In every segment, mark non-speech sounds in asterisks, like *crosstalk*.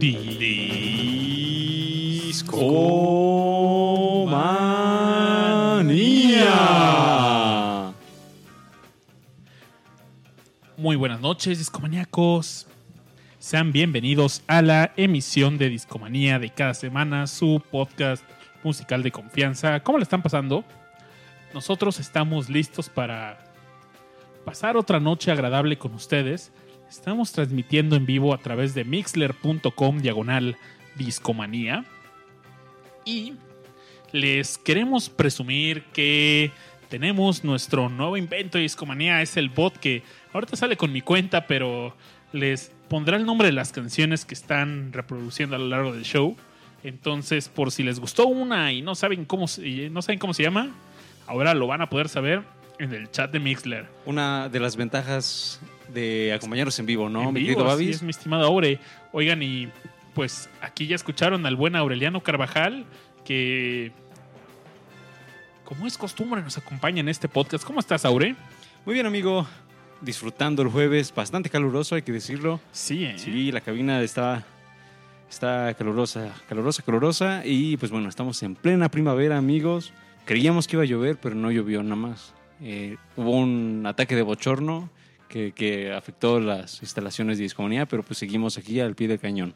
Discomanía. Muy buenas noches, discomaníacos. Sean bienvenidos a la emisión de Discomanía de cada semana, su podcast musical de confianza. ¿Cómo le están pasando? Nosotros estamos listos para pasar otra noche agradable con ustedes. Estamos transmitiendo en vivo a través de mixler.com diagonal discomanía. Y les queremos presumir que tenemos nuestro nuevo invento de discomanía. Es el bot que ahorita sale con mi cuenta, pero les pondrá el nombre de las canciones que están reproduciendo a lo largo del show. Entonces, por si les gustó una y no saben cómo, no saben cómo se llama, ahora lo van a poder saber en el chat de Mixler. Una de las ventajas de acompañarnos en vivo, ¿no, En mi vivo, querido así es, mi estimado Aure. Oigan, y pues aquí ya escucharon al buen Aureliano Carvajal, que como es costumbre nos acompaña en este podcast. ¿Cómo estás, Aure? Muy bien, amigo. Disfrutando el jueves, bastante caluroso, hay que decirlo. Sí, ¿eh? Sí, la cabina está, está calurosa, calurosa, calurosa. Y pues bueno, estamos en plena primavera, amigos. Creíamos que iba a llover, pero no llovió nada más. Eh, hubo un ataque de bochorno que, que afectó las instalaciones de discomanía, pero pues seguimos aquí al pie del cañón.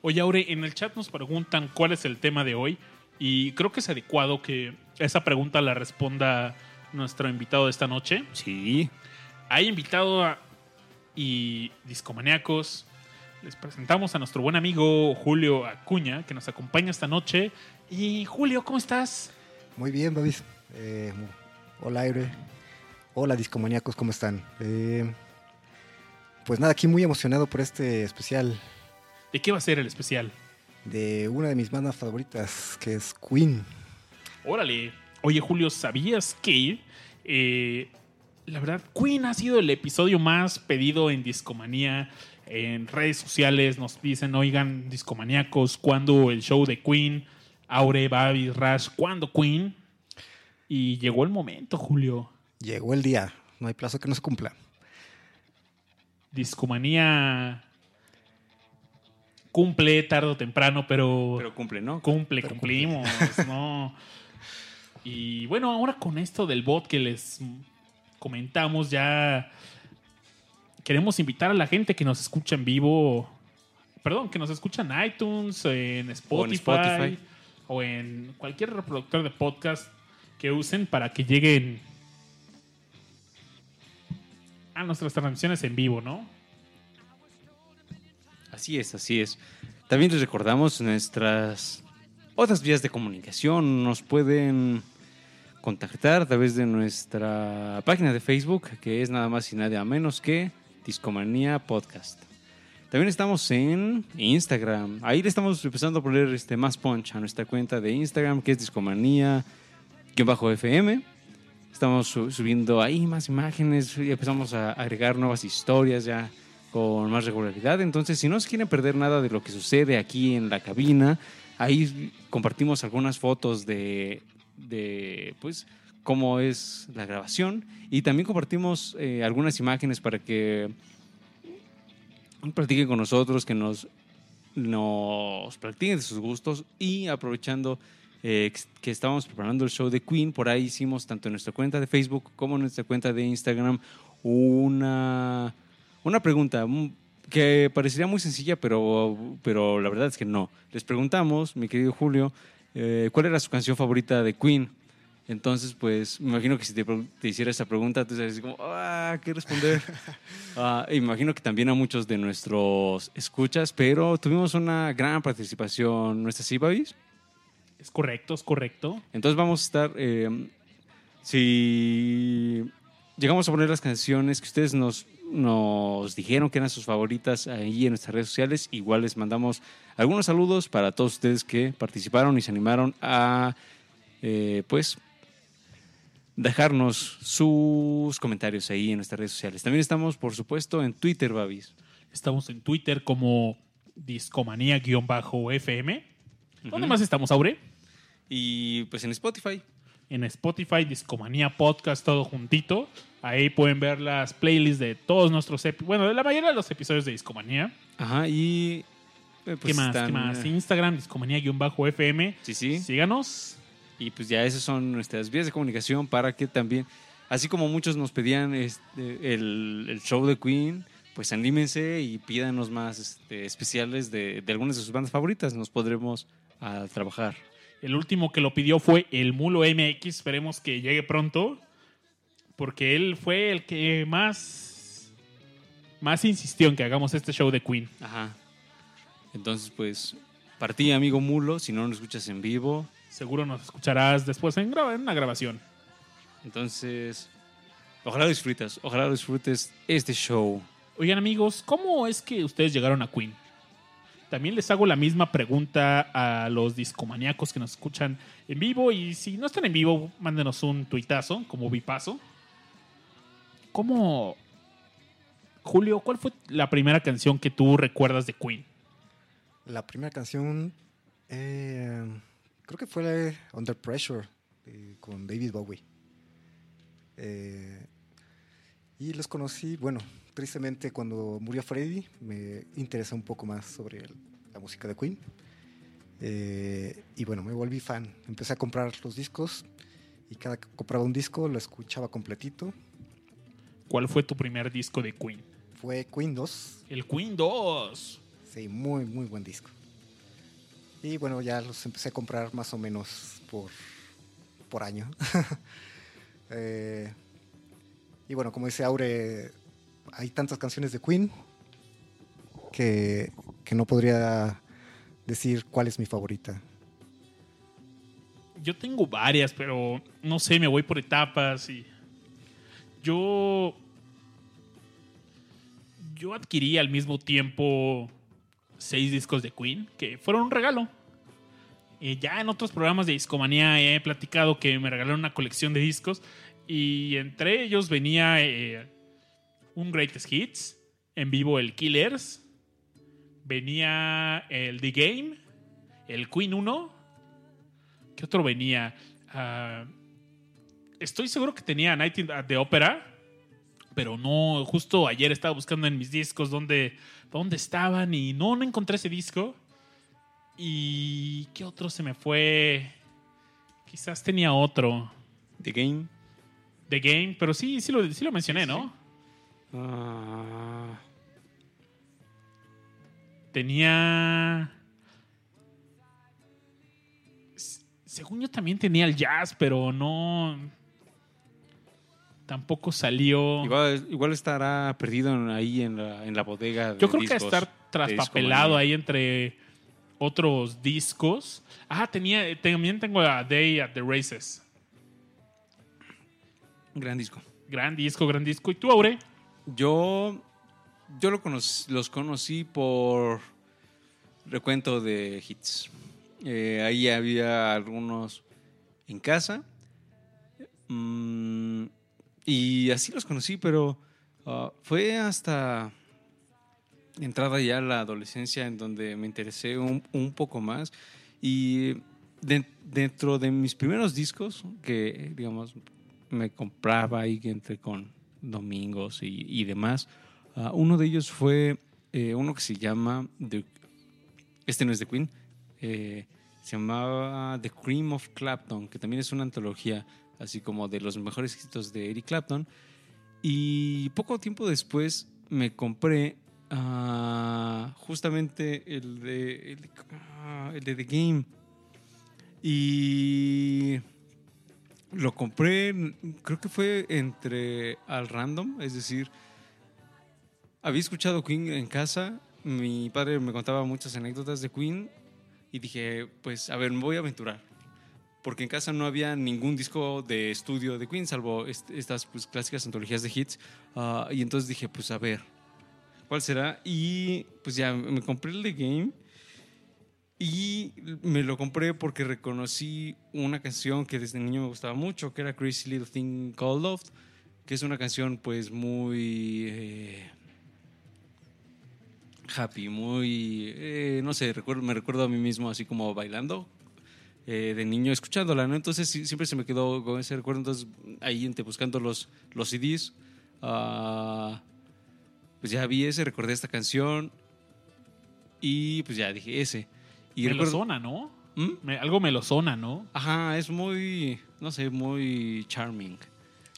Oye, Aure, en el chat nos preguntan cuál es el tema de hoy y creo que es adecuado que esa pregunta la responda nuestro invitado de esta noche. Sí, Hay invitado a- y discomaníacos. Les presentamos a nuestro buen amigo Julio Acuña, que nos acompaña esta noche. Y Julio, ¿cómo estás? Muy bien, Babis. Eh, hola, Aire. Hola, discomaníacos, ¿cómo están? Eh, pues nada, aquí muy emocionado por este especial ¿De qué va a ser el especial? de una de mis bandas favoritas, que es Queen. Órale. Oye, Julio, ¿sabías que eh, la verdad Queen ha sido el episodio más pedido en Discomanía? En redes sociales nos dicen, oigan, discomaníacos, ¿cuándo el show de Queen? Aure, Babi, Rash, ¿cuándo Queen? Y llegó el momento, Julio. Llegó el día, no hay plazo que no se cumpla. Discomanía cumple tarde o temprano, pero, pero cumple, ¿no? cumple, pero cumplimos, ¿no? Y bueno, ahora con esto del bot que les comentamos, ya queremos invitar a la gente que nos escucha en vivo, perdón, que nos escucha en iTunes, en Spotify, Spotify. o en cualquier reproductor de podcast que usen para que lleguen a nuestras transmisiones en vivo, ¿no? Así es, así es. También les recordamos nuestras otras vías de comunicación. Nos pueden contactar a través de nuestra página de Facebook, que es nada más y nada menos que Discomanía Podcast. También estamos en Instagram. Ahí le estamos empezando a poner este, más punch a nuestra cuenta de Instagram, que es Discomanía-FM. Estamos su- subiendo ahí más imágenes y empezamos a agregar nuevas historias ya con más regularidad. Entonces, si no se quieren perder nada de lo que sucede aquí en la cabina, ahí compartimos algunas fotos de, de pues, cómo es la grabación y también compartimos eh, algunas imágenes para que practiquen con nosotros, que nos, nos practiquen de sus gustos y aprovechando eh, que estábamos preparando el show de Queen, por ahí hicimos tanto en nuestra cuenta de Facebook como en nuestra cuenta de Instagram una, una pregunta un- que parecería muy sencilla, pero, pero la verdad es que no. Les preguntamos, mi querido Julio, eh, ¿cuál era su canción favorita de Queen? Entonces, pues, me imagino que si te, te hiciera esa pregunta, tú serías como, ah, ¿qué responder? *laughs* E imagino que también a muchos de nuestros escuchas, pero tuvimos una gran participación, ¿no es así, Babis? Es correcto, es correcto. Entonces vamos a estar, eh, si llegamos a poner las canciones que ustedes nos, nos dijeron que eran sus favoritas ahí en nuestras redes sociales, igual les mandamos algunos saludos para todos ustedes que participaron y se animaron a, eh, pues, dejarnos sus comentarios ahí en nuestras redes sociales. También estamos, por supuesto, en Twitter, Babis. Estamos en Twitter como discomanía-fm. ¿Dónde más estamos, Aure? Y pues en Spotify. En Spotify, Discomanía Podcast, todo juntito. Ahí pueden ver las playlists de todos nuestros episodios. Bueno, de la mayoría de los episodios de Discomanía. Ajá, y eh, pues ¿Qué más? están, ¿Qué más? eh, Instagram, discomanía-fm. Sí, sí. Síganos. Y pues ya esas son nuestras vías de comunicación para que también, así como muchos nos pedían este, el, el show de Queen, pues anímense y pídanos más este, especiales de, de algunas de sus bandas favoritas. Nos podremos a trabajar. El último que lo pidió fue el Mulo MX. Esperemos que llegue pronto. Porque él fue el que más, más insistió en que hagamos este show de Queen. Ajá. Entonces, pues, para ti, amigo Mulo, si no nos escuchas en vivo, Seguro nos escucharás después en, gra- en una grabación. entonces, ojalá disfrutas, ojalá disfrutes este show. Oigan amigos, ¿cómo es que ustedes llegaron a Queen? También les hago la misma pregunta a los discomaníacos que nos escuchan en vivo y si no están en vivo, mándenos un tuitazo como bipaso. ¿Cómo, Julio, cuál fue la primera canción que tú recuerdas de Queen? La primera canción, eh, creo que fue Under Pressure eh, con David Bowie. Eh, y los conocí, bueno, tristemente cuando murió Freddie me interesó un poco más sobre el- la música de Queen. Eh, y bueno, me volví fan. Empecé a comprar los discos y cada que compraba un disco lo escuchaba completito. ¿Cuál fue tu primer disco de Queen? Fue Queen 2. El Queen 2. Sí, muy, muy buen disco. Y bueno, ya los empecé a comprar más o menos por, por año. *laughs* Eh, y bueno, como dice Aure, hay tantas canciones de Queen que, que no podría decir cuál es mi favorita. Yo tengo varias, pero no sé, me voy por etapas y yo yo adquirí al mismo tiempo seis discos de Queen que fueron un regalo. Eh, ya en otros programas de Discomanía he platicado que me regalaron una colección de discos y entre ellos venía eh, un Greatest Hits, en vivo el Killers, venía el The Game, el Queen 1, ¿qué otro venía? Ah, estoy seguro que tenía Night in- at the Opera, pero no, justo ayer estaba buscando en mis discos dónde, dónde estaban y no, no encontré ese disco. ¿Y qué otro se me fue? Quizás tenía otro. The Game. The Game, pero sí, sí lo, sí lo mencioné, ¿no? Ah, Tenía. Según yo también tenía el jazz, pero no. Tampoco salió. igual, igual estará perdido ahí en la, en la bodega. De Yo creo que estar traspapelado ahí entre otros discos. Ah, tenía, también tengo a Day at the Races. Gran disco. Gran disco, gran disco. ¿Y tú, Aure? Yo, yo los conocí por recuento de hits. Eh, ahí había algunos en casa. Mm, y así los conocí, pero ah, fue hasta entrada ya la adolescencia en donde me interesé un, un poco más. Y de- dentro de mis primeros discos, que digamos me compraba ahí entre con domingos y, y demás, ah, uno de ellos fue eh, uno que se llama, este no es de Queen, eh, se llamaba The Cream of Clapton, que también es una antología así como de los mejores éxitos de Eric Clapton. Y poco tiempo después me compré ah, justamente el de, el, ah, el de The Game. Y lo compré, creo que fue entre al random, es decir, había escuchado Queen en casa, mi padre me contaba muchas anécdotas de Queen y dije, pues a ver, me voy a aventurar. Porque en casa no había ningún disco de estudio de Queen, salvo est- estas pues, clásicas antologías de hits. Ah, y entonces dije, pues a ver, ¿cuál será? Y pues ya me compré el The Game. Y me lo compré porque reconocí una canción que desde niño me gustaba mucho, que era Crazy Little Thing Called Love, que es una canción pues muy eh, happy, muy, eh, no sé, recuerdo, me recuerdo a mí mismo así como bailando eh, de niño escuchándola, ¿no? Entonces siempre se me quedó con ese recuerdo, entonces ahí entre buscando los, los CDs, ah, pues ya vi ese, recordé esta canción Y pues ya dije ese. Y recuerdo- ¿no? ¿Mm? Me- algo me lo zona, ¿no? Ajá, es muy, no sé, muy charming.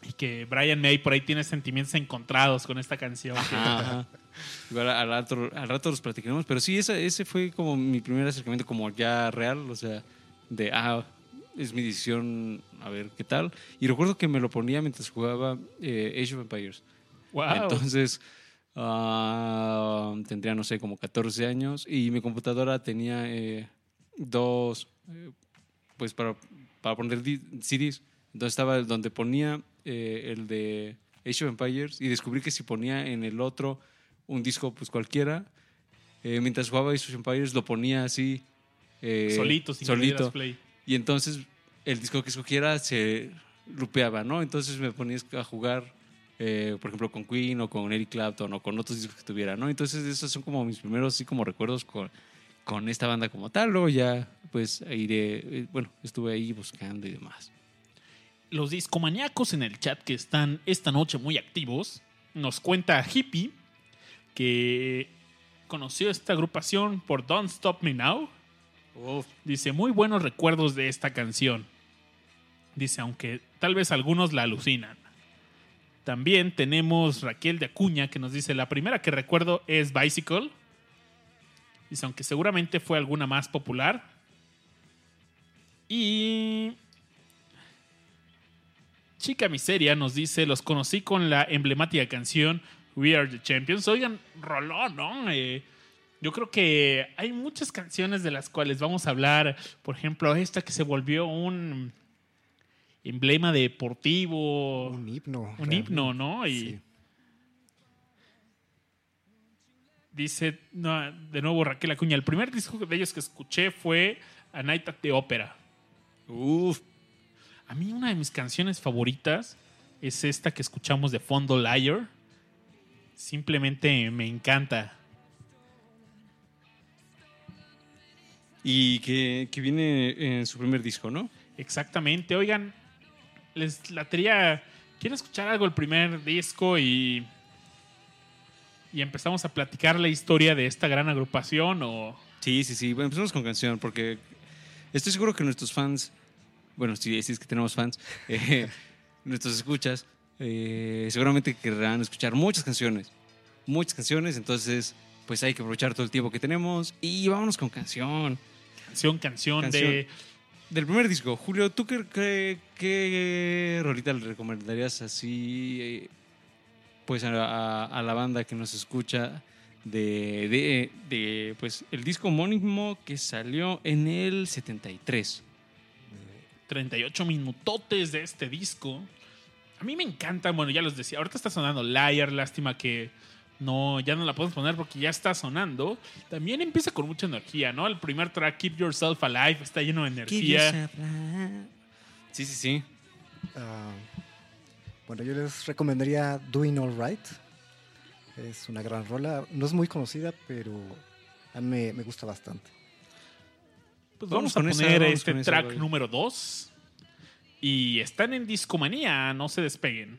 Y que Brian May por ahí tiene sentimientos encontrados con esta canción. Ajá, ajá. Igual al rato, al rato los platicaremos, pero sí, ese fue como mi primer acercamiento como ya real, o sea, de, ah, es mi decisión, a ver qué tal. Y recuerdo que me lo ponía mientras jugaba eh, Age of Empires. Wow. Entonces, ah, tendría, no sé, como 14 años y mi computadora tenía eh, dos, eh, pues para, para poner CDs. Entonces estaba donde ponía eh, el de Age of Empires y descubrí que si ponía en el otro un disco, pues cualquiera, mientras jugaba Age of Empires lo ponía así. solito, sin solito. play. Y entonces el disco que escogiera se lupeaba, ¿no? Entonces me ponía a jugar, eh, por ejemplo, con Queen o con Eric Clapton o con otros discos que tuviera, ¿no? Entonces esos son como mis primeros, así como recuerdos con, con esta banda como tal. Luego ya, pues, iré, eh, bueno, estuve ahí buscando y demás. Los discomaníacos en el chat que están esta noche muy activos, nos cuenta Hippie que conoció esta agrupación por Don't Stop Me Now. Dice, muy buenos recuerdos de esta canción. Dice, aunque tal vez algunos la alucinan. También tenemos Raquel de Acuña que nos dice, la primera que recuerdo es Bicycle. Dice, aunque seguramente fue alguna más popular. Y Chica Miseria nos dice, los conocí con la emblemática canción We Are the Champions. Oigan, rolón, ¿no? Eh, yo creo que hay muchas canciones de las cuales vamos a hablar. Por ejemplo, esta que se volvió un emblema deportivo, un, Un himno. himno, realmente. ¿no? Y Sí. dice, no, de nuevo Raquel Acuña, el primer disco de ellos que escuché fue A Night at the Opera. Uf, A mí una de mis canciones favoritas es esta que escuchamos de fondo, Liar. Simplemente me encanta. y que, que viene en su primer disco, ¿no? Exactamente. Oigan, les latería. ¿Quieren escuchar algo el primer disco y. y empezamos a platicar la historia de esta gran agrupación? O. Sí, sí, sí. Bueno, empecemos con canción, porque estoy seguro que nuestros fans, bueno, si, si es que tenemos fans, *laughs* eh, nuestros escuchas, eh, seguramente querrán escuchar muchas canciones. Muchas canciones, entonces, pues hay que aprovechar todo el tiempo que tenemos y vámonos con canción. Canción, canción, Canción. de. Del primer disco, Julio, ¿tú qué, qué, qué rolita le recomendarías así, eh, pues a, la banda que nos escucha de, de, de, pues el disco homónimo que salió en el 73? 38 minutotes de este disco. A mí me encanta, bueno, ya los decía, ahorita está sonando Liar, lástima que no, ya no la podemos poner porque ya está sonando. También empieza con mucha energía, ¿no? El primer track, Keep Yourself Alive, está lleno de energía. Sí, sí, sí. Ah, bueno, yo les recomendaría Doing All Right. Es una gran rola. No es muy conocida, pero a mí me, me gusta bastante. Pues Vamos vamos, a esa, poner vamos este track número 2. Y están en discomanía, no se despeguen.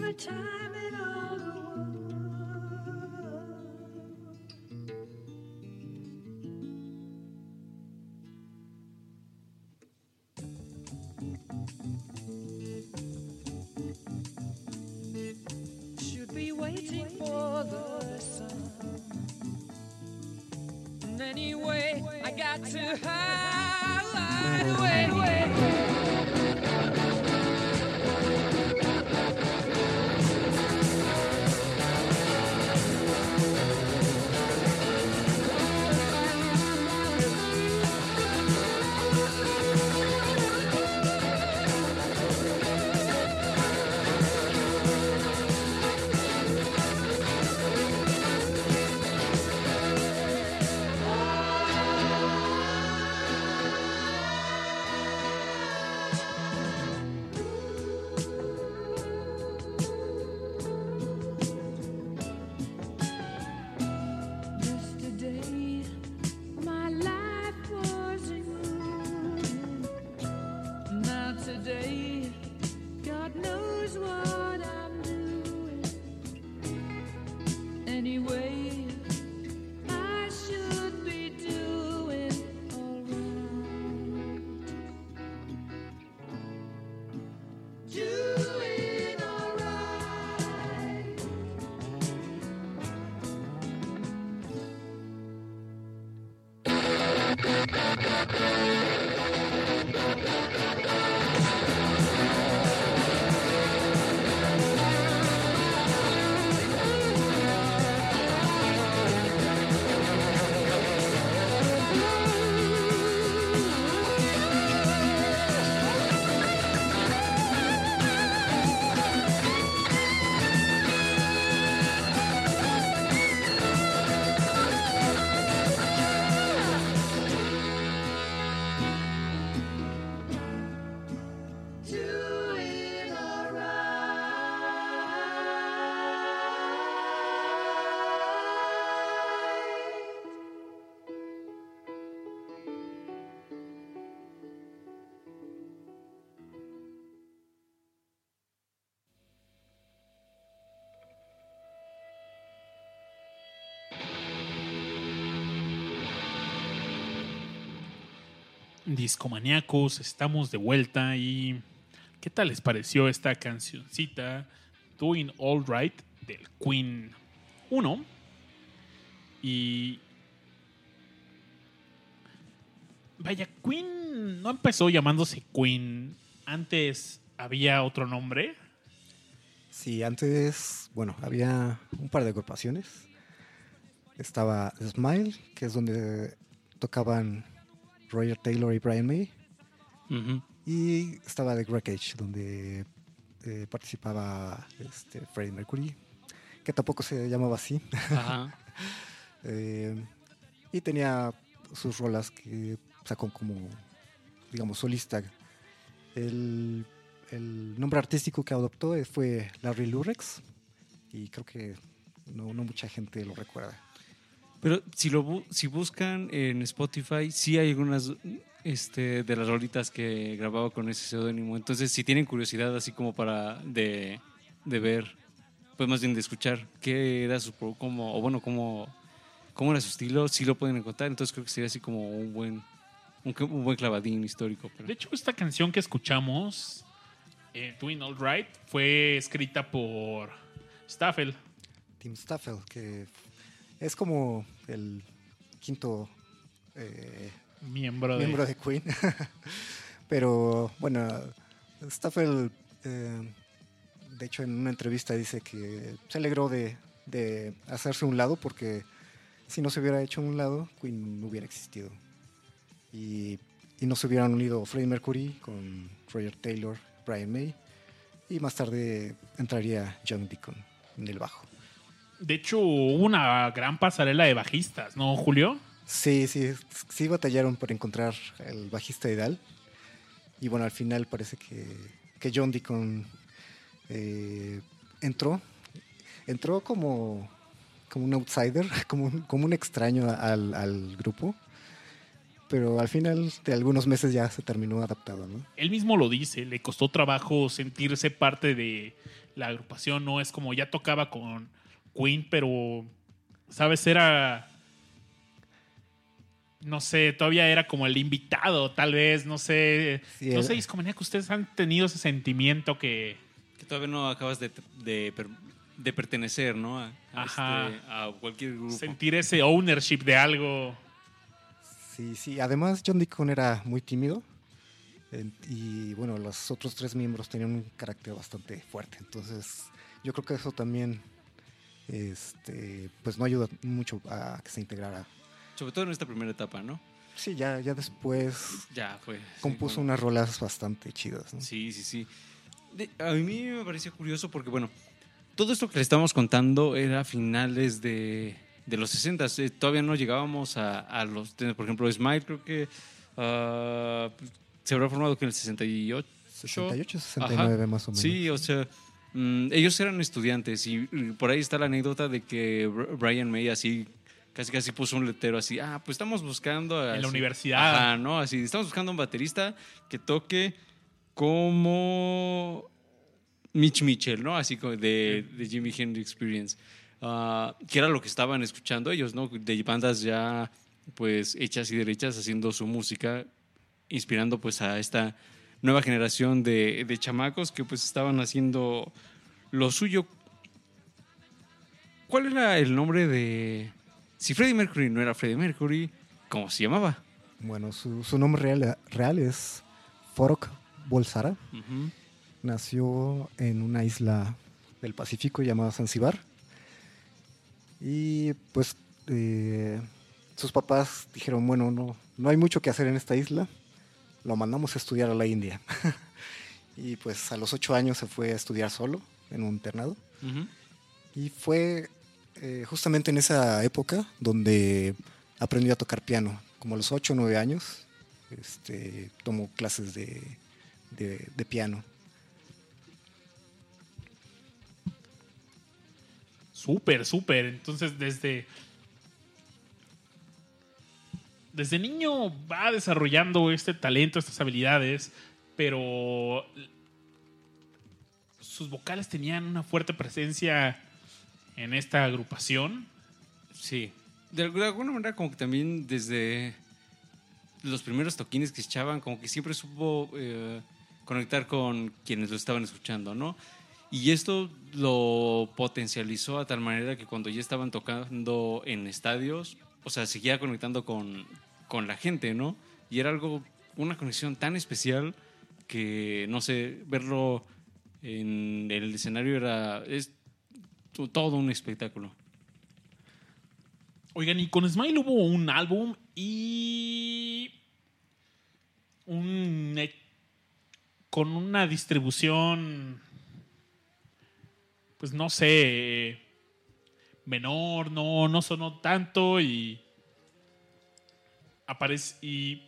A time in all the world. Should be waiting for the sun. And anyway, I got to hide Discomaníacos, estamos de vuelta y ¿qué tal les pareció esta cancioncita Doing All Right del Queen 1? Y vaya, Queen no empezó llamándose Queen, antes había otro nombre. Sí, antes, bueno, había un par de agrupaciones. Estaba Smile, que es donde tocaban Roger Taylor y Brian May. Y estaba The Wreckage, donde eh, participaba este, Freddie Mercury, que tampoco se llamaba así. Ajá. *laughs* Eh, y tenía sus rolas que sacó como, digamos, solista. El, el nombre artístico que adoptó fue Larry Lurex y creo que no, no mucha gente lo recuerda. Pero si lo bu- si buscan en Spotify, sí hay algunas este, de las rolitas que grababa con ese seudónimo. Entonces, si tienen curiosidad así como para de, de ver, pues más bien de escuchar qué era su cómo, o bueno, cómo, cómo era su estilo, sí lo pueden encontrar. Entonces creo que sería así como un buen, un, buen clavadín histórico. pero- De hecho, esta canción que escuchamos, eh, Doing All Right, fue escrita por Staffel. Tim Staffel, que es como el quinto eh, Miembro de. miembro de Queen. *laughs* Pero bueno, Staffel, eh, de hecho, en una entrevista dice que se alegró de, de hacerse un lado porque si no se hubiera hecho un lado, Queen no hubiera existido. Y, y no se hubieran unido Freddie Mercury con Roger Taylor, Brian May. Y más tarde entraría John Deacon en el bajo. De hecho, hubo una gran pasarela de bajistas, ¿no, Julio? Sí, sí, sí batallaron por encontrar el bajista ideal. Y bueno, al final parece que, que John Deacon eh, entró, entró como, como un outsider, *laughs* como un, como un extraño al, al grupo, pero al final de algunos meses ya se terminó adaptado, ¿no? Él mismo lo dice, le costó trabajo sentirse parte de la agrupación, no es como ya tocaba con Queen, pero, ¿sabes? Era, no sé, todavía era como el invitado, tal vez, no sé. Sí, no sé, Discomanía, que ustedes han tenido ese sentimiento que... Que todavía no acabas de, de, per- de pertenecer, ¿no? A, Ajá. este- a cualquier grupo. sentir ese ownership de algo. Sí, sí. Además, John Deacon era muy tímido. Y bueno, los otros tres miembros tenían un carácter bastante fuerte. Entonces, yo creo que eso también este, pues no ayuda mucho a que se integrara. Sobre todo en esta primera etapa, ¿no? Sí, ya, ya después Ya fue. sí, compuso fue- unas rolas bastante chidas. ¿no? Sí, sí, sí. De- a mí me pareció curioso porque, bueno, todo esto que le estamos contando era finales de, de los 60. eh, todavía no llegábamos a, a los. Por ejemplo, Smile, creo que ah, se habrá formado que en el 68. 68, 69 Ajá. más o menos. Sí, o sea, mm, ellos eran estudiantes y, y por ahí está la anécdota de que Br- Brian May así casi casi puso un letero así, ah, pues estamos buscando a- En la así- universidad. Ajá, no, así, estamos buscando un baterista que toque como Mitch Mitchell, ¿no? Así como de, de Jimi Hendrix Experience. Ah, que era lo que estaban escuchando ellos, ¿no? De bandas ya pues hechas y derechas haciendo su música, inspirando pues a esta nueva generación de, de chamacos que pues estaban haciendo lo suyo. ¿Cuál era el nombre de... Si Freddie Mercury no era Freddie Mercury, ¿cómo se llamaba? Bueno, su, su nombre real, real es Forok Bolsara. Nació en una isla del Pacífico llamada Zanzibar. Y pues eh, sus papás dijeron, bueno, no, no hay mucho que hacer en esta isla. Lo mandamos a estudiar a la India. *laughs* y pues a los ocho años se fue a estudiar solo en un internado. Y fue eh, justamente en esa época donde aprendió a tocar piano. Como a los 8 o 9 años, este, tomó clases de, de- de piano. Súper, súper. Entonces, desde. Desde niño va desarrollando este talento, estas habilidades, pero sus vocales tenían una fuerte presencia en esta agrupación. Sí. De, alguna manera como que también desde los primeros toquines que echaban, como que siempre supo eh, conectar con quienes lo estaban escuchando, ¿no? Y esto lo potencializó a tal manera que cuando ya estaban tocando en estadios, o sea, seguía conectando con, con la gente, ¿no? Y era algo, una conexión tan especial que, no sé, verlo en el escenario era, es to- todo un espectáculo. Oigan, y con Smile hubo un álbum y. Un. eh, Con una distribución. Pues no sé. Menor, no, no sonó tanto y. Aparece. Y.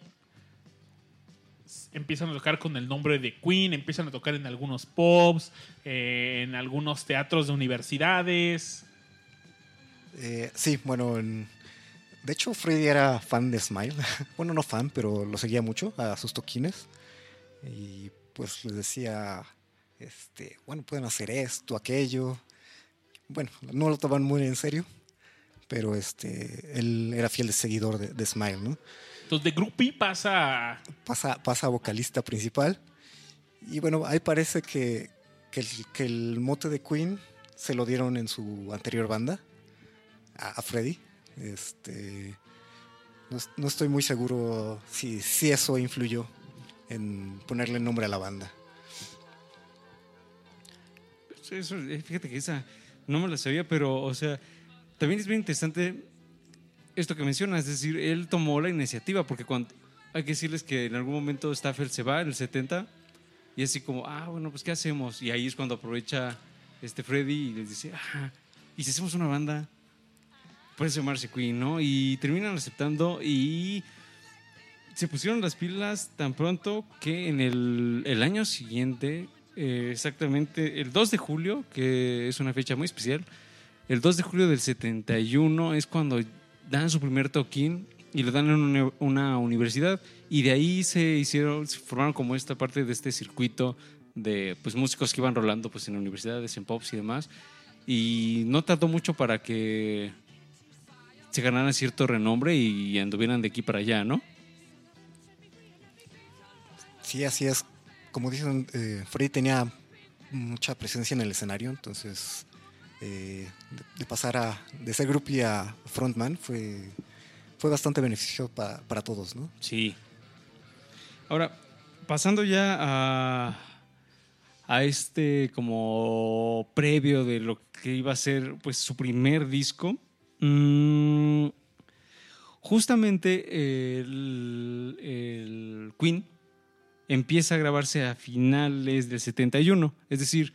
Empiezan a tocar con el nombre de Queen, empiezan a tocar en algunos pubs, eh, en algunos teatros de universidades. Eh, sí, bueno, en- de hecho Freddy era fan de Smile. *laughs* bueno, no fan, pero lo seguía mucho a sus toquines. Y pues les decía, este, bueno, pueden hacer esto, aquello. Bueno, no lo tomaban muy en serio, pero este, él era fiel seguidor de, de Smile, ¿no? Entonces, de groupie pasa a- pasa, pasa a vocalista principal. Y bueno, ahí parece que, que, el, que el mote de Queen se lo dieron en su anterior banda, a, a Freddy. Este, no, no estoy muy seguro si, si eso influyó en ponerle nombre a la banda. Eso, eh, fíjate que esa no me la sabía, pero, o sea, también es bien interesante esto que mencionas, es decir, él tomó la iniciativa, porque cuando hay que decirles que en algún momento Staffel se va en el 70 y así como, ah, bueno, pues ¿qué hacemos? Y ahí es cuando aprovecha este Freddy y les dice, ah, ¿y si hacemos una banda? Puede llamarse Queen, ¿no? Y terminan aceptando y se pusieron las pilas tan pronto que en el, el año siguiente eh, exactamente el 2 de julio, que es una fecha muy especial. El 2 de julio del 71 es cuando dan su primer toquín y lo dan en una, universidad. Y de ahí se hicieron, se formaron como esta parte de este circuito de pues, músicos que iban rolando pues, en universidades, en pops y demás. Y no tardó mucho para que se ganaran cierto renombre y anduvieran de aquí para allá, ¿no? Sí, así es. Como dicen, eh, Freddy tenía mucha presencia en el escenario, entonces eh, de, de pasar a, de ser groupie a frontman fue, fue bastante beneficioso pa- para todos, ¿no? Sí. Ahora, pasando ya a, a este como previo de lo que iba a ser pues su primer disco. mm, justamente el, el Queen empieza a grabarse a finales del 71. Es decir,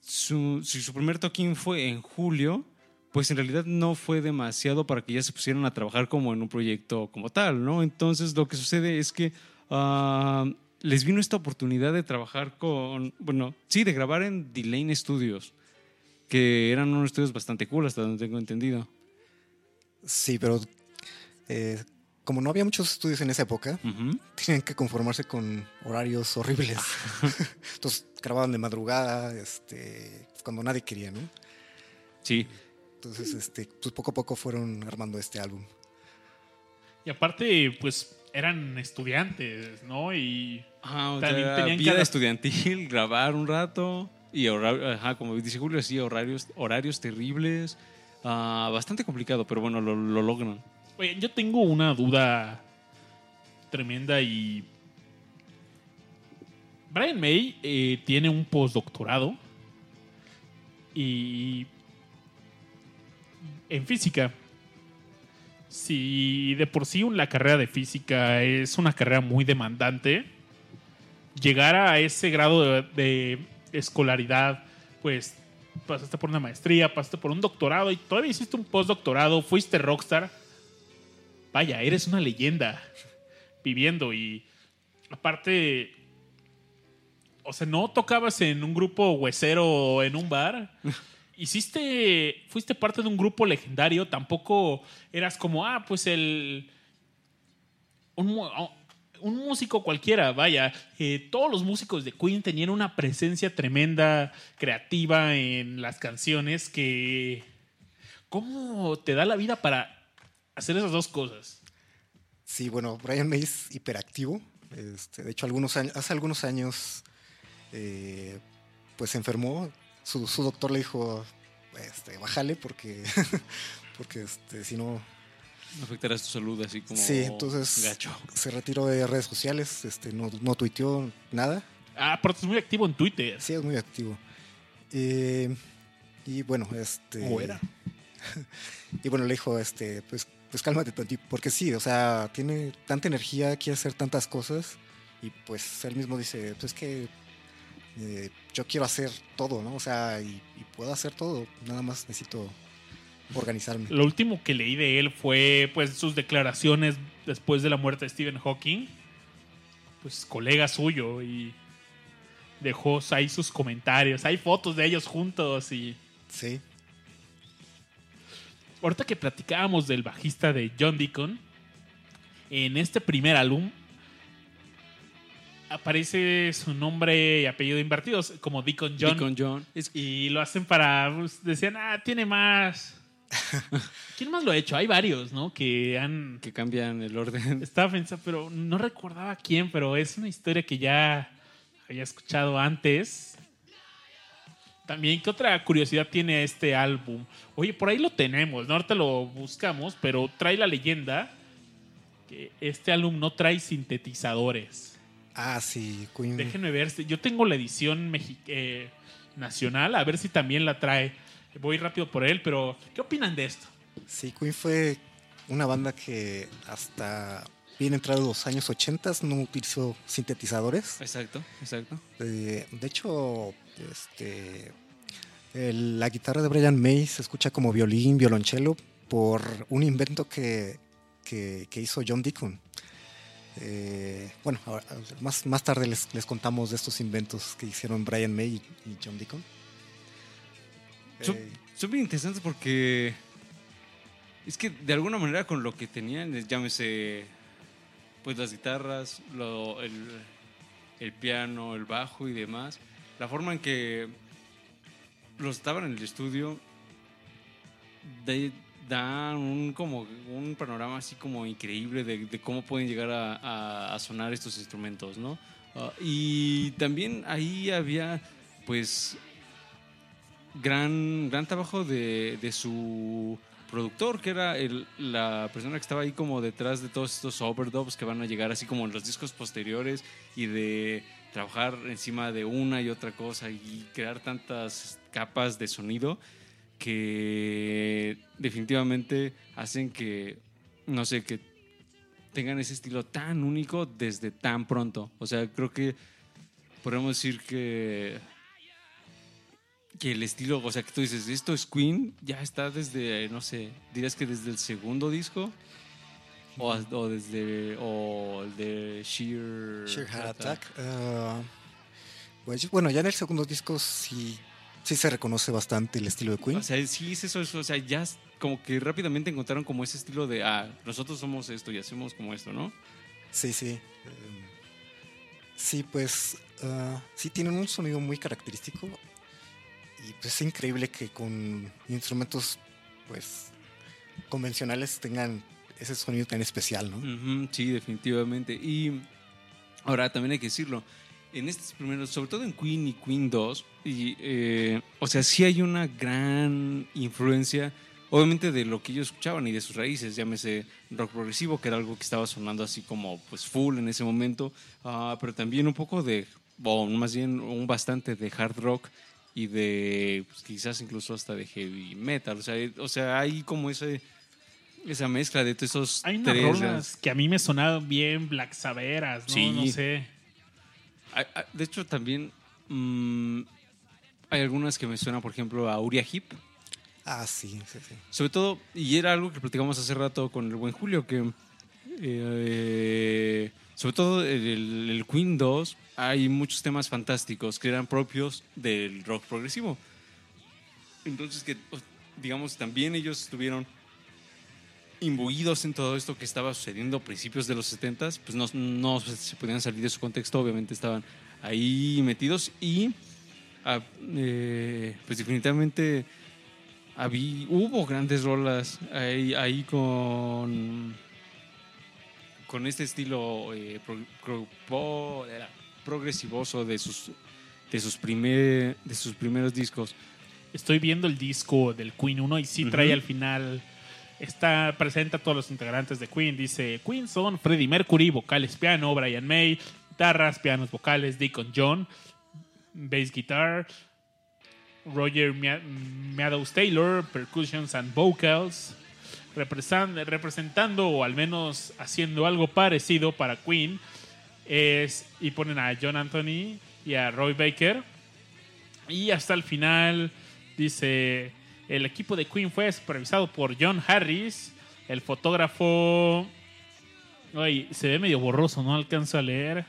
si su primer toquín fue en julio, pues en realidad no fue demasiado para que ya se pusieran a trabajar como en un proyecto como tal, ¿no? Entonces lo que sucede es que ah, les vino esta oportunidad de trabajar con, bueno, sí, de grabar en Delane Studios, que eran unos estudios bastante cool, hasta donde tengo entendido. Sí, pero eh, como no había muchos estudios en esa época, tenían que conformarse con horarios horribles. *laughs* Entonces grababan de madrugada, este, cuando nadie quería, ¿no? Sí, Entonces, este, pues poco a poco fueron armando este álbum. Y aparte, pues eran estudiantes, ¿no? Y Ajá, o También sea, tenían vida estudiantil, *laughs* grabar un rato y hora- ajá, como dice Julio, sí, horarios, horarios terribles. Ah, bastante complicado, pero bueno, lo, lo logran. Oye, yo tengo una duda tremenda y. Brian May eh, tiene un postdoctorado y. en física. Si de por sí la carrera de física es una carrera muy demandante, llegar a ese grado de, de escolaridad, pues pasaste por una maestría, pasaste por un doctorado y todavía hiciste un postdoctorado, fuiste rockstar vaya, eres una leyenda viviendo y aparte, o sea, no tocabas en un grupo huesero o en un bar. *laughs* Hiciste, fuiste parte de un grupo legendario, tampoco eras como, ah, pues el... Un, músico cualquiera, vaya, eh, todos los músicos de Queen tenían una presencia tremenda, creativa en las canciones que... ¿Cómo te da la vida para hacer esas dos cosas? Sí, bueno, Brian May es hiperactivo. Este, de hecho, algunos años, hace algunos años, eh, pues se enfermó. Su, su doctor le dijo, este, bájale porque, *laughs* porque este, si no, Afectarás tu salud así como Sí, entonces- gacho. se retiró de redes sociales, este, no, no tuiteó nada. Ah, pero es muy activo en Twitter. Sí, es muy activo. Eh, y bueno, este. ¿Cómo era? *laughs* Y bueno, le dijo, este, pues, pues cálmate tantito, porque sí, o sea, tiene tanta energía, quiere hacer tantas cosas, y pues él mismo dice, pues que eh, yo quiero hacer todo, ¿no? O sea, y, y puedo hacer todo, nada más necesito organizarme. Lo último que leí de él fue pues sus declaraciones después de la muerte de Stephen Hawking. Pues colega suyo y dejó ahí sus comentarios. Hay fotos de ellos juntos y Sí, ahorita que platicábamos del bajista de John Deacon, en este primer álbum aparece su nombre y apellido invertidos como Deacon John. Deacon John. Y lo hacen para. pues, decían, ah, tiene más. *laughs* ¿Quién más lo ha hecho? Hay varios, ¿no? Que han. que cambian el orden. *laughs* Estaba pensando, pero no recordaba quién, pero es una historia que ya había escuchado antes. También, ¿qué otra curiosidad tiene este álbum? Oye, por ahí lo tenemos, ¿no? Ahorita lo buscamos, pero trae la leyenda que este álbum no trae sintetizadores. ah, sí, Queen. Déjenme ver. Yo tengo la edición mexi- eh, nacional, a ver si también la trae. Voy rápido por él, pero ¿qué opinan de esto? Sí, Queen fue una banda que hasta bien entrado los años 80 no utilizó sintetizadores. Exacto, exacto. Eh, de hecho, este, el- la guitarra de Brian May se escucha como violín, violonchelo, por un invento que, que- que hizo John Deacon. Eh, bueno, ahora- más, más tarde les, les contamos de estos inventos que hicieron Brian May y, y John Deacon. Son, Eh, son bien interesantes porque es que de alguna manera con lo que tenían, llámese pues las guitarras, lo- el, el piano, el bajo y demás, la forma en que los estaban en el estudio de- da un como un panorama así como increíble de, cómo pueden llegar a sonar estos instrumentos, ¿no? Ah, y también ahí había pues gran, gran trabajo de, de su productor, que era el- la persona que estaba ahí como detrás de todos estos overdubs que van a llegar así como en los discos posteriores y de trabajar encima de una y otra cosa y crear tantas capas de sonido que definitivamente hacen que, no sé, que tengan ese estilo tan único desde tan pronto. O sea, creo que podemos decir que que el estilo, o sea, que tú dices, esto es Queen, ya está desde, no sé, dirías que desde el segundo disco o, o desde, o de Sheer, Sheer Heart Attack. ah, pues, bueno, ya en el segundo disco sí, sí se reconoce bastante el estilo de Queen. O sea, sí es eso, eso, o sea, ya como que rápidamente encontraron como ese estilo de, ah, nosotros somos esto y hacemos como esto, ¿no? Sí, sí. sí, pues ah, sí tienen un sonido muy característico y pues es increíble que con instrumentos pues convencionales tengan ese sonido tan especial, ¿no? Sí, definitivamente. Y ahora también hay que decirlo, en estos primeros, sobre todo en Queen y Queen 2, y, eh, o sea, sí hay una gran influencia, obviamente, de lo que ellos escuchaban y de sus raíces, llámese rock progresivo, que era algo que estaba sonando así como pues full en ese momento, ah, pero también un poco de, o más bien un bastante de hard rock y de pues, quizás incluso hasta de heavy metal, o sea, eh, o sea hay como ese... Esa mezcla de todos esos Hay unas tres rolas que a mí me sonaban bien Black Saveras, ¿no? Sí. No sé. De hecho, también mm, hay algunas que me suenan, por ejemplo, a Uria Hip. Ah, sí, sí, sí. Sobre todo, y era algo que platicamos hace rato con el buen Julio, que eh, sobre todo el, el- el Queen 2 hay muchos temas fantásticos que eran propios del rock progresivo. Entonces, que digamos, también ellos estuvieron imbuidos en todo esto que estaba sucediendo a principios de los 70 pues no, no se podían salir de su contexto, obviamente estaban ahí metidos y ah, eh, pues definitivamente habí- hubo grandes rolas ahí, ahí con con este estilo eh, pro- pro- pro- era progresivoso de sus de sus primer de sus primeros discos Estoy viendo el disco del Queen 1 y sí trae al final. Está, presenta a todos los integrantes de Queen. Dice: Queen son Freddie Mercury, vocales piano, Brian May, guitarras, pianos, vocales, Deacon John, bass guitar, Roger Meadows Taylor, percussions and vocals. Representando o al menos haciendo algo parecido para Queen es y ponen a John Anthony y a Roy Baker y hasta el final dice el equipo de Queen fue supervisado por John Harris el fotógrafo ay, se ve medio borroso no alcanzo a leer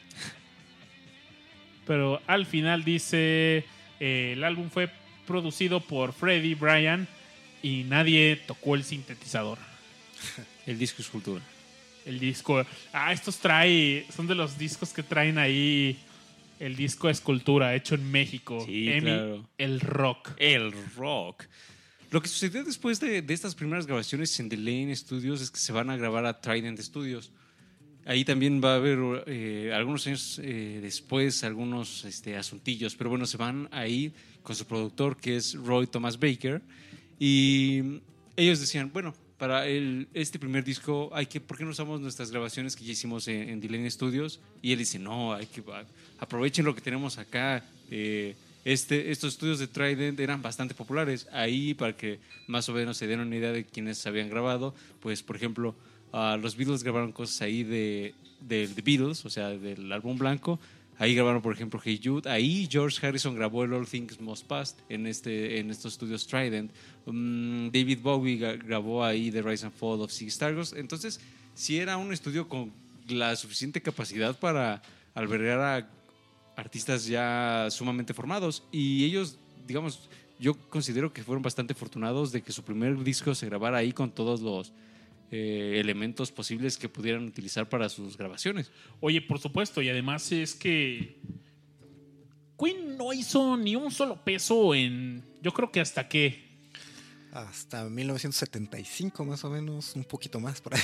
pero al final dice eh, el álbum fue producido por Freddie Bryan y nadie tocó el sintetizador el disco es cultura el disco. Ah, estos trae. Son de los discos que traen ahí. El disco Escultura, hecho en México. Sí, Emi, claro. El rock. el rock. Lo que sucedió después de, de estas primeras grabaciones en The Lane Studios es que se van a grabar a Trident Studios. Ahí también va a haber eh, algunos años eh, después algunos este, asuntillos, pero bueno, se van ahí con su productor que es Roy Thomas Baker y ellos decían, bueno, para el, este primer disco, hay que, ¿por qué no usamos nuestras grabaciones que ya hicimos en, en Studios? Y él dice, no, hay que aprovechen lo que tenemos acá. eh, este, estos estudios de Trident eran bastante populares. Ahí, para que más o menos se dieran una idea de quiénes habían grabado, pues, por ejemplo, ah, los Beatles grabaron cosas ahí de, de The Beatles, o sea, del álbum blanco. Ahí grabaron, por ejemplo, Hey Jude. Ahí George Harrison grabó el All Things Must Pass en, este, en estos estudios Trident. Mm, David Bowie gra- grabó ahí The Rise and Fall of Ziggy Stardust. Entonces, sí era un estudio con la suficiente capacidad para albergar a artistas ya sumamente formados. Y ellos, digamos, yo considero que fueron bastante afortunados de que su primer disco se grabara ahí con todos los eh, elementos posibles que pudieran utilizar para sus grabaciones. Oye, por supuesto, y además es que Queen no hizo ni un solo peso en. Yo creo que hasta que. Hasta 1975 más o menos, un poquito más por ahí.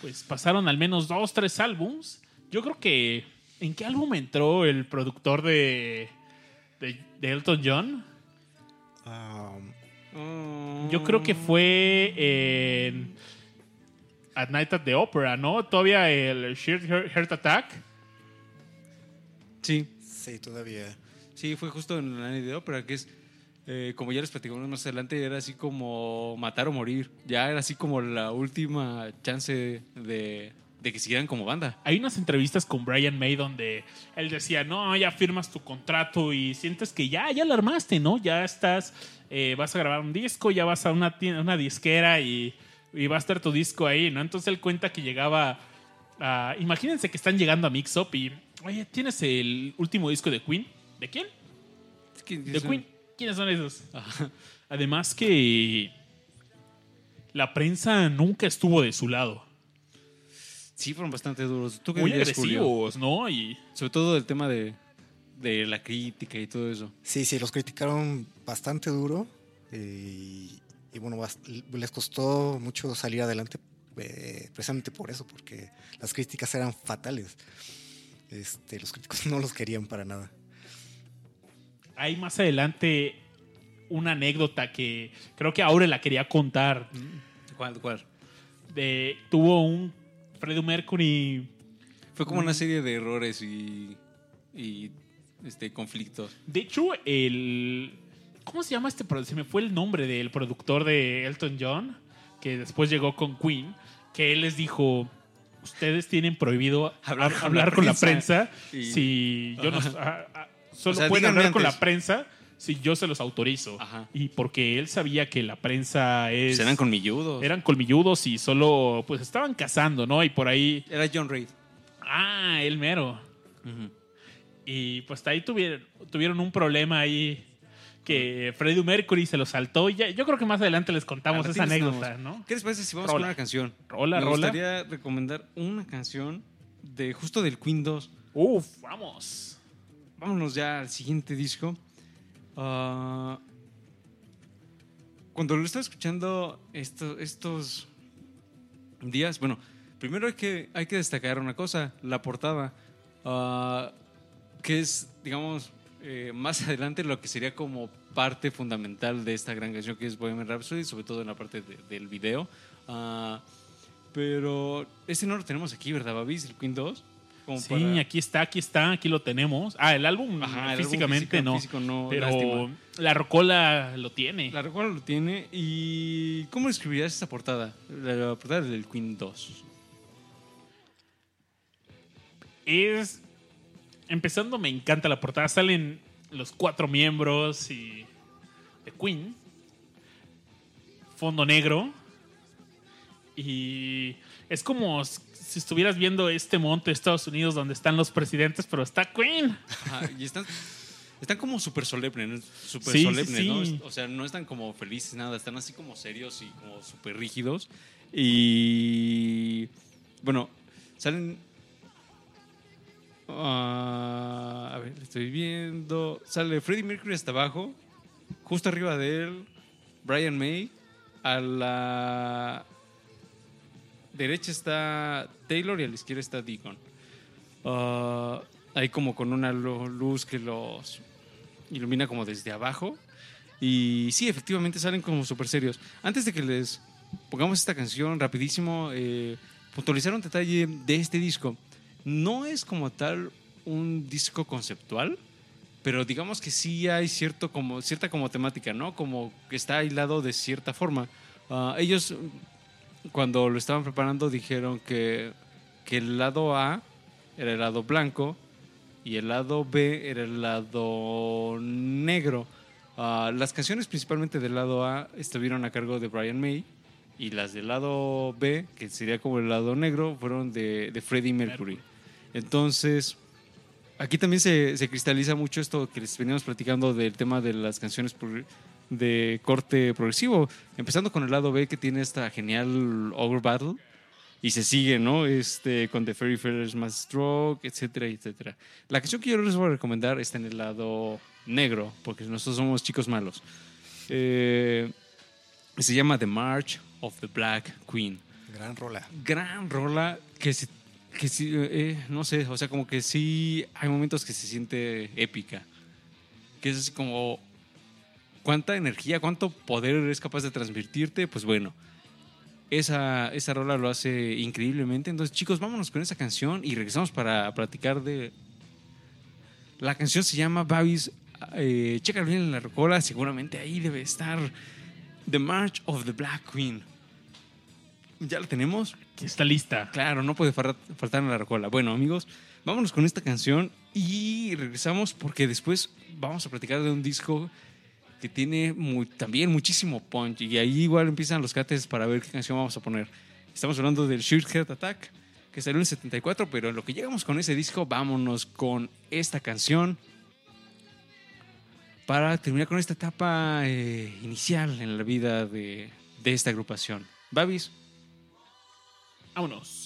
Pues pasaron al menos dos, tres álbums. Yo creo que. ¿En qué álbum entró el productor de. de, de Elton John? Um, Yo creo que fue en. At Night at the Opera, ¿no? Todavía el Sheer Heart Attack. Sí, sí, todavía. sí, fue justo en la de ópera, que es, eh, como ya les platicamos más adelante, era así como matar o morir. Ya era así como la última chance de, de que siguieran como banda. Hay unas entrevistas con Brian May donde él decía, no, ya firmas tu contrato y sientes que ya, ya lo armaste, ¿no? Ya estás, eh, vas a grabar un disco, ya vas a una, una disquera y, y va a estar tu disco ahí, ¿no? Entonces él cuenta que llegaba a... Imagínense que están llegando a Mix Up y, oye, ¿tienes el último disco de Queen? ¿De quién? De eso- Queen. ¿Quiénes son esos? Además que la prensa nunca estuvo de su lado. Sí, fueron bastante duros. ¿Tú qué Muy dirías, Julio? ¿no? Y Sobre todo el tema de, de la crítica y todo eso. Sí, sí, los criticaron bastante duro. eh, y bueno, les costó mucho salir adelante eh, precisamente por eso, porque las críticas eran fatales. Este, los críticos *laughs* no los querían para nada. hay más adelante una anécdota que creo que Aure la quería contar. ¿Cuál? ¿Cuál? De, tuvo un Freddie Mercury. Fue como una serie de errores y, y este, conflictos. De hecho, el. ¿Cómo se llama este? produ- Se me fue el nombre del productor de Elton John, que después llegó con Queen, que él les dijo. Ustedes tienen prohibido Hablar hablar, con la con la prensa y- si yo no, solo O sea, pueden hablar con la prensa si yo se los autorizo. Ajá. Y porque él sabía que la prensa es Pues eran colmilludos. eran colmilludos y solo pues estaban cazando, ¿no? Y por ahí, Era John Reid. ah, el mero. Y pues ahí tuvieron, tuvieron un problema ahí que Freddie Mercury se lo saltó. Y ya, yo creo que más adelante les contamos esa anécdota, estamos. ¿no? ¿Qué les parece si vamos Rola. con una canción? Rola, Me rola. gustaría recomendar una canción de justo del Queen 2. Uf, vamos. Vámonos ya al siguiente disco. Ah, cuando lo estaba escuchando esto- estos días, bueno, primero hay que, hay que destacar una cosa, la portada, ah, que es, digamos, eh, más adelante lo que sería como parte fundamental de esta gran canción que es Bohemian Rhapsody, sobre todo en la parte de- del video. Ah, pero ese no lo tenemos aquí, ¿verdad, Babis? El Queen 2. Como Sí, para- aquí está, aquí está, aquí lo tenemos. Ah, el álbum Ajá, el álbum físicamente físico- no. físico no, pero lástima. la rocola lo tiene. La recuerdo lo tiene. ¿Y cómo describirías esta portada? La, portada del Queen 2. es. Empezando, me encanta la portada. Salen los cuatro miembros y. de Queen. Fondo negro. Y. Es como si estuvieras viendo este monte de Estados Unidos donde están los presidentes, pero está Queen. Ajá, y están, están como súper solemnes, súper Sí, sí, solemnes, ¿no? O sea, no están como felices, nada. Están así como serios y como súper rígidos. Y. Bueno, salen. ah, a ver, estoy viendo. Sale Freddie Mercury hasta abajo. Justo arriba de él, Brian May. A la derecha está Taylor y a la izquierda está Deacon. Ah, ahí como con una lu- luz que los ilumina como desde abajo. Y sí, efectivamente salen como súper serios. Antes de que les pongamos esta canción rapidísimo, eh, puntualizar un detalle de este disco. No es como tal un disco conceptual, pero digamos que sí hay cierto como, cierta como temática, ¿no? Como que está aislado de cierta forma. Ah, ellos, cuando lo estaban preparando, dijeron que, que el lado A era el lado blanco y el lado B era el lado negro. Ah, las canciones principalmente del lado A estuvieron a cargo de Brian May Y las del lado B, que sería como el lado negro, fueron de, Freddie Mercury. Entonces, aquí también se, se cristaliza mucho esto que les veníamos platicando del tema de las canciones de corte progresivo. Empezando con el lado B, que tiene esta genial Ogre Battle. Y se sigue, ¿no? Este, con The Fairy Feathers Más Stroke, etcétera, etcétera. La canción que yo les voy a recomendar está en el lado negro, porque nosotros somos chicos malos. Eh, se llama The March of the Black Queen. Gran rola. Gran rola que, se- que sí, eh, no sé, o sea, como que sí hay momentos que se siente épica. Que es así como cuánta energía, cuánto poder es capaz de transmitirte, pues bueno. Esa, esa rola lo hace increíblemente. Entonces, chicos, vámonos con esa canción y regresamos para platicar de. La canción se llama Babis. Eh, checa bien en la rocola, seguramente ahí debe estar The March of the Black Queen. ¿Ya la tenemos? Está lista. Claro, no puede faltar en la rocola. Bueno, amigos, vámonos con esta canción y regresamos porque después vamos a platicar de un disco tiene también muchísimo punch y ahí igual empiezan los cates para ver qué canción vamos a poner. Estamos hablando del Sheer Heart Attack que salió en el 74, pero en lo que llegamos con ese disco, vámonos con esta canción para terminar con esta etapa eh, inicial en la vida de, de esta agrupación. Babis, Vámonos.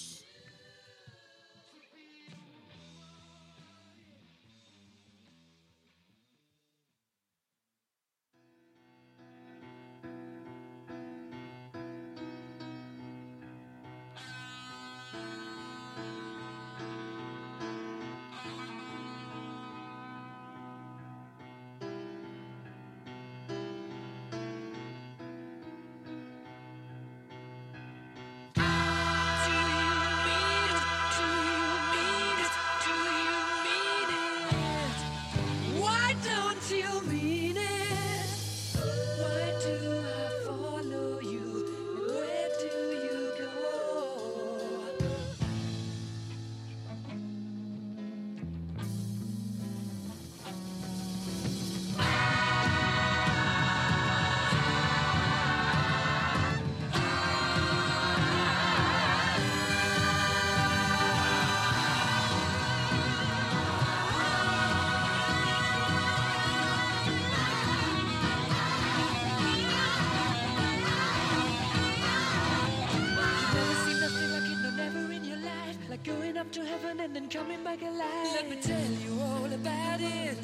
And then coming back alive. Let me tell you all about it.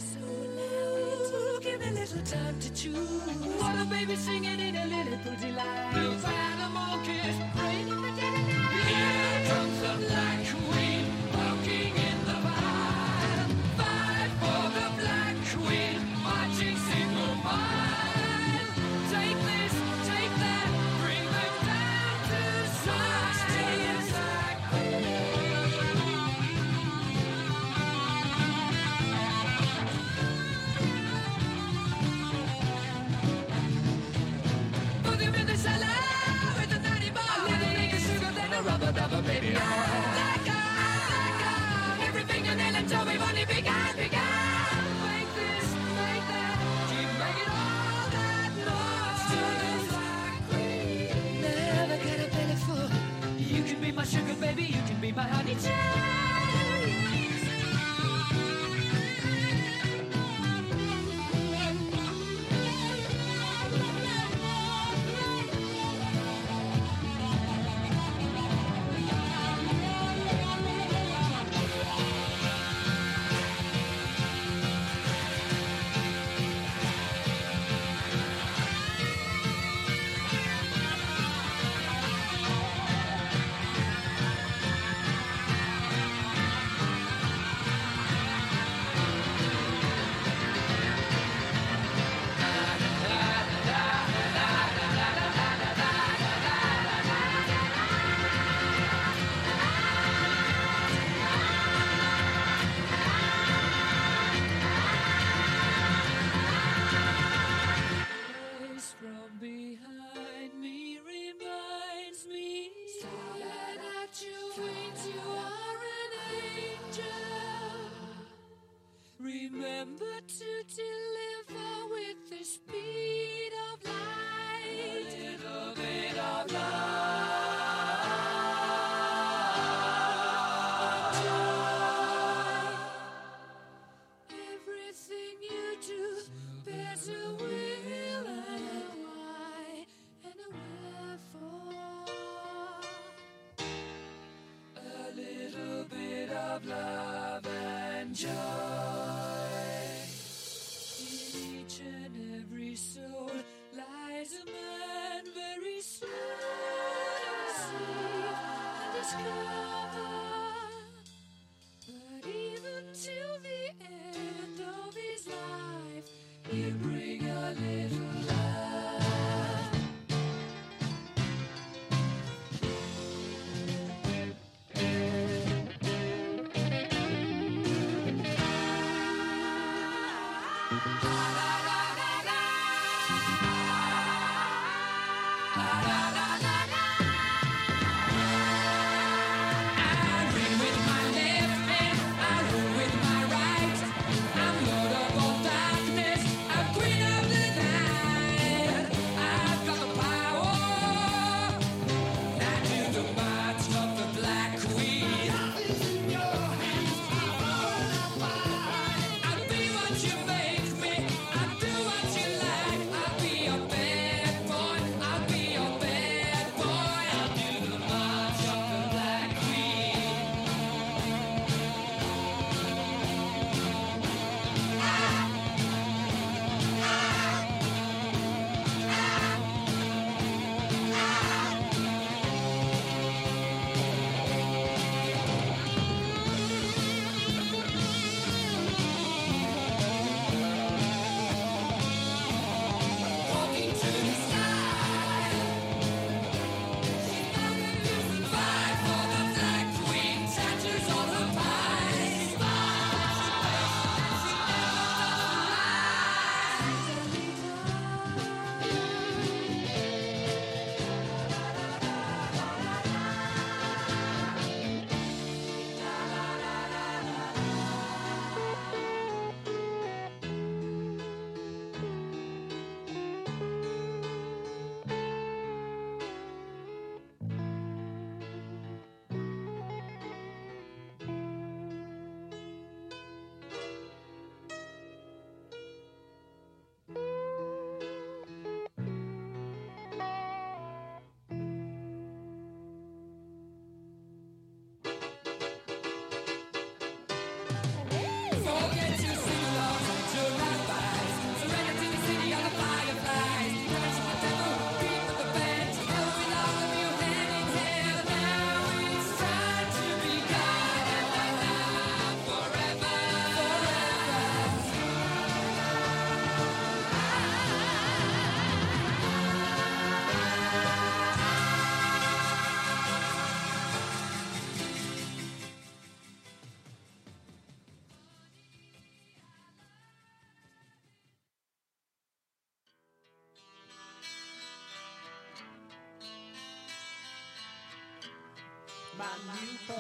Loud. Give me a little time to choose. What a baby singing in a little line. Blue animal kiss,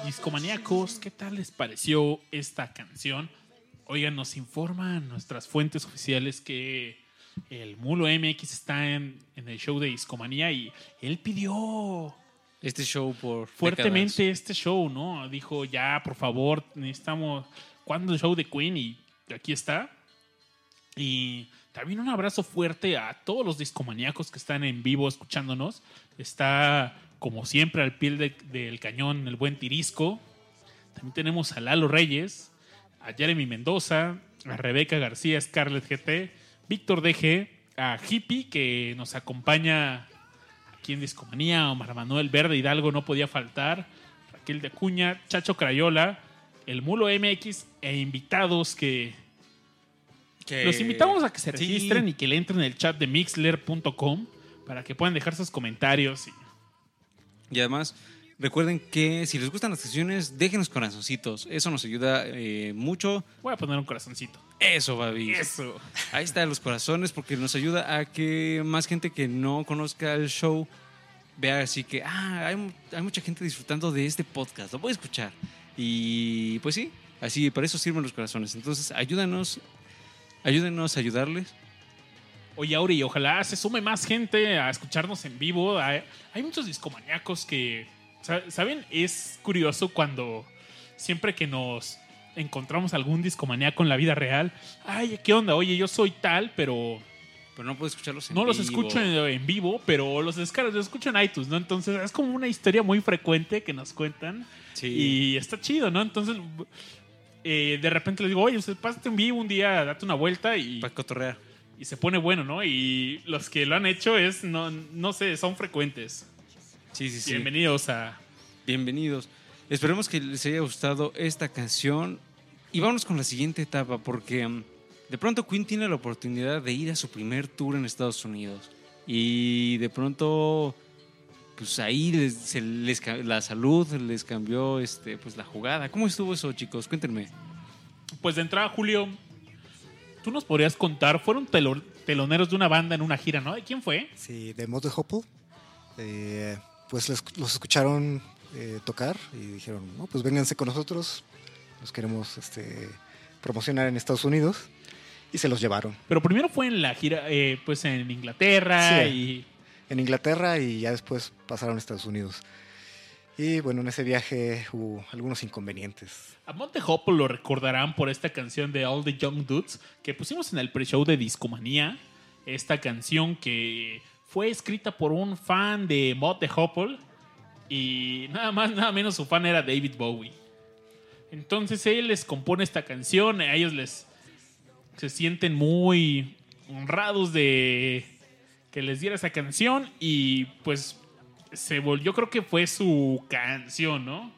Discomaníacos, ¿qué tal les pareció esta canción? Oigan, nos informan nuestras fuentes oficiales que el Mulo MX está en, en el show de Discomanía y él pidió Este show por fuertemente este show, ¿no? Dijo, ya, por favor, necesitamos. ¿Cuándo el show de Queen? Y aquí está. Y también un abrazo fuerte a todos los discomaníacos que están en vivo escuchándonos. Está, como siempre, al pie de- del cañón el buen Tirisco. También tenemos a Lalo Reyes, a Jeremy Mendoza, a Rebeca García, Scarlett GT, Víctor DG, a Hippie, que nos acompaña aquí en Discomanía, Omar Manuel Verde Hidalgo no podía faltar, Raquel de Acuña, Chacho Crayola, el Mulo MX e invitados que Que- los invitamos a que se Sí. registren y que le entren en el chat de mixler.com para que puedan dejar sus comentarios. y- Y además, recuerden que si les gustan las sesiones, déjenos corazoncitos. Eso nos ayuda eh, mucho. Voy a poner un corazoncito. Eso, Babi. Eso. Ahí están los corazones porque nos ayuda a que más gente que no conozca el show vea así que, ah, hay, hay mucha gente disfrutando de este podcast, lo voy a escuchar. Y pues sí, así, para eso sirven los corazones. Entonces, ayúdanos, ayúdenos a ayudarles. Oye, Auri, ojalá se sume más gente a escucharnos en vivo. Hay, hay muchos discomaníacos que, sa- ¿saben? Es curioso cuando siempre que nos encontramos algún discomaníaco en la vida real, ay, ¿qué onda? Oye, yo soy tal, pero Pero no puedo escucharlos en No los vivo. escucho en, en vivo, pero los descargo, los escucho en iTunes, ¿no? Entonces es como una historia muy frecuente que nos cuentan. Sí. Y está chido, ¿no? Entonces, eh, de repente les digo, oye, usted pásate en vivo un día, date una vuelta y, Para cotorrear. Y se pone bueno, ¿no? Y los que lo han hecho es, no, no sé, son frecuentes. Sí, sí, sí. Bienvenidos a... Bienvenidos. Esperemos que les haya gustado esta canción. Y vámonos con la siguiente etapa, porque mm, de pronto Queen tiene la oportunidad de ir a su primer tour en Estados Unidos. Y de pronto, pues ahí les- se les la salud les cambió este, pues la jugada. ¿Cómo estuvo eso, chicos? Cuéntenme. Pues de entrada, Julio, tú nos podrías contar, fueron telo- teloneros de una banda en una gira, ¿no? ¿De quién fue? Sí, de Mod de Hopple. eh, pues les- los escucharon eh, tocar y dijeron, no, pues vénganse con nosotros. Los queremos este, promocionar en Estados Unidos. Y se los llevaron. Pero primero fue en la gira, eh, pues en Inglaterra Sí. y... En Inglaterra y ya después pasaron a Estados Unidos. Y bueno, en ese viaje hubo algunos inconvenientes. A Monte Hopple lo recordarán por esta canción de All the Young Dudes que pusimos en el pre-show de Discomanía. Esta canción que fue escrita por un fan de Monte Hopple y nada más, nada menos su fan era David Bowie. Entonces él les compone esta canción, a ellos les se sienten muy honrados de que les diera esa canción y pues se volvió, yo creo que fue su canción, ¿no?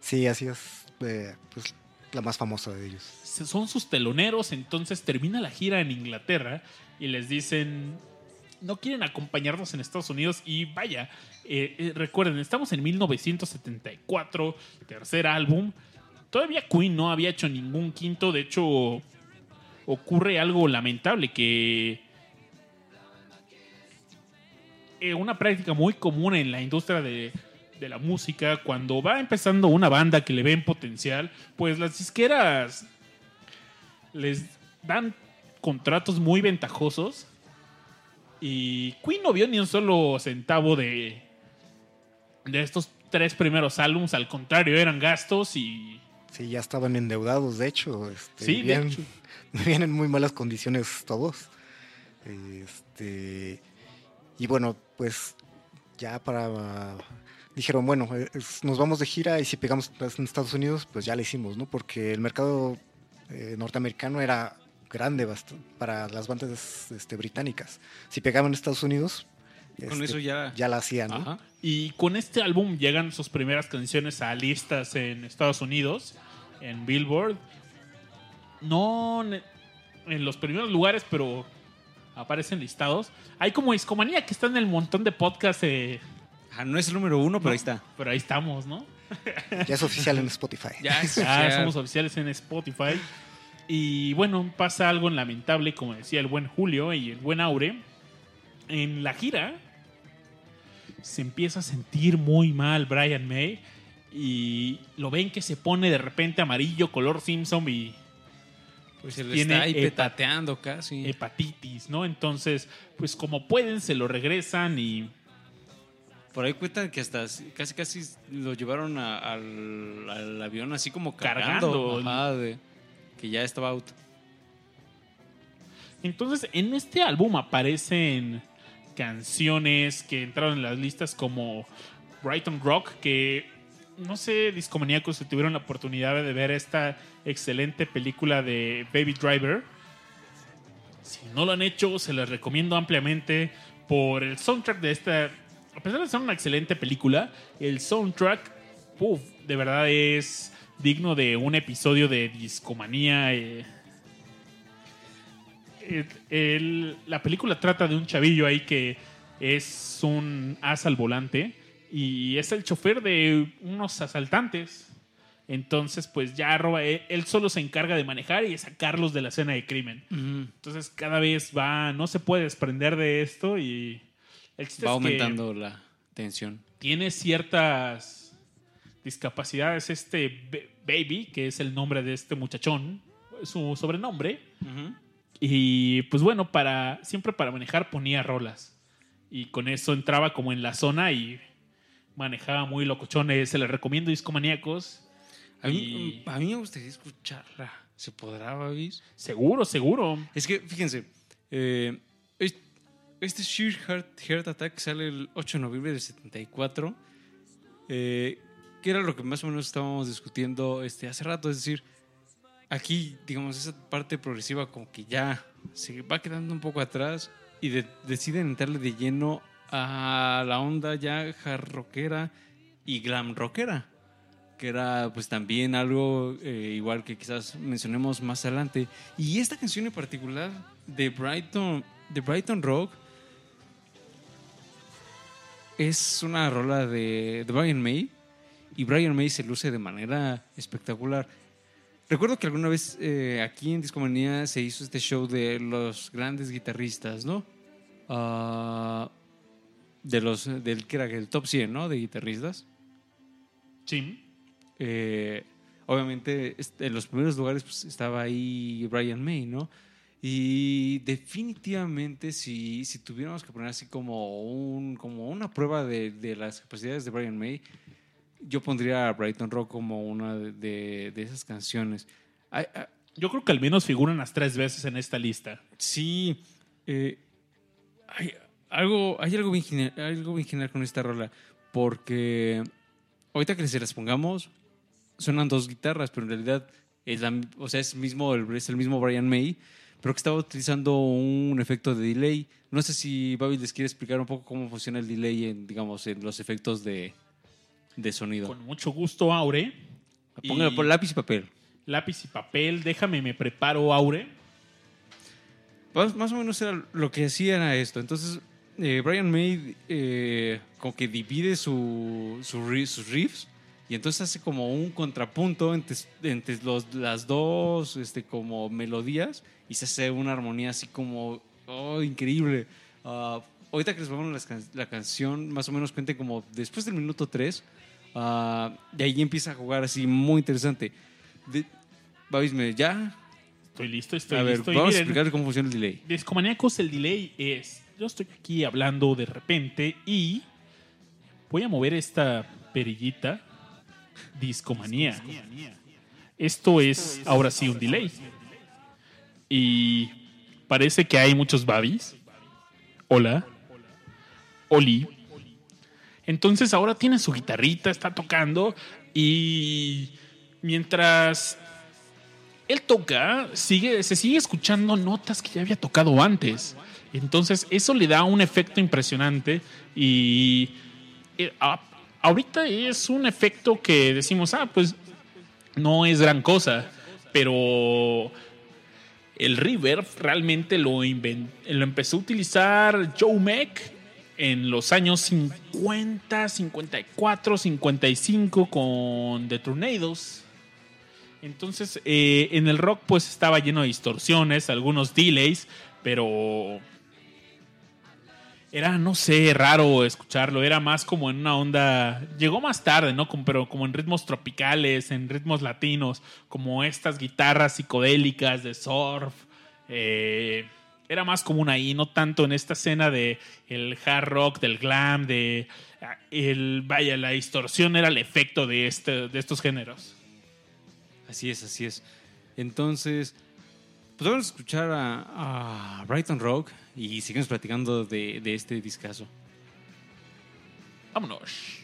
Sí, así es. eh, pues la más famosa de ellos. son sus teloneros, entonces termina la gira en Inglaterra y les dicen, no quieren acompañarnos en Estados Unidos y vaya, eh, eh, recuerden, estamos en 1974, tercer álbum, todavía Queen no había hecho ningún quinto, de hecho ocurre algo lamentable que... eh, una práctica muy común en la industria de, de la música, cuando va empezando una banda que le ven potencial, pues las disqueras les dan contratos muy ventajosos. Y Queen no vio ni un solo centavo de, de estos tres primeros álbumes. Al contrario, eran gastos y Sí, ya estaban endeudados, de hecho. Este, Sí, de vivían, hecho. *laughs* vivían en muy malas condiciones todos. Este, y bueno, pues ya para... Dijeron, bueno, eh, es- nos vamos de gira y si pegamos en Estados Unidos, pues ya lo hicimos, ¿no? Porque el mercado eh, norteamericano era grande para las bandas este, británicas. Si pegaban en Estados Unidos, con este, eso ya... ya la hacían, ¿no? Y con este álbum llegan sus primeras canciones a listas en Estados Unidos, en Billboard. No en los primeros lugares, pero aparecen listados. Hay como Discomanía que está en el montón de podcasts, eh, Ajá, no es el número uno, pero No. ahí está. pero ahí estamos, ¿no? Ya es oficial en Spotify. Ya, es Ya oficial. somos oficiales en Spotify. Y bueno, pasa algo lamentable, como decía el buen Julio y el buen Aure. En la gira se empieza a sentir muy mal Brian May. Y lo ven que se pone de repente amarillo, color Simpson y Pues se le tiene está ahí petateando casi. hepatitis, ¿no? Entonces, pues como pueden, se lo regresan y Por ahí cuentan que hasta casi casi lo llevaron a- al, al avión así como cargando. Cargando. Ajá, de, que ya estaba out. Entonces, en este álbum aparecen canciones que entraron en las listas como Brighton Rock, que no sé, discomaníacos si tuvieron la oportunidad de ver esta excelente película de Baby Driver. Si no lo han hecho, se les recomiendo ampliamente por el soundtrack de esta. A pesar de ser una excelente película, el soundtrack, puf, de verdad es digno de un episodio de discomanía. eh, la película trata de un chavillo ahí que es un as al volante y es el chofer de unos asaltantes. Entonces, pues ya roba, él, él solo se encarga de manejar y de sacarlos de la escena de crimen. Entonces, cada vez va, no se puede desprender de esto y el Va es que aumentando la tensión. tiene ciertas discapacidades este Ba- Baby, que es el nombre de este muchachón, su sobrenombre. Y pues bueno, para siempre para manejar ponía rolas. Y con eso entraba como en la zona y manejaba muy locochones. Se les recomiendo discomaníacos. A mí, Y- a mí me gustaría escucharla. ¿Se podrá, Babis? Seguro, seguro. Es que, fíjense, eh, es- este Sheer Heart, Heart Attack sale el 8 de noviembre del 74. eh, que era lo que más o menos estábamos discutiendo este, hace rato. Es decir, aquí, digamos, esa parte progresiva como que ya se va quedando un poco atrás y de- deciden entrarle de lleno a la onda ya hard rockera y glam rockera que era pues también algo eh, igual que quizás mencionemos más adelante y esta canción en particular de Brighton de Brighton Rock es una rola de, Brian May y Brian May se luce de manera espectacular Recuerdo que alguna vez eh, aquí en Discomanía se hizo este show de los grandes guitarristas, ¿no? Ah, de los, del que era el top 100, ¿no? De guitarristas. Sí. Eh, obviamente, en los primeros lugares pues, estaba ahí Brian May, ¿no? Y definitivamente, si, si tuviéramos que poner así como, un, como una prueba de, de las capacidades de Brian May, yo pondría a Brighton Rock como una de, de- de esas canciones. Ay, ah, Yo creo que al menos figuran las tres veces en esta lista. Sí, eh, hay algo, hay algo bien, genial, algo bien genial con esta rola, porque ahorita que se las pongamos, suenan dos guitarras, pero en realidad es, la, o sea, es, mismo, el- es el mismo Brian May, pero que estaba utilizando un efecto de delay. No sé si Babi les quiere explicar un poco cómo funciona el delay en, digamos, en los efectos de, de sonido. Con mucho gusto, Aure. Póngalo Y- por lápiz y papel. Lápiz y papel. Déjame, me preparo, Aure. Más, más o menos era lo que hacía era esto. Entonces, eh, Brian May eh, como que divide su, sus riffs y entonces hace como un contrapunto entre, entre los, las dos este, como melodías y se hace una armonía así como oh, increíble. Ah, ahorita que les las can- la canción, más o menos cuente como después del minuto 3, de ahí empieza a jugar así muy interesante. De, Babis, ¿me- ¿ya? Estoy listo, estoy a ver, listo. Vamos a miren, explicar cómo funciona el delay. Discomaníacos, el delay es. Yo estoy aquí hablando de repente y voy a mover esta perillita. Discomanía. Esto es ahora sí un delay. Y parece que hay muchos babis. Hola. Oli. Entonces ahora tiene su guitarrita, está tocando y mientras él toca, sigue, se sigue escuchando notas que ya había tocado antes. Entonces, eso le da un efecto impresionante y eh, a- ahorita es un efecto que decimos, ah, pues no es gran cosa, pero el reverb realmente lo, lo empezó a utilizar Joe Meck en los años 50, 54, 55 con The Tornadoes. Entonces, eh, en el rock pues estaba lleno de distorsiones, algunos delays, pero era, no sé, raro escucharlo. Era más como en una onda. Llegó más tarde, ¿no? Como- pero como en ritmos tropicales, en ritmos latinos, como estas guitarras psicodélicas de surf. eh, era más común ahí, no tanto en esta escena de el hard rock, del glam, de el vaya, la distorsión era el efecto de este, de estos géneros. Así es, así es. Entonces, a escuchar a, a Brighton Rock y seguimos platicando de, de este discazo. Vámonos.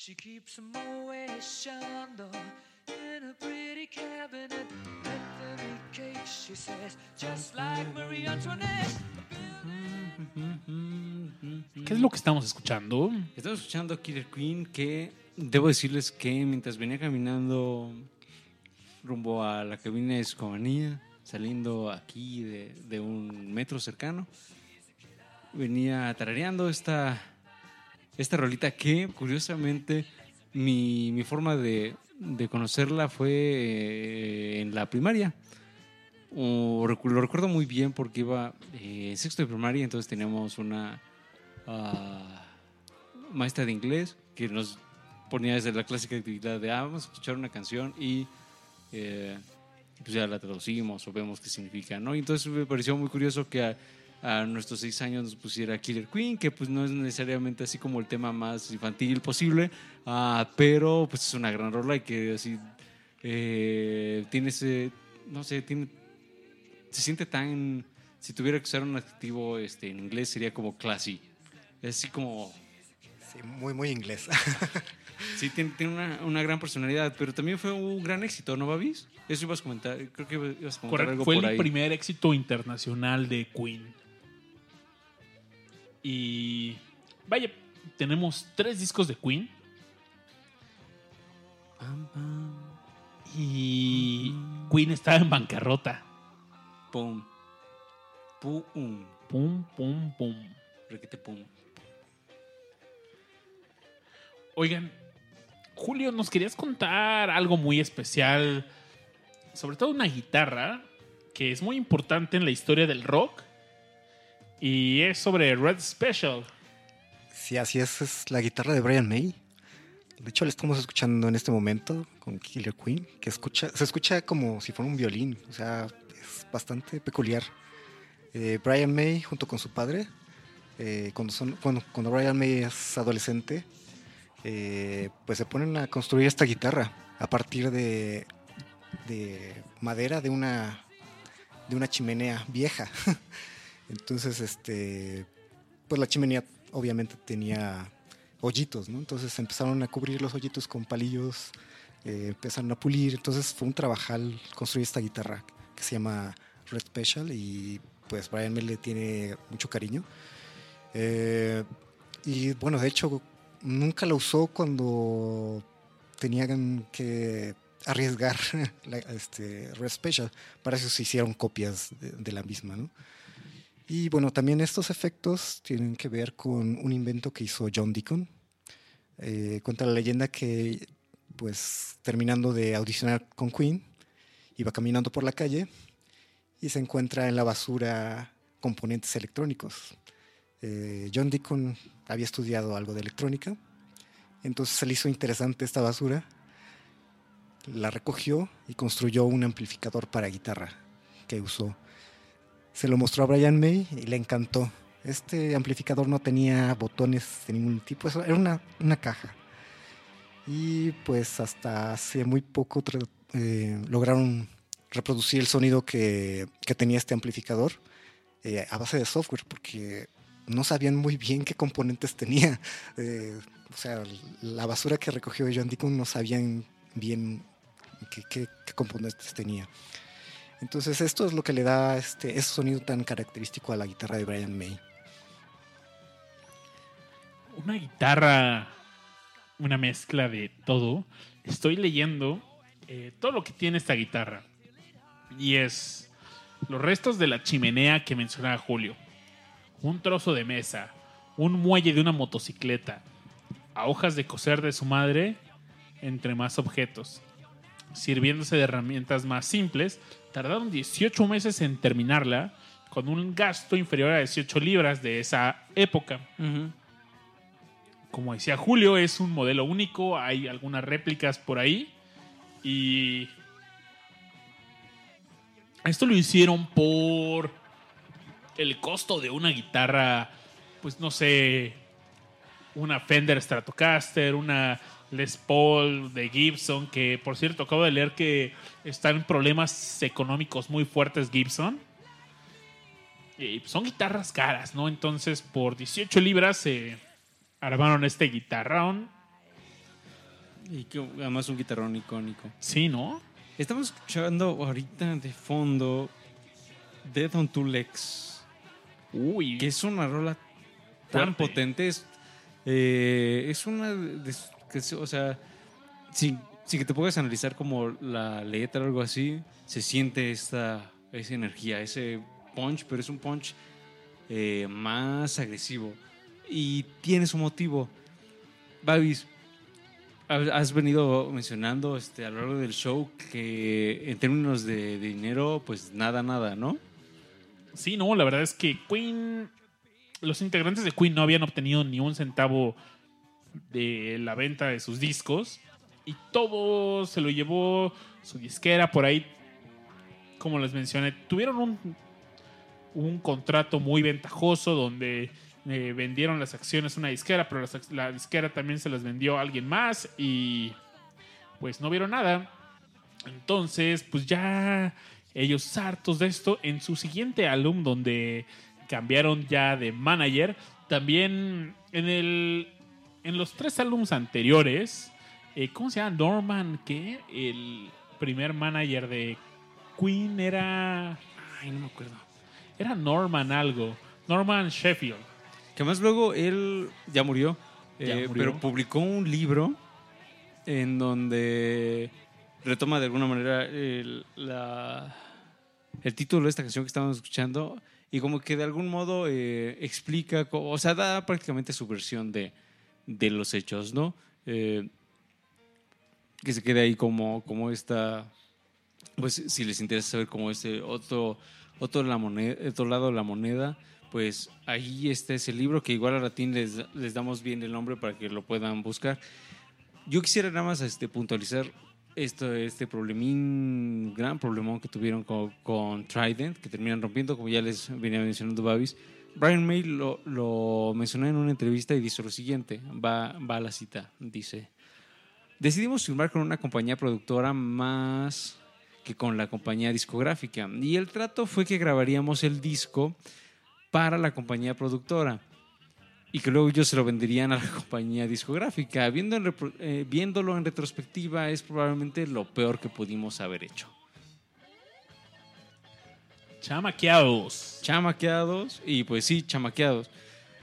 She keeps Chandon in a pretty cabinet. Let them eat cake, she says, just like Marie Antoinette. ¿Qué es lo que estamos escuchando? Estamos escuchando Killer Queen que debo decirles que mientras venía caminando rumbo a la cabina de Escomanía, saliendo aquí de, de un metro cercano, venía tarareando esta, esta rolita que curiosamente mi, mi forma de, de conocerla fue eh, en la primaria. Lo recuerdo muy bien porque iba eh, sexto de primaria, entonces teníamos una ah, maestra de inglés que nos ponía desde la clásica actividad de ah, vamos a escuchar una canción y eh, pues ya la traducimos o vemos qué significa, ¿no? Y entonces me pareció muy curioso que a, a nuestros seis años nos pusiera Killer Queen, que pues no es necesariamente así como el tema más infantil posible, ah, pero pues es una gran rola y que así eh, tiene ese, no sé, tiene, se siente tan, si tuviera que usar un adjetivo este, en inglés sería como classy, es así como Sí, muy, muy inglés. *laughs* Sí, tiene, tiene una, una gran personalidad, pero también fue un gran éxito, ¿no, Babis? Eso ibas a comentar, creo que ibas a comentar Correcto, algo fue por el ahí. primer éxito internacional de Queen. Y vaya, tenemos tres discos de Queen y Queen estaba en bancarrota. pum, pum, Pum, pum, pum. requete pum. Oigan, Julio, nos querías contar algo muy especial, sobre todo una guitarra que es muy importante en la historia del rock y es sobre Red Special. Sí, así es, es la guitarra de Brian May. De hecho, la estamos escuchando en este momento con Killer Queen, que escucha, se escucha como si fuera un violín, o sea, es bastante peculiar. Eh, Brian May, junto con su padre, eh, cuando, son, cuando, Brian May es adolescente, eh, pues se ponen a construir esta guitarra a partir de, de madera de una, de una chimenea vieja. *laughs* Entonces, este, pues la chimenea obviamente tenía hoyitos, ¿no? Entonces empezaron a cubrir los hoyitos con palillos, eh, empezaron a pulir. Entonces fue un trabajal construir esta guitarra que se llama Red Special y pues Brian May le tiene mucho cariño. Eh, y bueno, de hecho, nunca la usó cuando tenían que arriesgar *laughs* este, Red Special. Para eso se hicieron copias de la misma, ¿no? Y bueno, también estos efectos tienen que ver con un invento que hizo John Deacon. Eh, cuenta la leyenda que, pues, terminando de audicionar con Queen, iba caminando por la calle y se encuentra en la basura componentes electrónicos. Eh, John Deacon había estudiado algo de electrónica, entonces se le hizo interesante esta basura, la recogió y construyó un amplificador para guitarra que usó se lo mostró a Brian May y le encantó. Este amplificador no tenía botones de ningún tipo, eso era una, una caja. Y pues hasta hace muy poco eh, lograron reproducir el sonido que, que tenía este amplificador eh, a base de software, porque no sabían muy bien qué componentes tenía. *laughs* Eh, o sea, la basura que recogió John Deacon no sabían bien qué- qué componentes tenía. Entonces esto es lo que le da este, ese sonido tan característico a la guitarra de Brian May. Una guitarra, una mezcla de todo. Estoy leyendo eh, todo lo que tiene esta guitarra. Y es los restos de la chimenea que mencionaba Julio. Un trozo de mesa. Un muelle de una motocicleta. A hojas de coser de su madre. Entre más objetos. Sirviéndose de herramientas más simples. Tardaron 18 meses en terminarla. Con un gasto inferior a 18 libras de esa época como decía Julio, es un modelo único. Hay algunas réplicas por ahí. Y esto lo hicieron por el costo de una guitarra, pues no sé, una Fender Stratocaster, una Les Paul de Gibson, que por cierto acabo de leer que están en problemas económicos muy fuertes Gibson. Y son guitarras caras, ¿no? Entonces por 18 libras se armaron este guitarrón Y que además un guitarrón icónico. Sí, ¿no? Estamos escuchando ahorita de fondo Death on Two Legs, Uy, que es una rola tan Fuerte. potente. Es, eh, es una. de- que o sea, sin, sin que te puedas analizar como la letra o algo así, se siente esta, esa energía, ese punch, pero es un punch eh, más agresivo. Y tiene su motivo. Babis, ha- has venido mencionando este, a lo largo del show que en términos de dinero, pues nada, nada, ¿no? Sí, no, la verdad es que Queen, los integrantes de Queen no habían obtenido ni un centavo de la venta de sus discos y todo se lo llevó su disquera por ahí, como les mencioné, tuvieron un, un contrato muy ventajoso donde eh, vendieron las acciones a una disquera, pero la disquera también se las vendió a alguien más y pues no vieron nada. Entonces, pues ya ellos hartos de esto, en su siguiente álbum donde cambiaron ya de manager, también en el en los tres álbumes anteriores, eh, ¿cómo se llama? Norman, ¿qué? El primer manager de Queen era... Ay, no me acuerdo. Era Norman algo. Norman Sheffield. Que más luego él ya murió, Ya eh, murió. pero publicó un libro en donde retoma de alguna manera el, la- el título de esta canción que estábamos escuchando y como que de algún modo eh, explica, o sea, da prácticamente su versión de, de los hechos, ¿no? Eh, que se quede ahí como, como esta, pues si les interesa saber cómo este otro, otro, otro lado de la moneda, pues ahí está ese libro que igual a latín les, les damos bien el nombre para que lo puedan buscar. Yo quisiera nada más este, puntualizar esto, este problemín, gran problemón que tuvieron con, con Trident, que terminan rompiendo, como ya les venía mencionando Babis. Brian May lo, mencionó en una entrevista y dice lo siguiente, va, va a la cita, dice, decidimos firmar con una compañía productora más que con la compañía discográfica. Y el trato fue que grabaríamos el disco para la compañía productora y que luego ellos se lo venderían a la *laughs* compañía discográfica. Eh, viéndolo en retrospectiva es probablemente lo peor que pudimos haber hecho. Chamaqueados. Chamaqueados y pues sí, chamaqueados.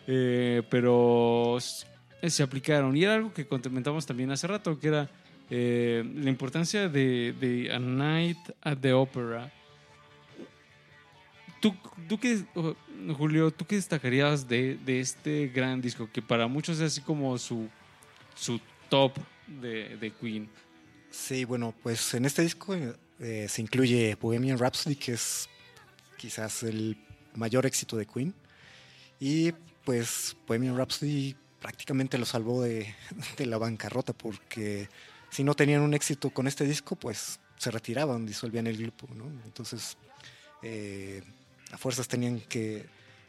Eh, pero s- se aplicaron. Y era algo que comentamos también hace rato, que era eh, la importancia de, de A Night at the Opera. ¿Tú, tú qué, Julio, tú qué destacarías de, de este gran disco? Que para muchos es así como su, su top de, de Queen. Sí, bueno, pues en este disco eh, se incluye Bohemian Rhapsody, que es quizás el mayor éxito de Queen. Y pues Bohemian Rhapsody prácticamente lo salvó de, la bancarrota, porque si no tenían un éxito con este disco, pues se retiraban, disolvían el grupo, ¿no? Entonces, eh, a fuerzas tenían que,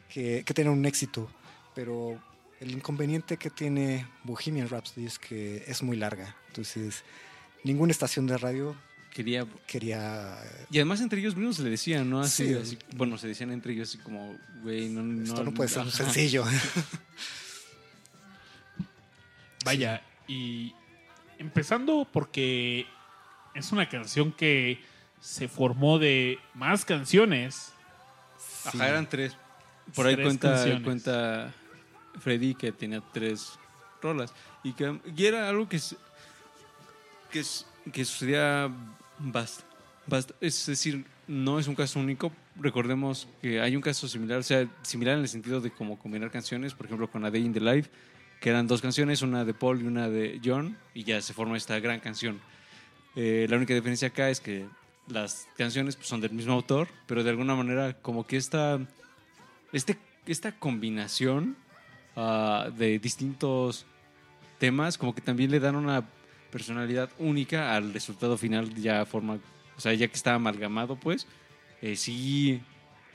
que tener un éxito, pero el inconveniente que tiene Bohemian Rhapsody es que es muy larga, entonces ninguna estación de radio Quería quería... Y además entre ellos mismos se le decían, ¿no? Así, Sí. así- bueno, se decían entre ellos así como, güey, no, no, Esto no puede ser ajá. sencillo. *laughs* Vaya, y empezando porque es una canción que se formó de más canciones. Sí. Ajá, eran tres. Por ahí cuenta, canciones. cuenta Freddy que tenía tres rolas. Y que y era algo que, que, que sucedía bast- bast- Es decir, no es un caso único. Recordemos que hay un caso similar, o sea, similar en el sentido de cómo combinar canciones, por ejemplo, con A Day in the Life, que eran dos canciones, una de Paul y una de John, y ya se forma esta gran canción. Eh, la única diferencia acá es que las canciones pues, son del mismo autor, pero de alguna manera como que esta, este, esta combinación ah, de distintos temas como que también le dan una personalidad única al resultado final ya forma, o sea, ya que está amalgamado pues, eh, sí,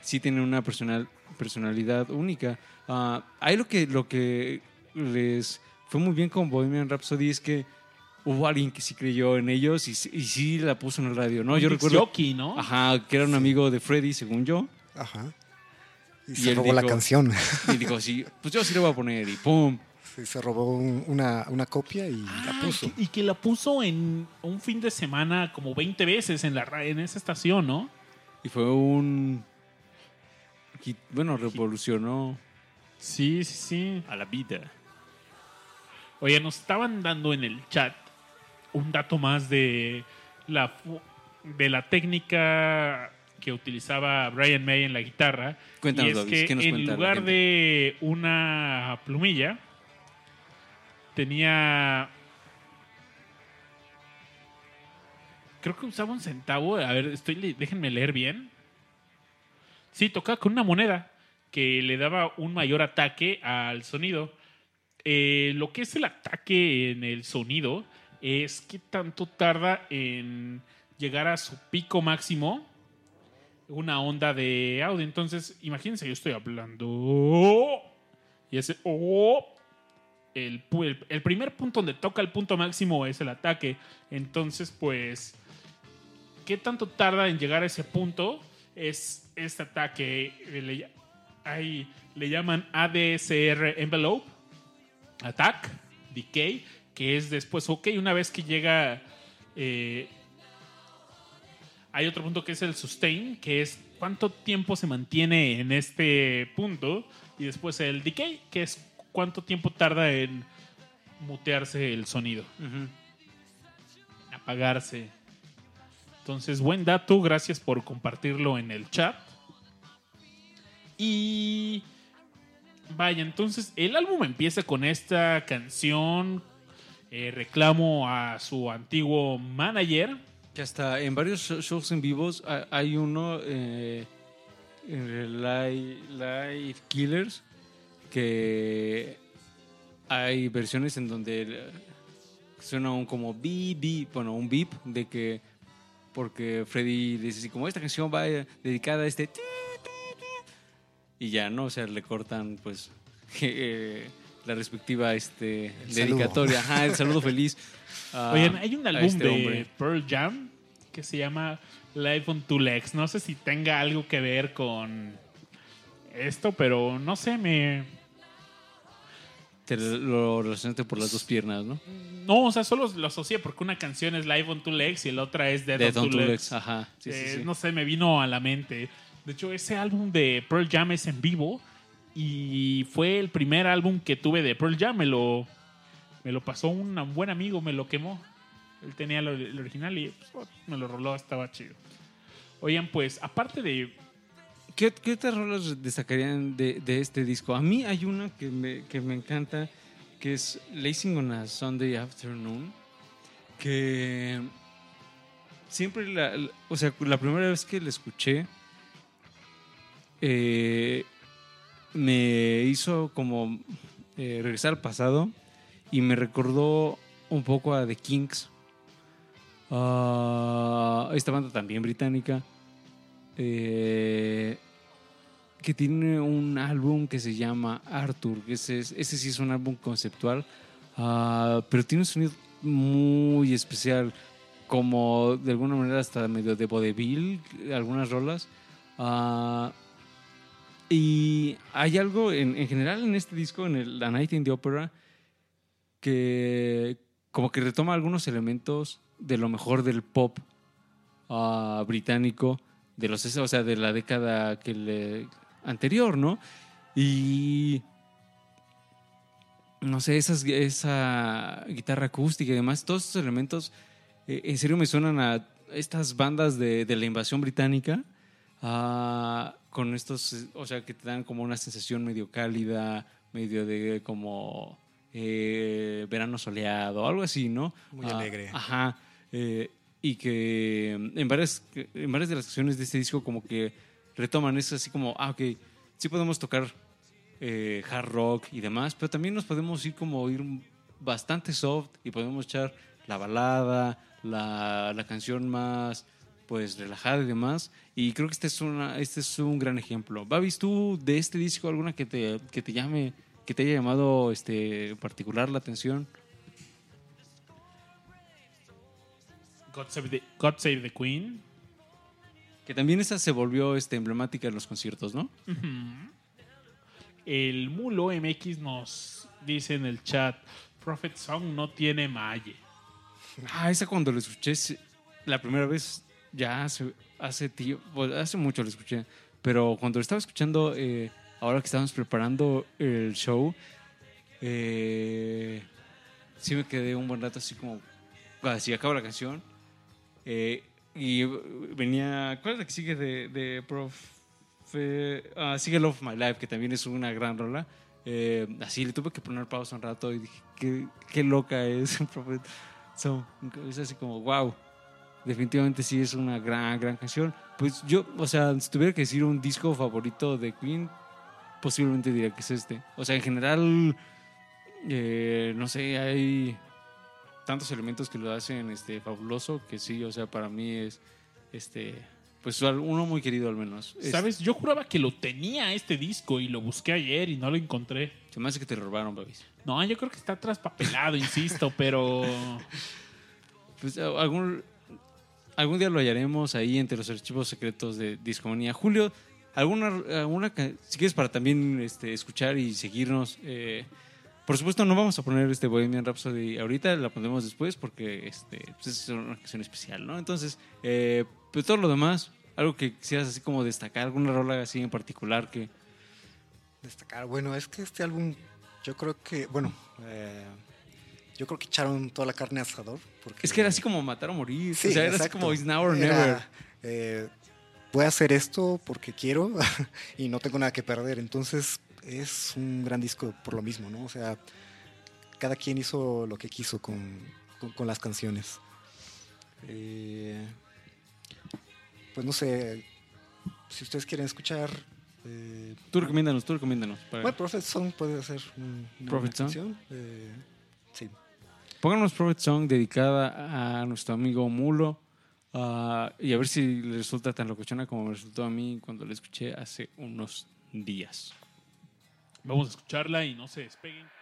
sí tiene una personal, personalidad única. Ah, ahí lo que, lo que les fue muy bien con Bohemian Rhapsody es que hubo alguien que sí creyó en ellos y, sí- y sí la puso en el radio, ¿no? Yo recuerdo... Jockey, ¿no? Ajá, que era un amigo de Freddy, según yo. Ajá. Y, Y se robó la canción. *laughs* Y dijo, sí, pues yo sí le voy a poner. Y pum. Se robó un- una, una copia y Ah, la puso. que- y que la puso en un fin de semana como 20 veces en, la, en esa estación, ¿no? Y fue un. Bueno, revolucionó Sí, sí, sí. a la vida. Oye, nos estaban dando en el chat un dato más de la, de la técnica que utilizaba Brian May en la guitarra. Cuéntanos, y es que ¿qué nos en lugar de una plumilla, tenía... Creo que usaba un centavo. A ver, estoy, déjenme leer bien. Sí, tocaba con una moneda que le daba un mayor ataque al sonido. Eh, lo que es el ataque en el sonido es qué tanto tarda en llegar a su pico máximo una onda de audio. Entonces, imagínense, yo estoy hablando y ese oh, el, el, primer punto donde toca el punto máximo es el ataque. Entonces, pues, ¿qué tanto tarda en llegar a ese punto? Es este ataque. eh, Le, ahí le llaman ADSR Envelope, Attack, Decay, que es después, ok, una vez que llega... eh, hay otro punto que es el sustain, que es cuánto tiempo se mantiene en este punto. Y después el decay, que es cuánto tiempo tarda en mutearse el sonido, apagarse. Entonces, buen dato, gracias por compartirlo en el chat. Y vaya, entonces el álbum empieza con esta canción, eh, reclamo a su antiguo manager. Que hasta en varios sho- shows en vivos ha- hay uno eh, en Live Killers que hay versiones en donde eh, suena un como beep, beep, bueno, un beep de que porque Freddy dice así como esta canción va eh, dedicada a este ti, ti, ti", y ya, ¿no? O sea, le cortan pues *laughs* eh, la respectiva este El saludo. dedicatoria, ajá, el saludo *laughs* feliz. a- Oigan, hay un álbum este de hombre. Pearl Jam que se llama Live on Two Legs. No sé si tenga algo que ver con esto, pero no sé, me... Te lo relacionaste por las dos piernas, ¿no? No, o sea, solo lo asocié porque una canción es Live on Two Legs y la otra es Dead, Dead on on Two Legs. Legs, ajá. Sí, Eh, sí. No sé, me vino a la mente. De hecho, ese álbum de Pearl Jam es en vivo y fue el primer álbum que tuve de Pearl Jam. Me lo, me lo pasó un buen amigo, me lo quemó. Él tenía el original y pues, me lo roló, estaba chido. Oigan, pues, aparte de ¿Qué, qué otras rolas destacarían de, de este disco? A mí hay una que me, que me encanta, que es Lazing on a Sunday Afternoon, que siempre, la, o sea, la primera vez que la escuché, eh, me hizo como eh, regresar al pasado y me recordó un poco a The Kinks. Ah, esta banda también británica. eh, que tiene un álbum que se llama Arthur. Ese, es- ese sí es un álbum conceptual, ah, pero tiene un sonido muy especial, como de alguna manera hasta medio de vodevil, algunas rolas. Ah, y hay algo en, en general en este disco, en el, La Night in the Opera, que como que retoma algunos elementos de lo mejor del pop ah, británico de los o sea de la década que le anterior no y no sé esas, esa guitarra acústica y demás todos estos elementos eh, en serio me suenan a estas bandas de, de la invasión británica con estos o sea que te dan como una sensación medio cálida medio de como eh, verano soleado algo así no Muy Ah, alegre. Ajá. eh, y que en varias, en varias de las canciones de este disco como que retoman eso así como, ah, ok, sí podemos tocar eh, hard rock y demás, pero también nos podemos ir como ir bastante soft y podemos echar la balada, la, la canción más pues relajada y demás. Y creo que este es, una, este es un gran ejemplo. Babis, ¿tú de este disco alguna que te, que te llame, que te haya llamado este, en particular la atención? God Save the, God Save the Queen. Que también esa se volvió este, emblemática en los conciertos, ¿no? El Mulo MX nos, Dice en el chat, Prophet Song no tiene malle. Ah, esa cuando lo escuché la primera vez, ya hace, hace, tío, pues, hace mucho lo escuché, pero cuando lo estaba escuchando, eh, ahora que estábamos preparando el show, eh, sí me quedé un buen rato así como, así acaba la canción, eh, y venía, ¿cuál es la que sigue de, de Prof? ah, sigue Love of My Life, que también es una gran rola. Eh, así le tuve que poner pausa un rato y dije, qué, qué loca es *laughs* So, es así como, wow. Definitivamente sí es una gran, gran canción. Pues yo, o sea, si tuviera que decir un disco favorito de Queen, posiblemente diría que es este. O sea, en general, eh, no sé, hay tantos elementos que lo hacen este, fabuloso que sí, o sea, para mí es, este, pues uno muy querido al menos. Es- ¿Sabes? Yo juraba que lo tenía este disco y lo busqué ayer y no lo encontré. Se me hace que te robaron, babis. No, yo creo que está traspapelado, insisto, pero *laughs* Pues algún, algún día lo hallaremos ahí entre los archivos secretos de Discomanía. Julio, alguna, alguna si quieres para también este, escuchar y seguirnos. eh, por supuesto, no vamos a poner este Bohemian Rhapsody ahorita, la pondremos después porque este, pues es una canción especial, ¿no? Entonces, eh, pues todo lo demás, algo que quisieras así como destacar, alguna rola así en particular que... Destacar, bueno, es que este álbum, yo creo que, bueno, eh, yo creo que echaron toda la carne asador. Porque, Es que era así como matar o morir. Sí, o sea, era exacto. así como It's now or Era, never. eh, voy a hacer esto porque quiero *laughs* y no tengo nada que perder. Entonces es un gran disco por lo mismo, ¿no? O sea, cada quien hizo lo que quiso con, con- con las canciones. Eh, pues no sé, si ustedes quieren escuchar... eh, Tú recomiéndanos, tú recomiéndanos. para- bueno, Prophet Song puede ser un- una Prophet buena Song. canción. eh, sí. Pónganos Prophet Song dedicada a nuestro amigo Mulo. ah, y a ver si le resulta tan locochona como me resultó a mí cuando la escuché hace unos días. Vamos a escucharla y no se despeguen.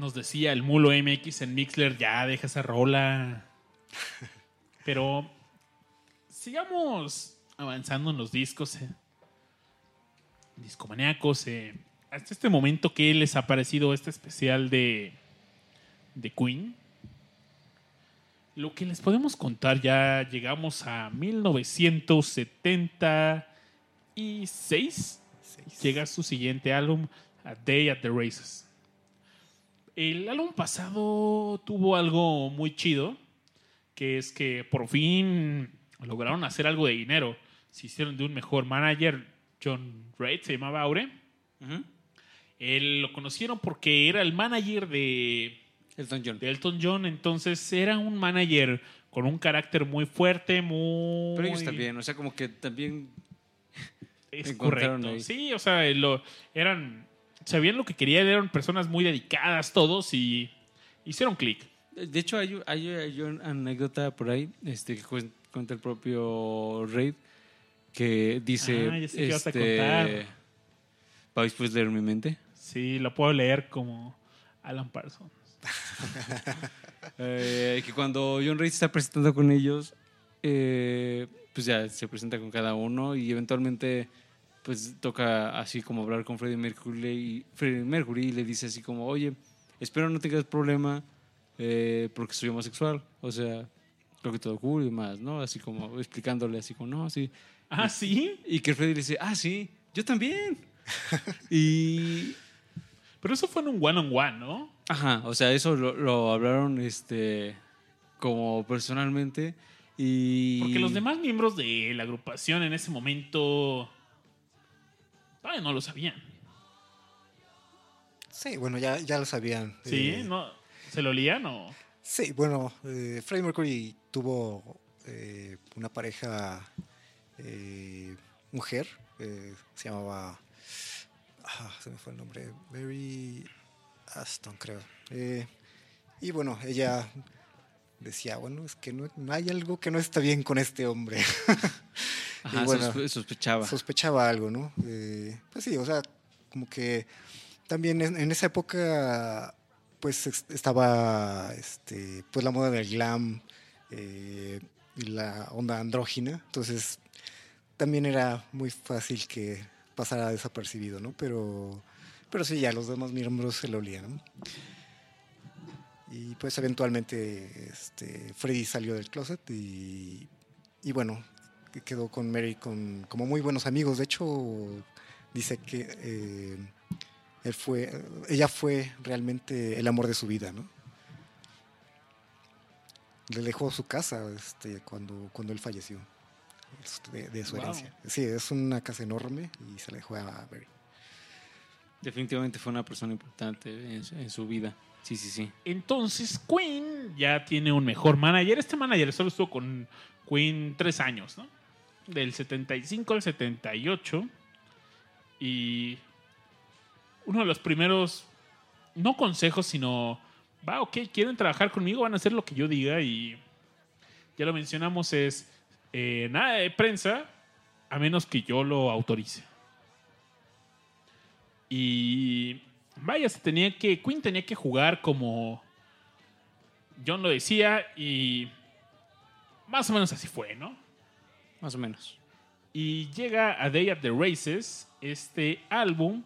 Nos decía el mulo MX en Mixler, ya deja esa rola. *laughs* Pero sigamos avanzando en los discos. Eh. Discomaníacos. eh. Hasta este momento, ¿qué les ha parecido este especial de, de Queen? Lo que les podemos contar, ya llegamos a 1976. Seis. Llega su siguiente álbum, A Day at the Races. El álbum pasado tuvo algo muy chido, que es que por fin lograron hacer algo de dinero. Se hicieron de un mejor manager, John Reid, se llamaba Aure. Él lo conocieron porque era el manager de, Elton John. de Elton John, entonces era un manager con un carácter muy fuerte, muy... Pero ellos también, o sea, como que también Es correcto. ahí. Sí, o sea, lo, eran. Sabían lo que querían, eran personas muy dedicadas todos y hicieron clic. De hecho, hay, hay, hay una anécdota por ahí este, que cuen- cuenta el propio Raid que dice... Ah, ya sé qué vas a este, contar. ¿Para después leer mi mente? Sí, lo puedo leer como Alan Parsons. *laughs* Eh, que cuando John Reid se está presentando con ellos, eh, pues ya se presenta con cada uno y eventualmente pues toca así como hablar con Freddie Mercury y, Freddie Mercury y le dice así como, oye, espero no tengas problema eh, porque soy homosexual, o sea, creo que todo cool y demás, ¿no? Así como explicándole así como, no, sí. Ah, sí. Y que Freddie le dice, ah, sí, yo también. *laughs* y Pero eso fue en un one-on-one, ¿no? Ajá, o sea, eso lo, lo hablaron este como personalmente y Porque los demás miembros de la agrupación en ese momento. Todavía no lo sabían. Sí, bueno, ya, ya lo sabían. ¿Sí? Eh, ¿No? ¿Se lo olían o.? Sí, bueno, eh, Freddie Mercury tuvo eh, una pareja eh, mujer, eh, se llamaba, ah, se me fue el nombre, Mary Aston, creo. Y bueno, ella decía, bueno, es que no, no hay algo que no está bien con este hombre. *laughs* Ajá, y bueno, sospe- sospechaba. sospechaba algo, ¿no? Eh, pues sí, o sea, como que también en, esa época, pues estaba, este, pues la moda del glam eh, y la onda andrógina, entonces también era muy fácil que pasara desapercibido, ¿no? Pero, pero sí, ya los demás miembros se lo olían, ¿no? Y pues eventualmente este, Freddy salió del closet y, y bueno, quedó con Mary con, como muy buenos amigos. De hecho, dice que eh, él fue, ella fue realmente el amor de su vida, ¿no? Le dejó su casa este, cuando, cuando él falleció, de, de su Wow. herencia. Sí, es una casa enorme y se la dejó a Mary. Definitivamente fue una persona importante en, su- en su vida. Sí, sí, sí. Entonces, Queen ya tiene un mejor manager. Este manager solo estuvo con Queen tres años, ¿no? Del 75 al 78. Y uno de los primeros, no consejos, sino, va, ok, quieren trabajar conmigo, van a hacer lo que yo diga. Y ya lo mencionamos, es eh, nada de prensa, a menos que yo lo autorice. Y vaya, se tenía que. Queen tenía que jugar como John lo decía y más o menos así fue, ¿no? Más o menos. Y llega a Day at the Races, este álbum,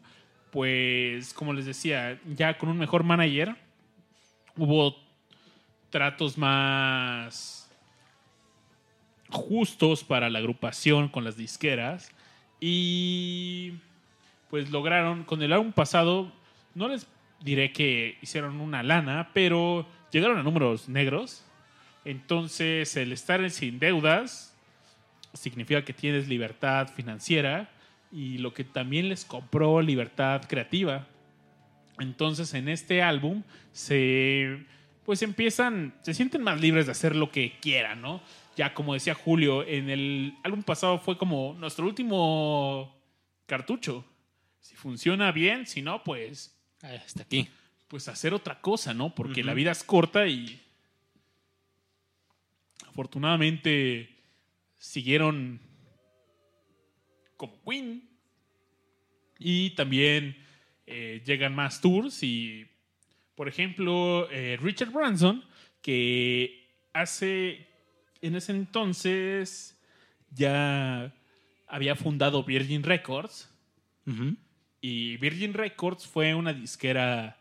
pues como les decía, ya con un mejor manager, hubo tratos más justos para la agrupación con las disqueras y pues lograron con el álbum pasado, no les diré que hicieron una lana, pero llegaron a números negros. Entonces el estar sin deudas significa que tienes libertad financiera y lo que también les compró libertad creativa. Entonces en este álbum se pues empiezan, se sienten más libres de hacer lo que quieran, ¿no? Ya como decía Julio, en el álbum pasado fue como nuestro último cartucho. Si funciona bien, si no, pues Ah, hasta aquí. pues hacer otra cosa, ¿no? Porque la vida es corta y afortunadamente siguieron como Queen y también eh, llegan más tours y Por ejemplo, eh, Richard Branson, que hace, en ese entonces, ya había fundado Virgin Records. Y Virgin Records fue una disquera,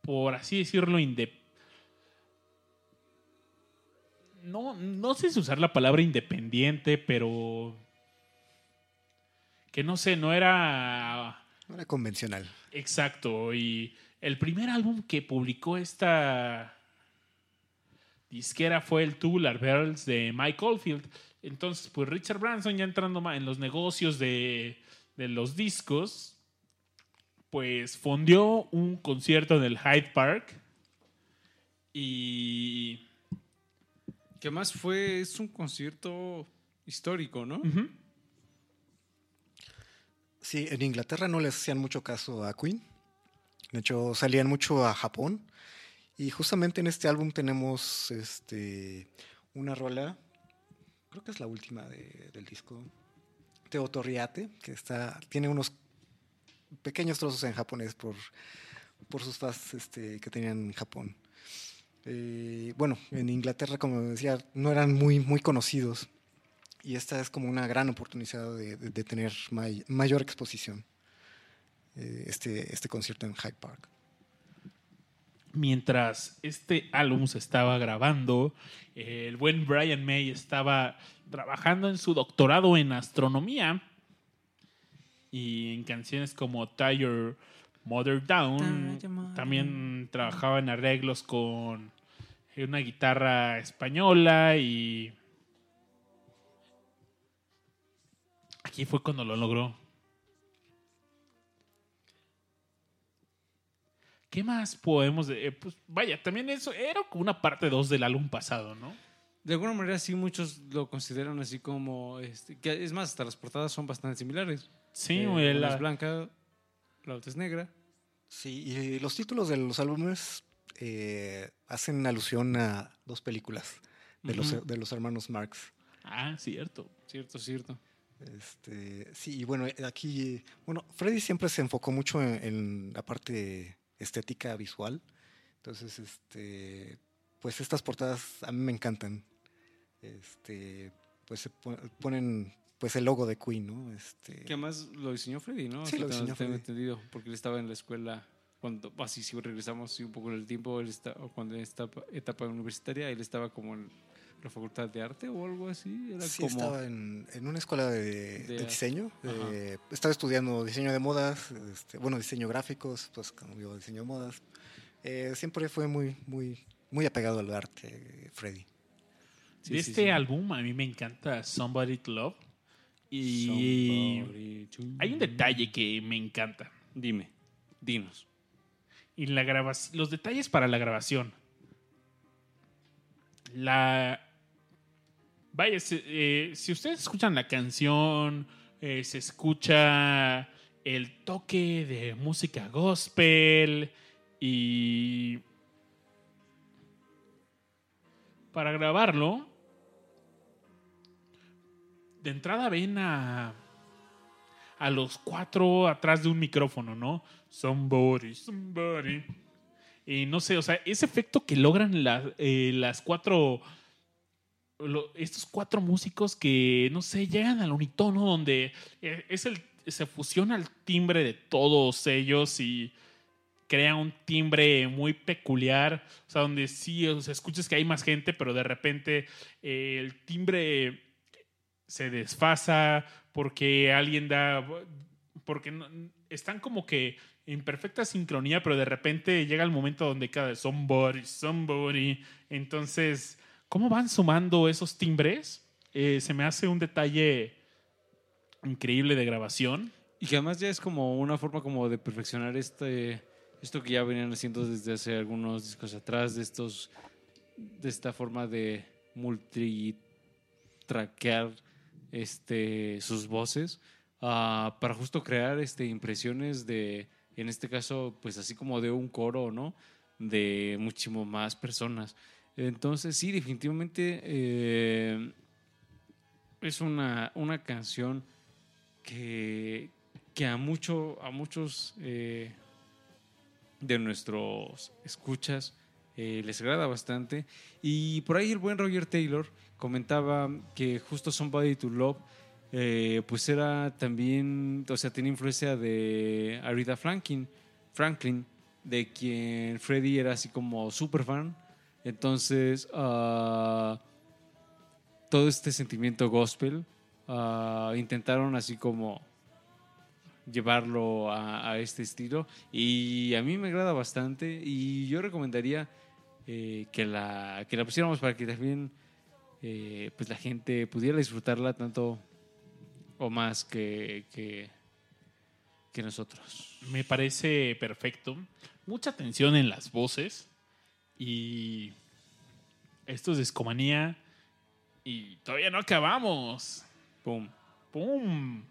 por así decirlo, independiente. No, no sé si usar la palabra independiente, pero que no sé, no era No era convencional. exacto. Y el primer álbum que publicó esta disquera fue el Tubular Bells de Mike Oldfield. Entonces, pues Richard Branson ya entrando en los negocios de, de los discos, pues fundió un concierto en el Hyde Park y... Que más fue, es un concierto histórico, ¿no? Sí, en Inglaterra no les hacían mucho caso a Queen. De hecho, salían mucho a Japón. Y justamente en este álbum tenemos este, una rola, creo que es la última de- del disco, Teotorriate, que está, tiene unos pequeños trozos en japonés por, por sus fans este, que tenían en Japón. Eh, bueno, en Inglaterra, como decía, no eran muy, muy conocidos. Y esta es como una gran oportunidad de, de- de tener may- mayor exposición. eh, este, este concierto en Hyde Park. mientras este álbum se estaba grabando, el buen Brian May estaba trabajando en su doctorado en astronomía y en canciones como Tie Your Mother Down. También trabajaba en arreglos con una guitarra española y aquí fue cuando lo logró. ¿Qué más podemos de- eh, pues vaya, también eso era como una parte 2 del álbum pasado, ¿no? De alguna manera sí muchos lo consideran así como, este, que es más, hasta las portadas son bastante similares. Sí, Eh, la- es blanca, la otra es negra. Sí, y los títulos de los álbumes eh, hacen alusión a dos películas de, los, de los hermanos Marx. Ah, cierto. Cierto, cierto. Este, sí, y bueno, aquí, bueno, Freddy siempre se enfocó mucho en, en la parte estética visual. Entonces, este, pues estas portadas a mí me encantan. Este, pues se pon- ponen pues el logo de Queen, ¿no? Este, Que además lo diseñó Freddy, ¿no? Sí, lo diseñó Freddy. entendido, porque él estaba en la escuela cuando, así si regresamos un poco en el tiempo, él está, o cuando en esta etapa universitaria, él estaba como en la facultad de arte o algo así. Era Sí, como, estaba en, en una escuela de, De- de diseño. Eh, estaba estudiando diseño de modas, este, bueno, diseño gráficos, pues cambió a diseño de modas. Eh, siempre fue muy, muy, muy apegado al arte, Freddy. Sí, de sí, este sí. álbum a mí me encanta Somebody to Love. Y Somebody to- hay un detalle que me encanta. Dime, dinos. Y la grabación, los detalles para la grabación. La. Vaya, si, eh, si ustedes escuchan la canción, eh, se escucha el toque de música gospel y. Para grabarlo, de entrada ven a. a los cuatro atrás de un micrófono, ¿no? Somebody, somebody. Y no sé, o sea, ese efecto que logran la- eh, las cuatro. estos cuatro músicos que, no sé, llegan al unitono donde eh, es el, se fusiona el timbre de todos ellos y crea un timbre muy peculiar. O sea, donde sí, o sea, escuchas que hay más gente, pero de repente eh, el timbre se desfasa porque alguien da. Porque no- están como que en perfecta sincronía, pero de repente llega el momento donde cada somebody, somebody. Entonces, ¿cómo van sumando esos timbres? Eh, se me hace un detalle increíble de grabación. Y que además ya es como una forma como de perfeccionar este esto que ya venían haciendo desde hace algunos discos atrás, de estos de esta forma de multitraquear este, sus voces ah, para justo crear este, impresiones de, en este caso, pues así como de un coro, ¿no? De muchísimo más personas. Entonces, sí, definitivamente eh, es una, una canción que, que a, mucho, a muchos eh, de nuestros escuchas eh, les agrada bastante. Y por ahí el buen Roger Taylor comentaba que justo Somebody to Love eh, pues era también, o sea, tenía influencia de Aretha Franklin, Franklin de quien Freddy era así como super fan. Entonces, uh, todo este sentimiento gospel uh, intentaron así como llevarlo a, a, este estilo y a mí me agrada bastante y yo recomendaría eh, que, la, que la pusiéramos para que también eh, pues la gente pudiera disfrutarla tanto o más que, que, nosotros. Me parece perfecto. Mucha atención en las voces y esto es Discomanía y todavía no acabamos. ¡Pum! ¡Pum!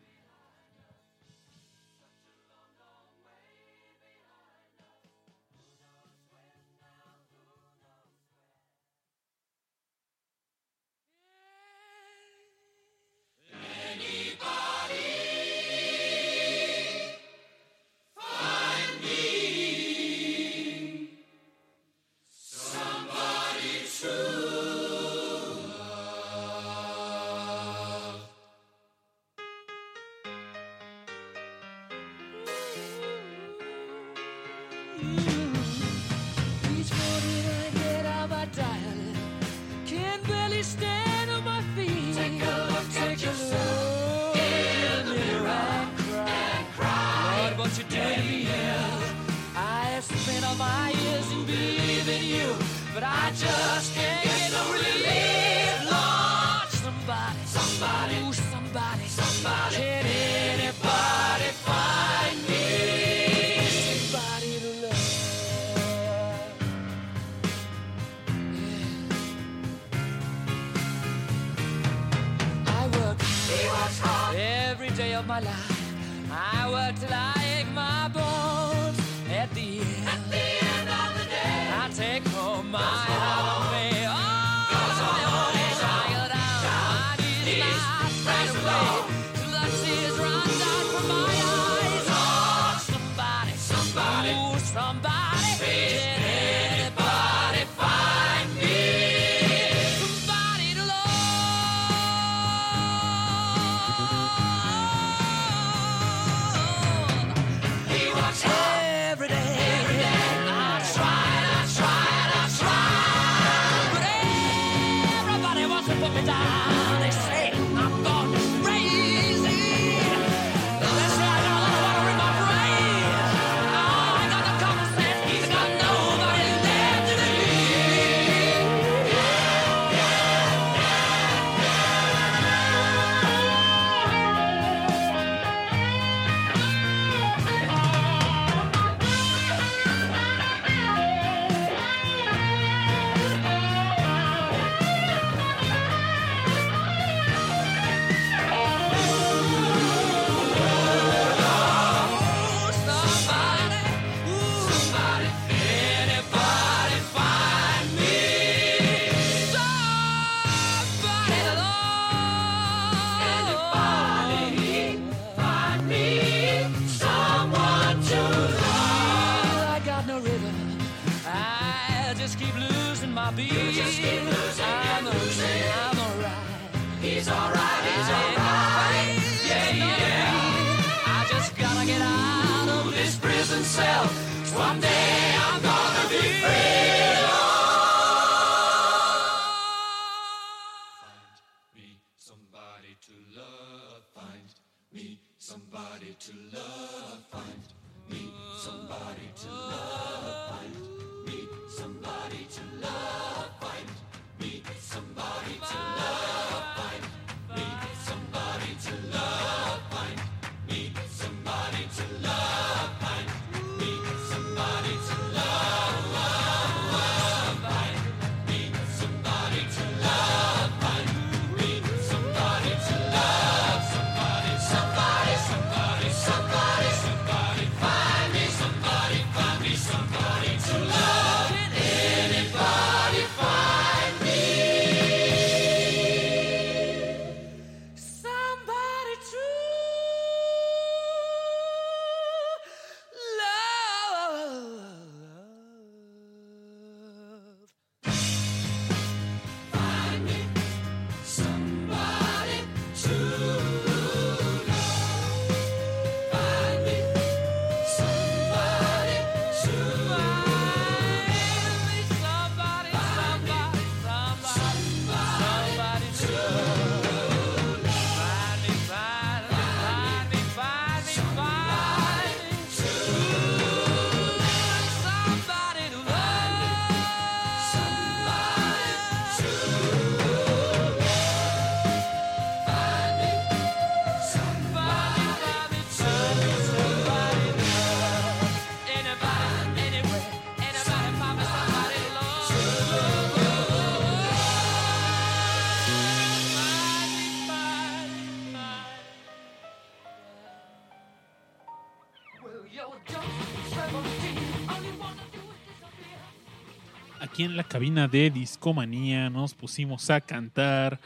Aquí en la cabina de Discomanía nos pusimos a cantar,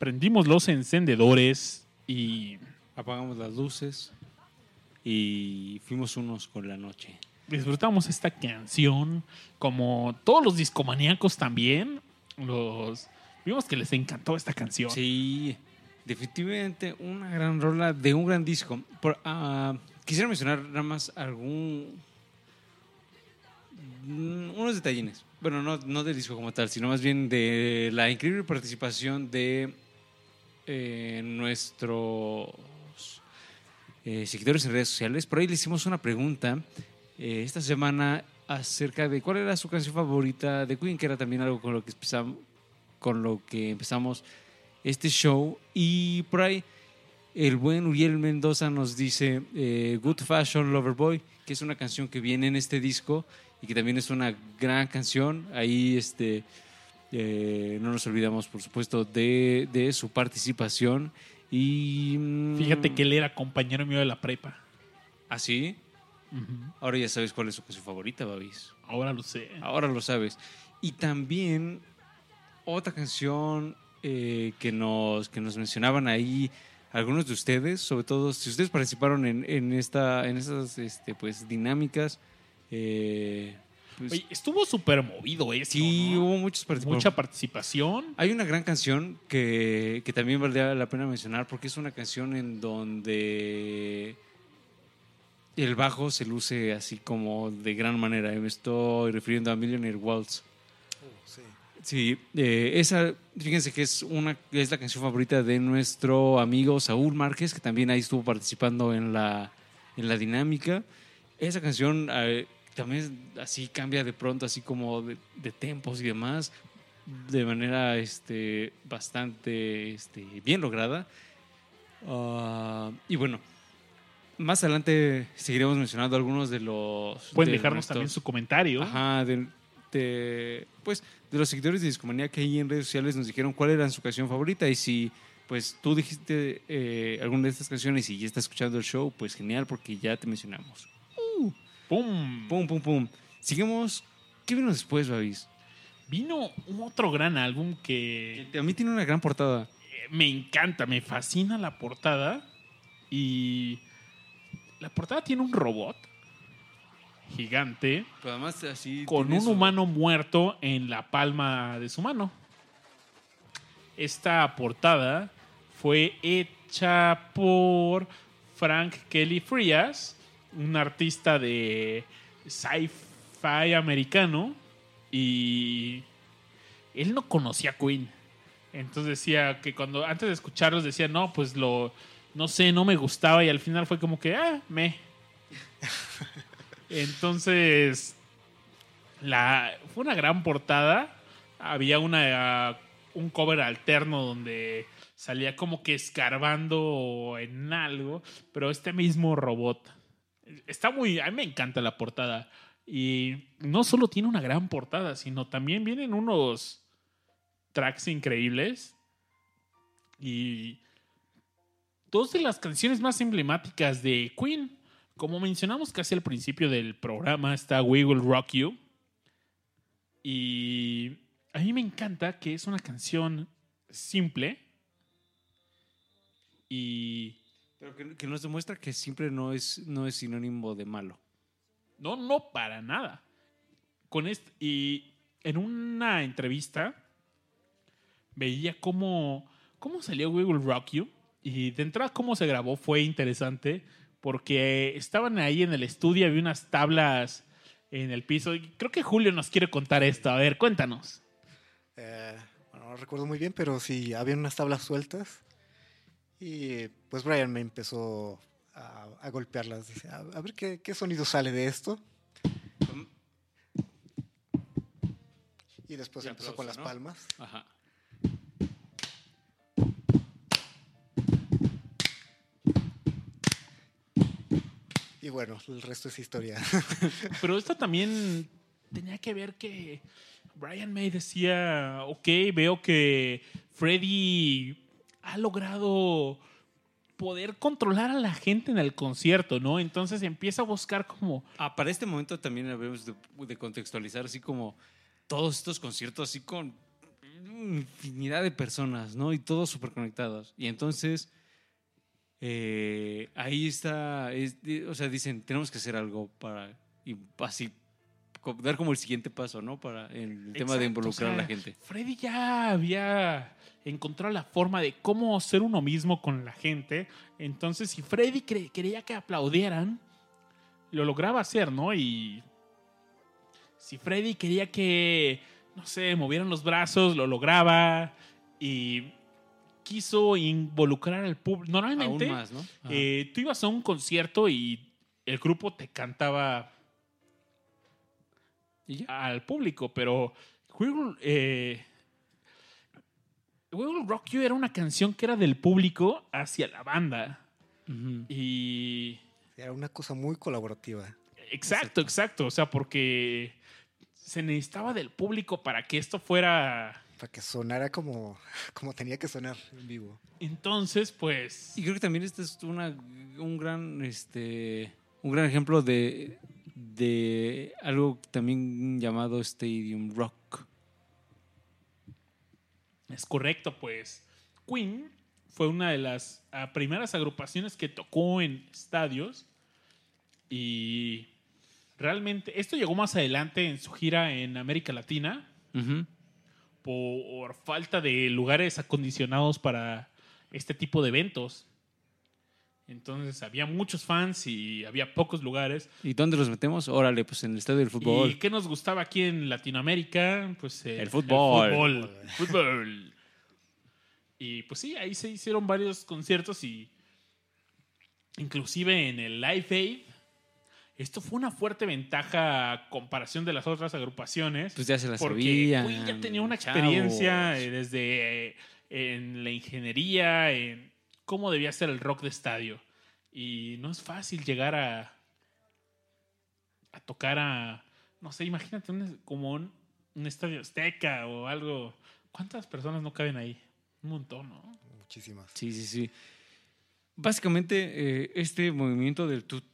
prendimos los encendedores y Apagamos las luces y fuimos unos con la noche. disfrutamos esta canción. Como todos los discomaníacos también, los vimos que les encantó esta canción. Sí, definitivamente una gran rola de un gran disco. Por, ah, quisiera mencionar nada más algún. mm, unos detallines. Bueno, no, no del disco como tal, sino más bien de la increíble participación de eh, nuestros eh, seguidores en redes sociales. Por ahí le hicimos una pregunta eh, esta semana acerca de cuál era su canción favorita de Queen, que era también algo con lo que empezamos, con lo que empezamos este show. Y por ahí el buen Uriel Mendoza nos dice eh, Good Fashion Lover Boy, que es una canción que viene en este disco y que también es una gran canción. Ahí este, eh, no nos olvidamos, por supuesto, de, de su participación. Y mm, Fíjate que él era compañero mío de la prepa. ¿Así? Ahora ya sabes cuál es su canción favorita, Babis. Ahora lo sé. Ahora lo sabes. Y también otra canción eh, que, nos, que nos mencionaban ahí algunos de ustedes, sobre todo si ustedes participaron en, en, esta, en estas este, pues, dinámicas. Eh, pues, Oye, estuvo súper movido eso. sí, ¿no? hubo muchos participantes. Mucha participación. Hay una gran canción que, que también valdría la pena mencionar porque es una canción en donde el bajo se luce así como de gran manera. Me estoy refiriendo a Millionaire Waltz. sí. Sí, eh, esa, fíjense que es una es la canción favorita de nuestro amigo Saúl Márquez, que también ahí estuvo participando en la, en la dinámica. Esa canción eh, también así cambia de pronto, así como de, de tempos y demás, de manera este, bastante este, bien lograda. Ah, y bueno, más adelante seguiremos mencionando algunos de los... Pueden de dejarnos nuestros- también su comentario. Ajá, de, de- pues, de los seguidores de Discomanía que ahí en redes sociales nos dijeron cuál era su canción favorita y si pues tú dijiste eh, alguna de estas canciones y ya estás escuchando el show, pues genial porque ya te mencionamos. ¡Pum! Pum, pum, pum. Seguimos. ¿Qué vino después, Babis? Vino un otro gran álbum que A mí tiene una gran portada. eh, me encanta, me fascina la portada. Y la portada tiene un robot gigante Pero además así... con un humano muerto en la palma de su mano. Esta portada fue hecha por Frank Kelly Frias, un artista de sci-fi americano, y él no conocía a Queen. Entonces decía que cuando antes de escucharlos decía, no, pues lo, no sé, no me gustaba, y al final fue como que, ah, me. *laughs* Entonces, la, fue una gran portada. Había una, un cover alterno donde salía como que escarbando en algo, pero este mismo robot. Está muy. A mí me encanta la portada. Y no solo tiene una gran portada, sino también vienen unos tracks increíbles. Y dos de las canciones más emblemáticas de Queen. Como mencionamos casi al principio del programa, está We Will Rock You. Y a mí me encanta que es una canción simple. Y Pero que, que nos demuestra que siempre no es, no es sinónimo de malo. no, no para nada. Con este, y en una entrevista veía cómo, cómo salió We Will Rock You. Y de entrada cómo se grabó fue interesante porque estaban ahí en el estudio, había unas tablas en el piso. Y creo que Julio nos quiere contar esto. A ver, cuéntanos. Eh, bueno, no recuerdo muy bien, pero sí, había unas tablas sueltas. Y pues Brian me empezó a, a golpearlas. Dice, a, a ver qué, qué sonido sale de esto. Y después Y empezó aplauso, con las ¿no? palmas. Ajá. Y bueno, el resto es historia. *laughs* Pero esto también tenía que ver que Brian May decía, ok, veo que Freddy ha logrado poder controlar a la gente en el concierto, ¿no? Entonces empieza a buscar como Ah, para este momento también debemos de, de contextualizar así como todos estos conciertos así con infinidad de personas, ¿no? Y todos súper conectados. Y entonces eh, ahí está, es- o sea, dicen, tenemos que hacer algo para, y así, dar como el siguiente paso, ¿no? Para el tema de involucrar o a la gente. Freddy ya había encontrado la forma de cómo ser uno mismo con la gente. Entonces, si Freddy cre- quería que aplaudieran, lo lograba hacer, ¿no? Y si Freddy quería que, no sé, movieran los brazos, lo lograba. Y quiso involucrar al público. Normalmente, Aún más, ¿no? Eh, tú ibas a un concierto y el grupo te cantaba ¿Y ya? al público, pero We Will, eh, We Will Rock You era una canción que era del público hacia la banda. Y. Era una cosa muy colaborativa. Exacto, exacto. O sea, porque se necesitaba del público para que esto fuera. Para que sonara como, como tenía que sonar en vivo. Entonces, pues. Y creo que también este es una, un gran este un gran ejemplo de, de algo también llamado Stadium Rock. Es correcto, pues. Queen fue una de las ah, primeras agrupaciones que tocó en estadios. Y realmente, esto llegó más adelante en su gira en América Latina. Por falta de lugares acondicionados para este tipo de eventos. Entonces había muchos fans y había pocos lugares. ¿Y dónde los metemos? Órale, pues en el estadio del fútbol. ¿Y qué nos gustaba aquí en Latinoamérica? Pues El fútbol. El fútbol. Fútbol. Y pues sí, ahí se hicieron varios conciertos y inclusive en el Live Aid. Esto fue una fuerte ventaja a comparación de las otras agrupaciones. Pues ya se la porque sabían. Ya tenía una experiencia eh, desde eh, en la ingeniería, en cómo debía ser el rock de estadio. Y no es fácil llegar a, a tocar a, no sé, imagínate un- como un, un estadio azteca o algo. ¿Cuántas personas no caben ahí? Un montón, ¿no? Muchísimas. Sí, sí, sí. Básicamente, eh, este movimiento del tut,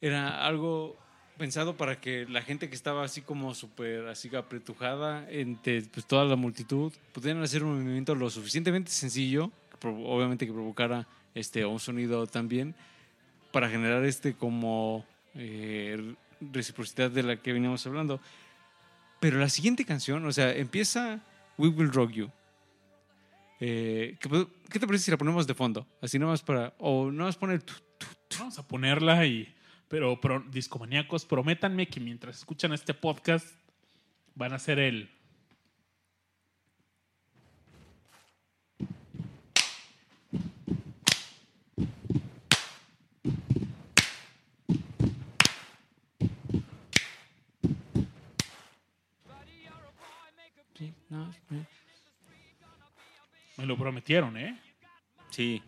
era algo pensado para que la gente que estaba así como súper así apretujada entre pues, toda la multitud pudieran hacer un movimiento lo suficientemente sencillo, obviamente que provocara este, un sonido también, para generar este como eh, reciprocidad de la que veníamos hablando. Pero la siguiente canción, o sea, empieza We Will Rock You. Eh, ¿qué, te parece si la ponemos de fondo? Así nada más para. O nada más poner. tu- Vamos a ponerla y. Pero, pro- discomaníacos, prométanme que mientras escuchan este podcast van a hacer el. Sí, no, sí. Me lo prometieron, ¿eh? Sí.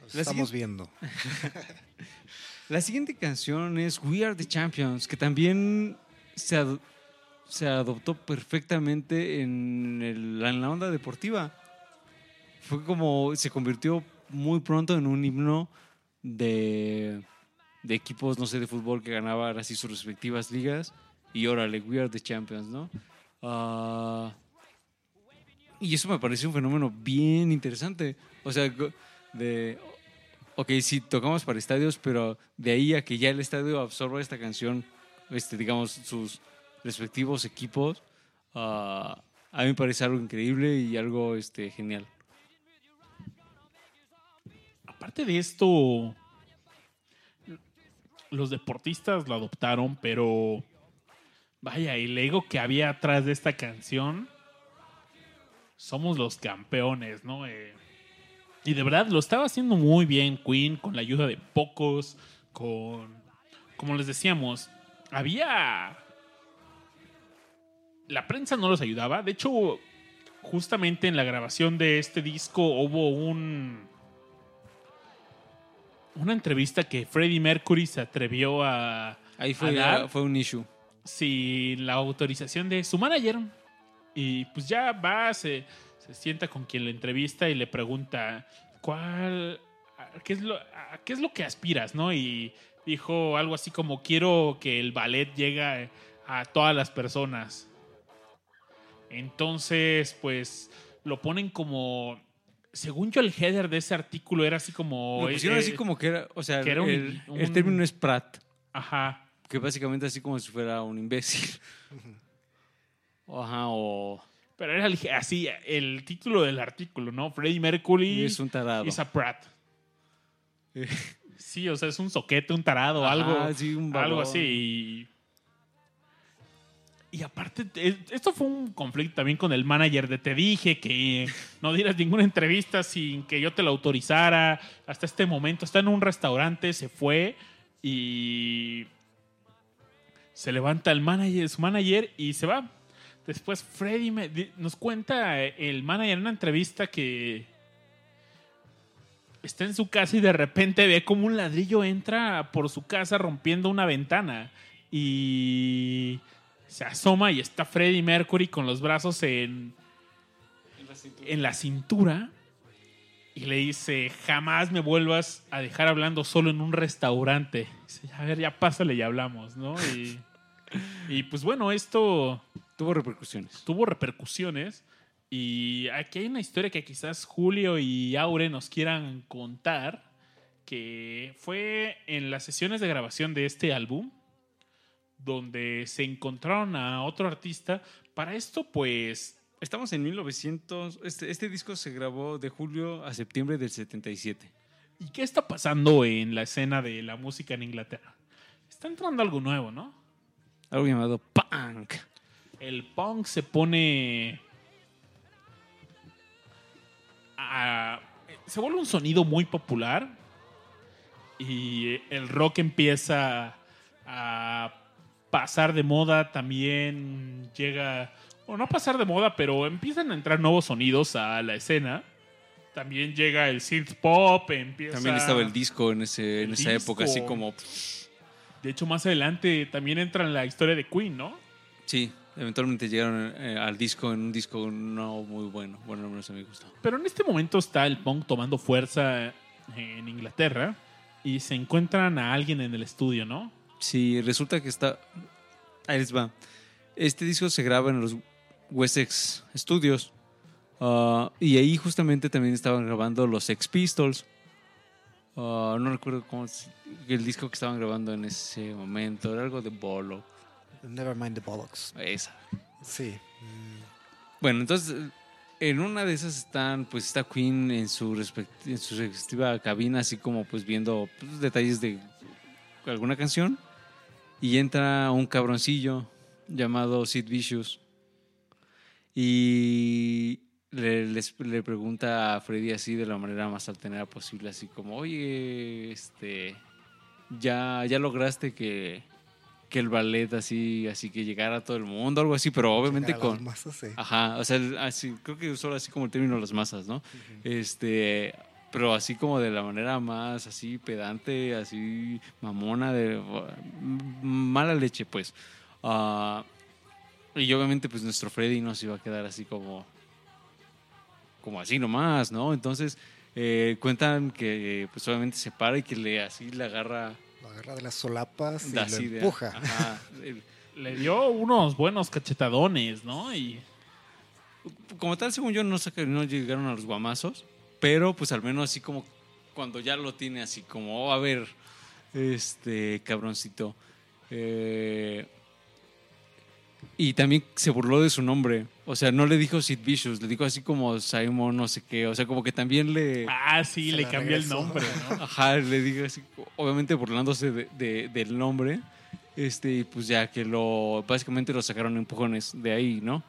Los estamos viendo. *laughs* La siguiente canción es We Are the Champions, que también se, se adoptó perfectamente en, el- en la onda deportiva. Fue como. Se convirtió muy pronto en un himno de, de equipos, no sé, de fútbol que ganaban así sus respectivas ligas. Y órale, We Are the Champions, ¿no? Ah, y eso me pareció un fenómeno bien interesante. O sea, de. Ok, sí, tocamos para estadios, pero de ahí a que ya el estadio absorba esta canción, este, digamos, sus respectivos equipos, ah, a mí me parece algo increíble y algo este, genial. Aparte de esto, los deportistas lo adoptaron, pero vaya, el ego que había atrás de esta canción, somos los campeones, ¿no? Eh, y de verdad lo estaba haciendo muy bien Queen con la ayuda de pocos, con, como les decíamos, había... La prensa no los ayudaba, de hecho, justamente en la grabación de este disco hubo un una entrevista que Freddie Mercury se atrevió a, Ahí a fue, dar fue un issue. sin la autorización de su manager. Y pues ya va, se, se sienta con quien le entrevista y le pregunta, ¿cuál, a qué, es lo, a qué es lo que aspiras, no? Y dijo algo así como, quiero que el ballet llegue a todas las personas. Entonces, pues, lo ponen como... Según yo, el header de ese artículo era así como... Lo pusieron eh, así como que era, o sea, que era un- el, término es Pratt, Ajá. que básicamente así como si fuera un imbécil. Ajá, o Pero era así el título del artículo, ¿no? Freddie Mercury es un tarado. is a Pratt. Sí, o sea, es un soquete, un tarado, Ajá, algo, sí, un algo así. Y, y aparte, eh, esto fue un conflicto también con el manager de te dije que no dieras ninguna entrevista sin que yo te la autorizara. Hasta este momento está en un restaurante, se fue y se levanta el manager, su manager y se va. Después Freddy me- nos cuenta el manager en una entrevista que está en su casa y de repente ve como un ladrillo entra por su casa rompiendo una ventana y se asoma y está Freddie Mercury con los brazos en, en la cintura y le dice, jamás me vuelvas a dejar hablando solo en un restaurante. Dice, a ver, ya pásale y hablamos, ¿no? Y, y pues bueno, esto Tuvo repercusiones. tuvo repercusiones. Y aquí hay una historia que quizás Julio y Aure nos quieran contar, que fue en las sesiones de grabación de este álbum, donde se encontraron a otro artista. Para esto, pues, Estamos en 1900. Este, este disco se grabó de julio a septiembre del 77. ¿y qué está pasando en la escena de la música en Inglaterra? Está entrando algo nuevo, ¿no? Algo llamado punk. El punk se pone a- se vuelve un sonido muy popular y el rock empieza a pasar de moda también llega o no a pasar de moda pero empiezan a entrar nuevos sonidos a la escena. También llega el synth pop empieza También estaba el disco en, ese, en esa época, así como. de hecho más adelante también entra en la historia de Queen no Sí, eventualmente llegaron eh, al disco en un disco no muy bueno. Bueno, al menos a mí me gustó. Pero en este momento está el punk tomando fuerza en Inglaterra y se encuentran a alguien en el estudio, ¿no? Sí, resulta que está. Ahí les va. Este disco se graba en los Wessex Studios. ah, y ahí justamente también estaban grabando los Sex Pistols. Ah, no recuerdo cómo el disco que estaban grabando en ese momento. Era algo de Bolo. Never mind the bollocks. Esa. Sí. Bueno, entonces en una de esas están, pues está Queen en su, en su respectiva cabina, así como pues viendo pues, detalles de alguna canción. Y entra un cabroncillo llamado Sid Vicious. Y le, les- le pregunta a Freddy así de la manera más altanera posible, así como, oye, este, ya, ya lograste que, que el ballet así, así que llegara a todo el mundo, algo así, pero obviamente Llegar a las con... masas, sí. Ajá, o sea, así, creo que usó así como el término las masas, ¿no? Este, pero así como de la manera más así pedante, así mamona, de mala leche, pues. Ah, y obviamente, pues nuestro Freddy no se iba a quedar así como, como así nomás, ¿no? Entonces, eh, cuentan que pues obviamente se para y que le así le agarra Lo agarra de las solapas y lo de- empuja. ajá, Le dio unos buenos cachetadones, ¿no? Y como tal, según yo, no, saca- no llegaron a los guamazos, pero pues al menos así como cuando ya lo tiene así como, oh, a ver, este cabroncito. Eh, y también se burló de su nombre. O sea, no le dijo Sid Vicious, le dijo así como Simon, no sé qué. O sea, como que también le... ah, sí, Se le cambió el nombre, ¿no? Ajá, le digo así, obviamente burlándose de- de- del nombre. Este, y pues ya que lo, básicamente lo sacaron empujones de ahí, ¿no?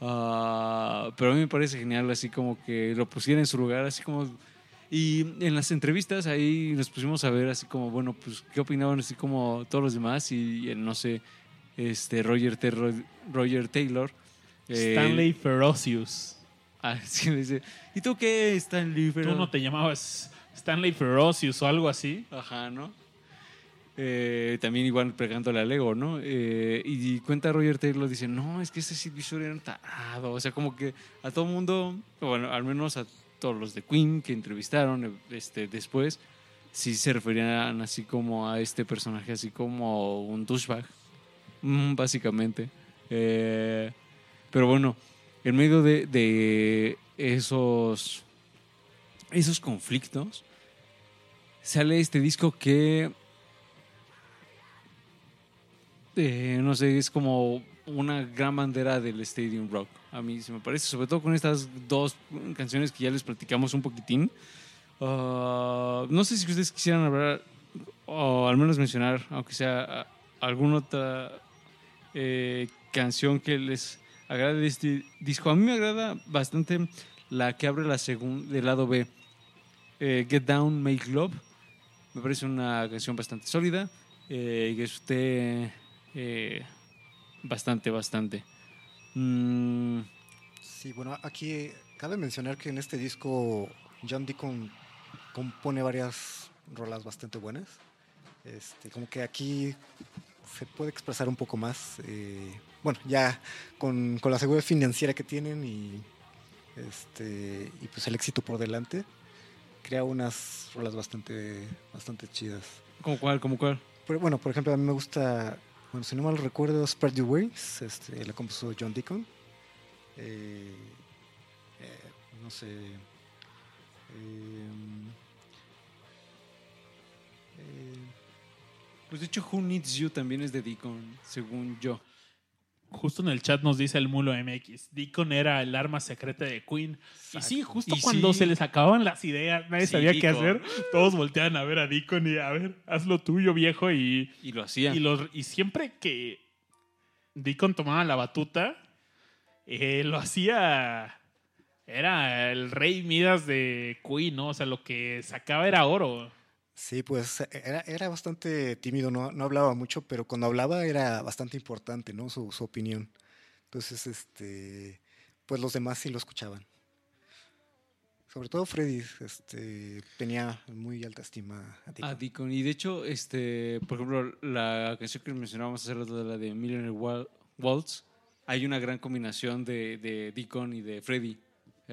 Ah, pero a mí me parece genial así como que lo pusieran en su lugar, así como... Y en las entrevistas ahí nos pusimos a ver así como, bueno, pues qué opinaban así como todos los demás y, el, no sé, este Roger, Taylor. eh, Stanley Ferocious. *laughs* ah, sí, me dice, ¿y tú qué, Stanley? Tú no te llamabas Stanley Ferocious o algo así. Ajá, ¿no? Eh, también igual pegándole al ego, ¿no? Eh, y cuenta Roger Taylor, dice, no, es que ese Sid Vicious era un tarado. O sea, como que a todo mundo, bueno, al menos a todos los de Queen que entrevistaron este, después, sí se referían así como a este personaje, así como un douchebag, básicamente. Eh, pero bueno, en medio de, esos, esos conflictos, sale este disco que, eh, no sé, es como una gran bandera del Stadium Rock. A mí se me parece, sobre todo con estas dos canciones que ya les platicamos un poquitín. Ah, no sé si ustedes quisieran hablar o al menos mencionar, aunque sea alguna otra eh, canción que les agrade de este disco. A mí me agrada bastante la que abre la segunda del lado B, eh, Get Down, Make Love. Me parece una canción bastante sólida eh, que usted eh, bastante, bastante. Mm, Sí, bueno, aquí cabe mencionar que en este disco John Deacon compone varias rolas bastante buenas. Este, como que aquí se puede expresar un poco más. eh, bueno, ya con, con la seguridad financiera que tienen y, este, y pues el éxito por delante, crea unas rolas bastante, bastante chidas. ¿Cómo cuál? ¿Cómo cuál? Pero, bueno, por ejemplo, a mí me gusta, bueno, si no mal recuerdo, Spread Your Wings, este, la compuso John Deacon. Eh, eh, no sé. em, eh, Pues de hecho, Who Needs You también es de Deacon, según yo. Justo en el chat nos dice el Mulo MX. Deacon era el arma secreta de Queen. Y sí, justo Y cuando sí. se les acababan las ideas, nadie Sí, sabía qué hacer. Todos volteaban a ver a Deacon y a ver, haz lo tuyo, viejo. Y, Y lo hacía. y, los, y siempre que Deacon tomaba la batuta, eh, lo hacía. Era el rey Midas de Queen, ¿no? O sea, lo que sacaba era oro. Sí, pues era, era bastante tímido, no, no hablaba mucho, pero cuando hablaba era bastante importante, ¿no? Su, su opinión. Entonces, este, pues los demás sí lo escuchaban. Sobre todo Freddy este, tenía muy alta estima a Deacon. a Deacon. Y de hecho, este, por ejemplo, la canción que mencionábamos hace rato la de Millionaire Wal- Waltz, hay una gran combinación de, de Deacon y de Freddy.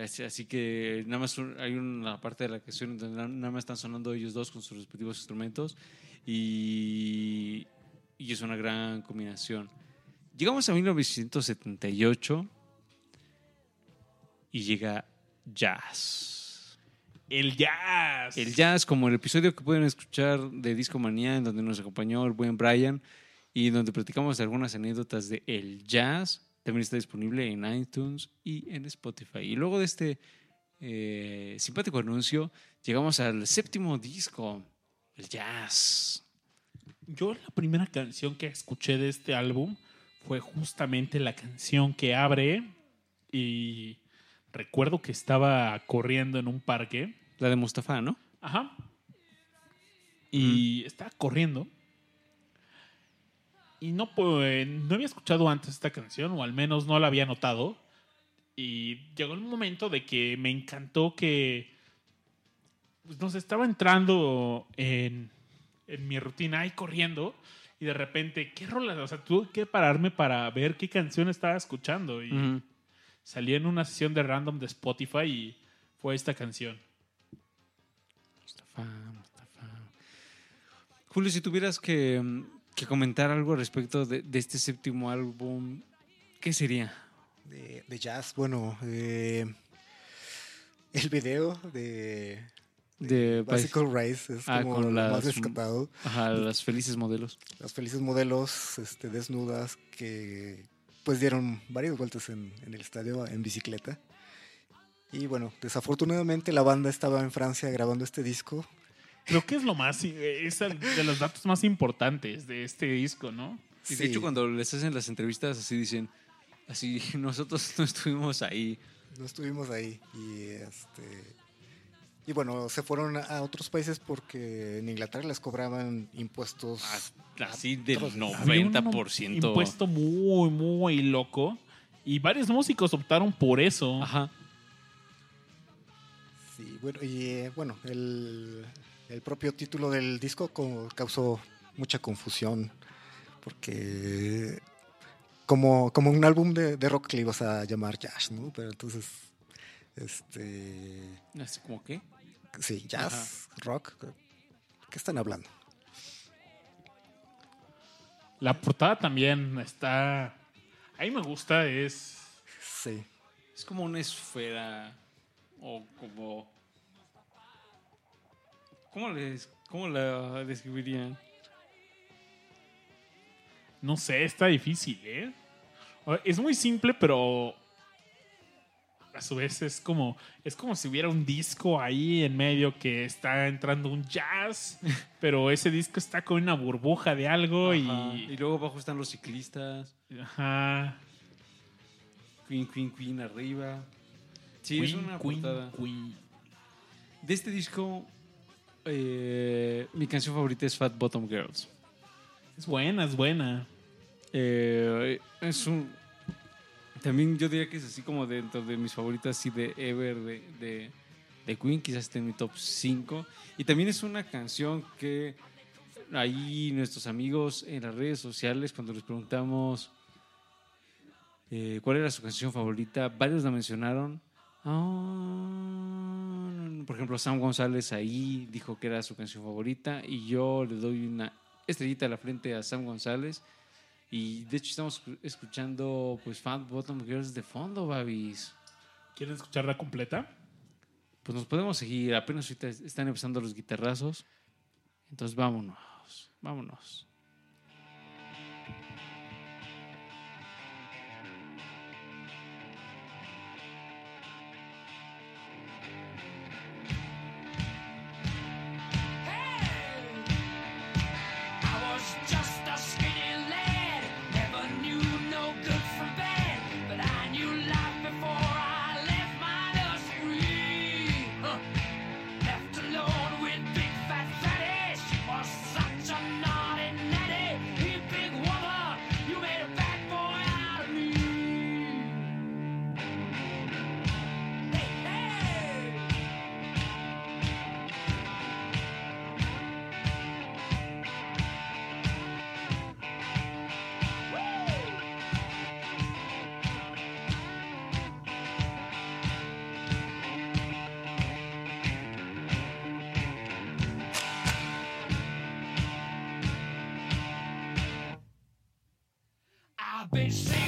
Así, así que nada más hay una parte de la canción donde na- nada más están sonando ellos dos con sus respectivos instrumentos y, y es una gran combinación. Llegamos a 1978 y llega Jazz. El jazz. El jazz, como el episodio que pueden escuchar de Disco Manía, en donde nos acompañó el buen Brian y donde platicamos algunas anécdotas de el jazz, también está disponible en iTunes y en Spotify. Y luego de este eh, simpático anuncio, llegamos al séptimo disco, el jazz. Yo la primera canción que escuché de este álbum fue justamente la canción que abre y recuerdo que estaba corriendo en un parque. La de Mustafa, ¿no? Ajá. Y estaba corriendo. Y no, pues, no había escuchado antes esta canción, o al menos no la había notado. Y llegó el momento de que me encantó que pues, nos estaba entrando en, en mi rutina ahí corriendo. Y de repente, ¿qué rola? O sea, tuve que pararme para ver qué canción estaba escuchando. Y Ujú. salí en una sesión de random de Spotify y fue esta canción. Mustafa, Mustafa. Julio, si tuvieras que, mm, que comentar algo respecto de, de este séptimo álbum, ¿qué sería? de, de jazz, bueno, eh, el video de, De Bicycle Race es Ah, como con lo las- más rescatado. Ajá, las felices modelos. Las felices modelos este, desnudas que pues dieron varias vueltas en, en el estadio en bicicleta. Y bueno, desafortunadamente la banda estaba en Francia grabando este disco. Creo que es lo más, es el de los datos más importantes de este disco, ¿no? Y de Sí. hecho, cuando les hacen las entrevistas, así dicen, así, *laughs* nosotros no estuvimos ahí. No estuvimos ahí y este y bueno, se fueron a otros países porque en Inglaterra les cobraban impuestos. Así del Había un Había un 90%. impuesto muy, muy loco. Y varios músicos optaron por eso. Ajá. Sí, bueno, y eh, bueno, el, el propio título del disco co- causó mucha confusión porque como, como un álbum de, de rock que le ibas a llamar Jazz, ¿no? Pero entonces Este. Así como que. Sí, jazz, rock. ¿Qué están hablando? La portada también está. A mí me gusta, es. Sí. Es como una esfera. O como. ¿Cómo, les, cómo la describirían? No sé, está difícil, ¿eh? Es muy simple, pero. A su vez es como. Es como si hubiera un disco ahí en medio que está entrando un jazz. *laughs* pero ese disco está con una burbuja de algo Ajá. y. Y luego abajo están los ciclistas. Ajá. Queen, Queen, Queen arriba. Sí, es Queen, una Queen, portada. Queen. De este disco, eh, mi canción favorita es Fat Bottom Girls. Es buena, es buena. Eh, es un. También yo diría que es así como dentro de mis favoritas, así de Ever de, de, de Queen, quizás esté en mi top 5. Y también es una canción que ahí nuestros amigos en las redes sociales, cuando les preguntamos eh, cuál era su canción favorita, varios la mencionaron. Ah, por ejemplo, Sam González ahí dijo que era su canción favorita y yo le doy una estrellita a la frente a Sam González. Y de hecho estamos escu- escuchando pues Fat Bottom Girls de fondo, Babis. ¿Quieren escucharla completa? Pues nos podemos seguir, apenas ahorita están empezando los guitarrazos. Entonces vámonos, vámonos. Been singing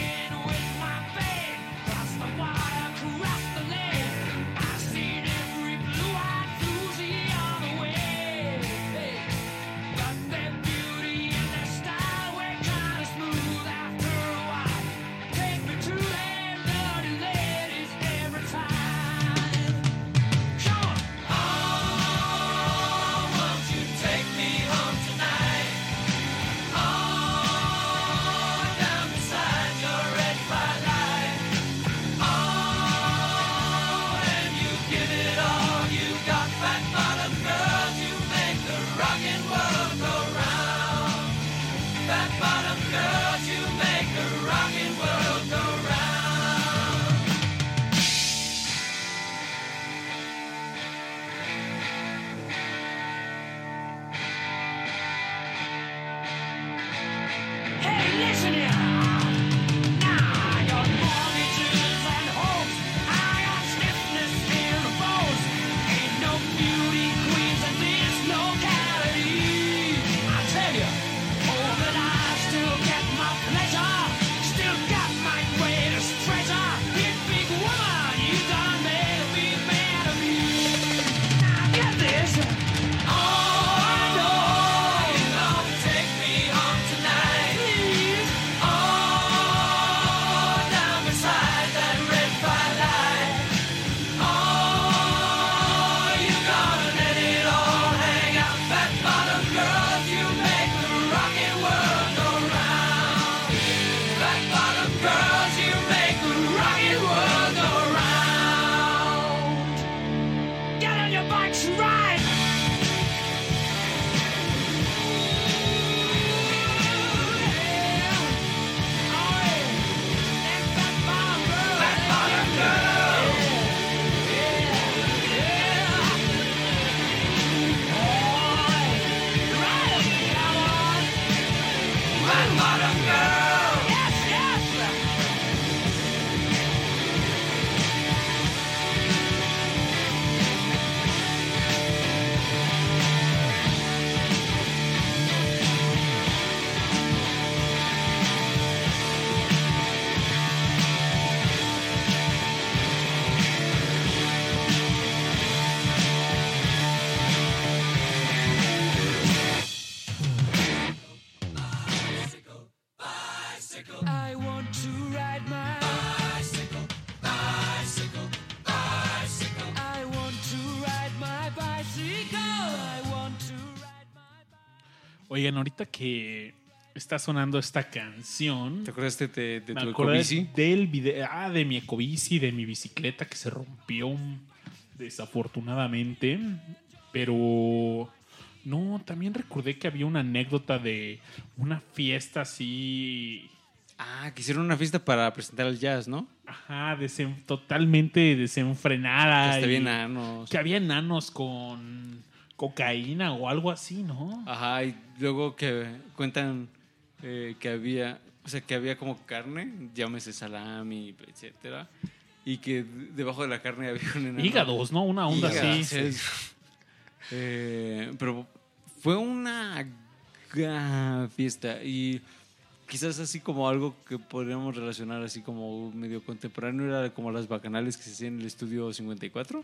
Oigan, ahorita que está sonando esta canción, ¿Te acuerdas de, de- de me tu ecobici? del video, ah, de mi ecobici, de mi bicicleta que se rompió desafortunadamente, pero no, también recordé que había una anécdota de una fiesta así, Ah, que hicieron una fiesta para presentar el jazz, ¿no? ajá, desen- totalmente Que desenfrenada. y bien enanos. que había enanos con cocaína o algo así, ¿no? Ajá, y luego que cuentan eh, que había, o sea, que había como carne, llámese salami, etcétera, y que debajo de la carne había un enano. Hígados, ¿no? Una onda Hígado, así. sí. Eh, pero fue una fiesta y quizás así como algo que podríamos relacionar así como medio contemporáneo era como las bacanales que se hacían en el estudio 54.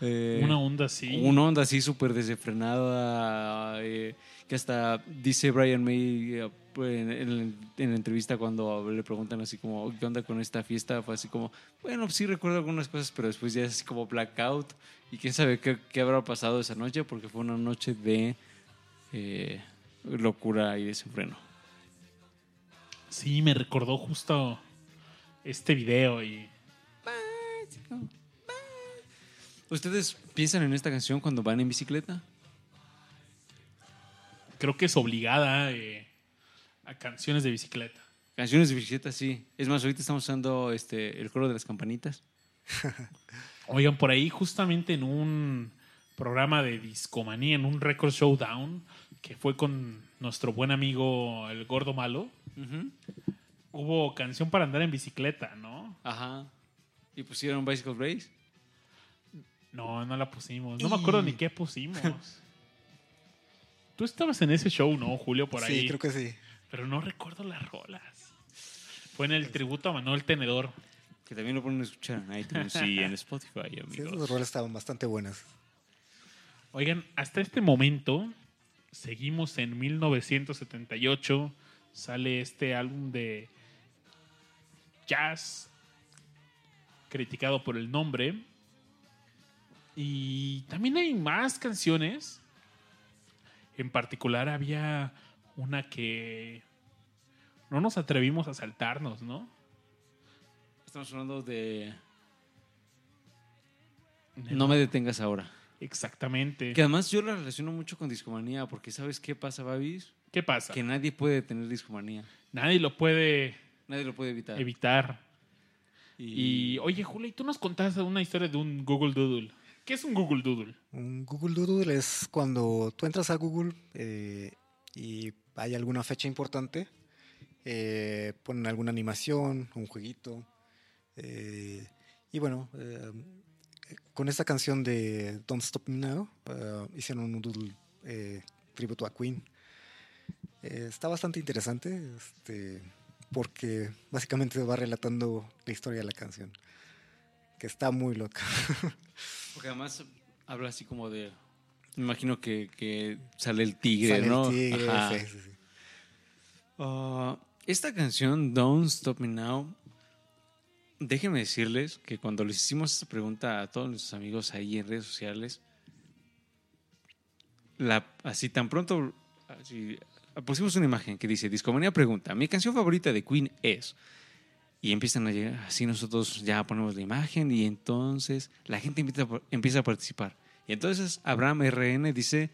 Eh, Una onda así. una onda así súper desenfrenada, eh, que hasta dice Brian May eh, en, en- en la entrevista cuando le preguntan así como, ¿qué onda con esta fiesta? Fue así como, bueno, sí recuerdo algunas cosas, pero después ya es así como blackout. Y quién sabe qué, qué habrá pasado esa noche, porque fue una noche de eh, locura y desenfreno. Sí, me recordó justo este video y ¿Ustedes piensan en esta canción cuando van en bicicleta? creo que es obligada eh, a canciones de bicicleta. Canciones de bicicleta, sí. Es más, ahorita estamos usando este, el coro de las campanitas. *laughs* Oigan, por ahí justamente en un programa de discomanía, en un record showdown, que fue con nuestro buen amigo el gordo malo, hubo canción para andar en bicicleta, ¿no? Ajá. ¿Y pusieron Bicycle Race? No, no la pusimos. No me acuerdo ni qué pusimos. Tú estabas en ese show, ¿no, Julio? Por ahí. Sí, creo que sí. Pero no recuerdo las rolas. Fue en el tributo a Manuel Tenedor. Que también lo ponen a escuchar en iTunes y en *laughs* Spotify, Sí, amigos. esas roles estaban bastante buenas. Oigan, hasta este momento seguimos en 1978. Sale este álbum de jazz criticado por el nombre. Y también hay más canciones. En particular había una que no nos atrevimos a saltarnos, ¿no? Estamos hablando de No me detengas ahora. Exactamente. Que además yo la relaciono mucho con discomanía, porque ¿sabes qué pasa, Babis? ¿Qué pasa? Que nadie puede tener discomanía. Nadie lo puede Nadie lo puede evitar. evitar. Y oye, Julio, ¿y tú nos contaste una historia de un Google Doodle? ¿Qué es un Google Doodle? Un Google Doodle es cuando tú entras a Google eh, y hay alguna fecha importante, eh, ponen alguna animación, un jueguito. eh, y bueno, con esta canción de Don't Stop Me Now, hicieron un Doodle tributo a Queen. Está bastante interesante este, porque básicamente va relatando la historia de la canción, que está muy loca. *laughs* Porque además habla así como de... Me imagino que, que sale el tigre, Sale el ¿no? tigre, Ajá. sí, sí, sí. Ah, esta canción, Don't Stop Me Now, déjenme decirles que cuando les hicimos esta pregunta a todos nuestros amigos ahí en redes sociales, la, así tan pronto así, pusimos una imagen que dice, Discomanía pregunta, mi canción favorita de Queen es... Y empiezan a llegar, así nosotros ya ponemos la imagen y entonces la gente empieza, a- participar. Y entonces Abraham RN dice,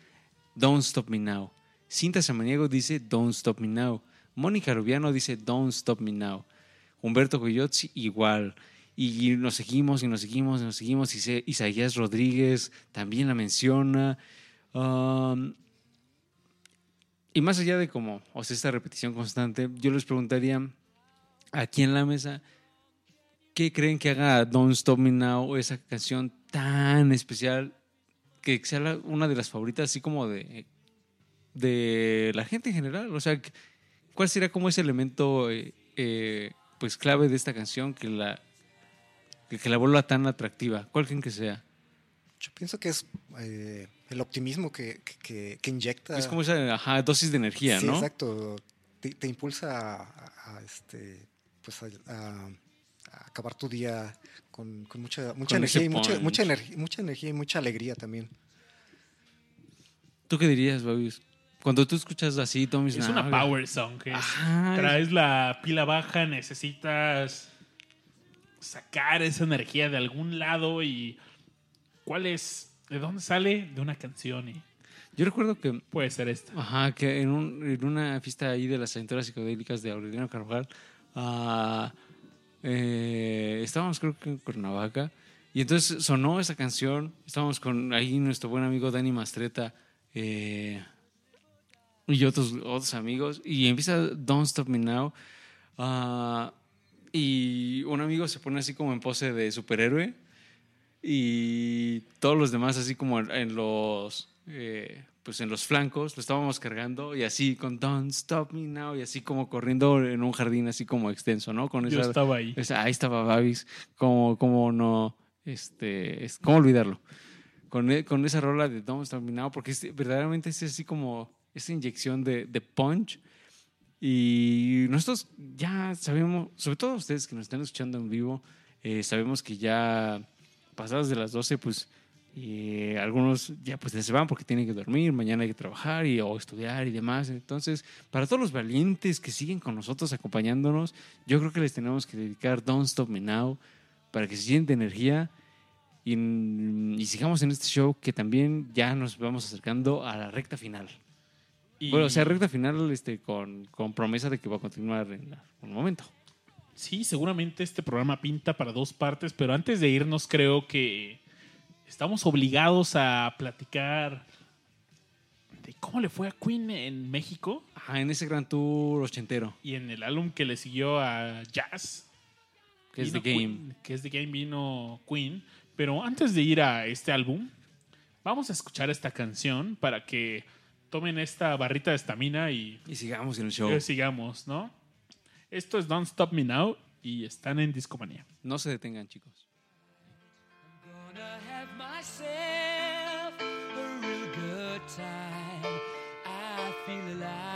Don't Stop Me Now. Cinta Samaniego dice Don't Stop Me Now. Mónica Rubiano dice Don't Stop Me Now. Humberto Coyotzi igual. Y nos seguimos y nos seguimos y nos seguimos. Isaías Rodríguez también la menciona. Um, y más allá de como, o sea, esta repetición constante, yo les preguntaría aquí en la mesa, ¿qué creen que haga Don't Stop Me Now esa canción tan especial que sea una de las favoritas así como de de la gente en general. O sea, ¿cuál sería como ese elemento eh, eh, pues clave de esta canción que la que, que la vuelva tan atractiva? ¿Cuál creen que sea? Yo pienso que es eh, el optimismo que, que- que- inyecta. Es como esa ajá, dosis de energía, Sí, ¿no? exacto. Te, te impulsa a- a, este, pues a, a- a acabar tu día con, con mucha, mucha Con energía y mucha, energía, mucha energía y mucha alegría también. ¿Tú qué dirías, Babis? Cuando tú escuchas así, Tommy Es una power song. es- Ajá. traes la pila baja, necesitas sacar esa energía de algún lado y ¿cuál es? ¿De dónde sale? De una canción y Yo recuerdo que puede ser esta. Ajá, que en, un- en una fiesta ahí de las aventuras psicodélicas de Aureliano Carvajal, eh, estábamos creo que en Cuernavaca, y entonces sonó esa canción, estábamos con ahí nuestro buen amigo Dani Mastreta eh, y otros, otros amigos, y empieza Don't Stop Me Now, ah, y un amigo se pone así como en pose de superhéroe, y todos los demás así como en, en los eh, pues en los flancos lo estábamos cargando y así con Don't Stop Me Now y así como corriendo en un jardín así como extenso, ¿no? Con Yo esa, estaba ahí. esa- ahí estaba Babis, como, como no, este, es- ¿cómo olvidarlo? Con, e- con esa rola de Don't Stop Me Now, porque es- verdaderamente es así como esa inyección de, de punch. Y nosotros ya sabemos, sobre todo ustedes que nos están escuchando en vivo, eh, sabemos que ya pasadas de las 12, pues eh, algunos ya pues se van porque tienen que dormir, mañana hay que trabajar y, o estudiar y demás. Entonces, para todos los valientes que siguen con nosotros acompañándonos, yo creo que les tenemos que dedicar Don't Stop Me Now para que se siente energía y, y sigamos en este show que también ya nos vamos acercando a la recta final. Y- Bueno, o sea, recta final este, con, con promesa de que va a continuar en un momento. Sí, seguramente este programa pinta para dos partes, pero antes de irnos creo que estamos obligados a platicar de cómo le fue a Queen en México Ajá, en ese gran tour ochentero, y en el álbum que le siguió a Jazz. que es The Game. Queen- que es The Game vino Queen. Pero antes de ir a este álbum, vamos a escuchar esta canción para que tomen esta barrita de estamina y Y sigamos en el show. eh, sigamos, ¿no? Esto es Don't Stop Me Now y están en Discomanía. No se detengan, chicos. Myself a real good time. I feel alive.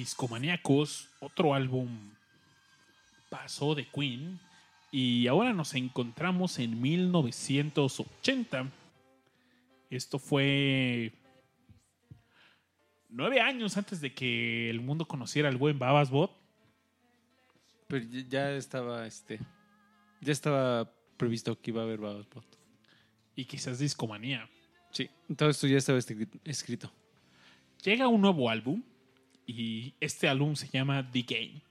Discomaníacos, otro álbum pasó de Queen y ahora nos encontramos en 1980. Esto fue nueve años antes de que el mundo conociera al buen Babas Bot. Pero ya- estaba, este, ya estaba previsto que iba a haber Babas Bot. y quizás Discomanía. Sí, todo esto ya estaba escri- escrito. Llega un nuevo álbum y este álbum se llama The Game.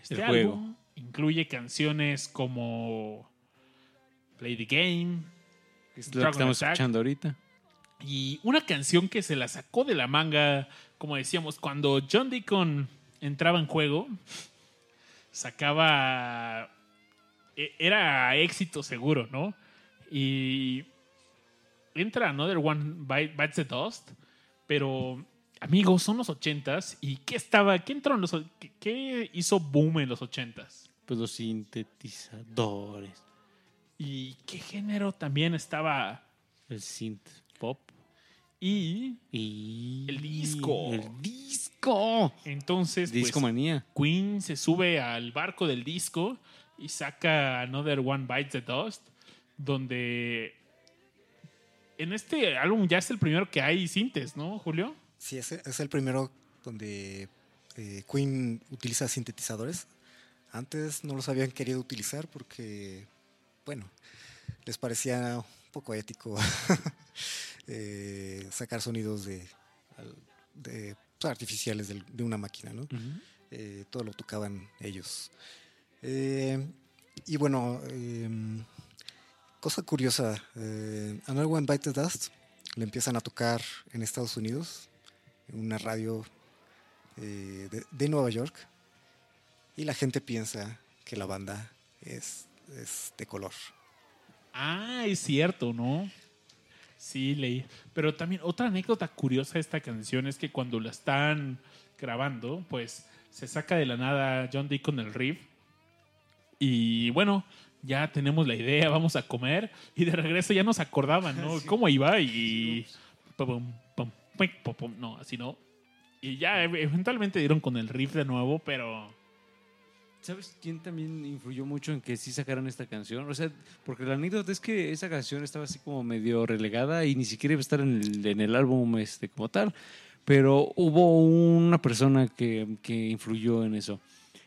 Este El juego. álbum incluye canciones como Play the Game Es lo que estamos Attack. escuchando ahorita. y una canción que se la sacó de la manga, como decíamos, cuando John Deacon entraba en juego, sacaba... e- Era éxito seguro, ¿no? Y entra Another One Bite- Bites the Dust, pero amigos, son los ochentas y ¿qué estaba? ¿Qué entró en los qué, qué hizo boom en los ochentas? Pues los sintetizadores, ¿Y qué género también estaba? el synth pop Y y El disco. El disco. entonces pues, Discomanía. Queen se sube al barco del disco y saca Another One Bites the Dust, donde en este álbum ya es el primero que hay sintes, ¿no, Julio? Sí, ese es el primero donde eh, Queen utiliza sintetizadores. Antes no los habían querido utilizar porque, bueno, les parecía un poco ético *laughs* eh, sacar sonidos de, de, pues, artificiales de una máquina, ¿no? Eh, todo lo tocaban ellos. Eh, y bueno, eh, cosa curiosa, Another One Bite the Dust le empiezan a tocar en Estados Unidos, en una radio eh, de, de Nueva York, y la gente piensa que la banda es, es de color. Ah, es cierto, ¿no? Sí, leí. Pero también otra anécdota curiosa de esta canción es que cuando la están grabando, pues se saca de la nada John Deacon el riff. Y bueno, ya tenemos la idea, vamos a comer. Y de regreso ya nos acordaban, ¿no? *laughs* ¿Cómo iba? Y. pum, No, así no. Y ya ev- eventualmente dieron con el riff de nuevo, pero. ¿Sabes quién también influyó mucho en que sí sacaran esta canción? O sea, porque la anécdota es que esa canción estaba así como medio relegada y ni siquiera iba a estar en el, en el álbum este, como tal. Pero hubo una persona que, que influyó en eso.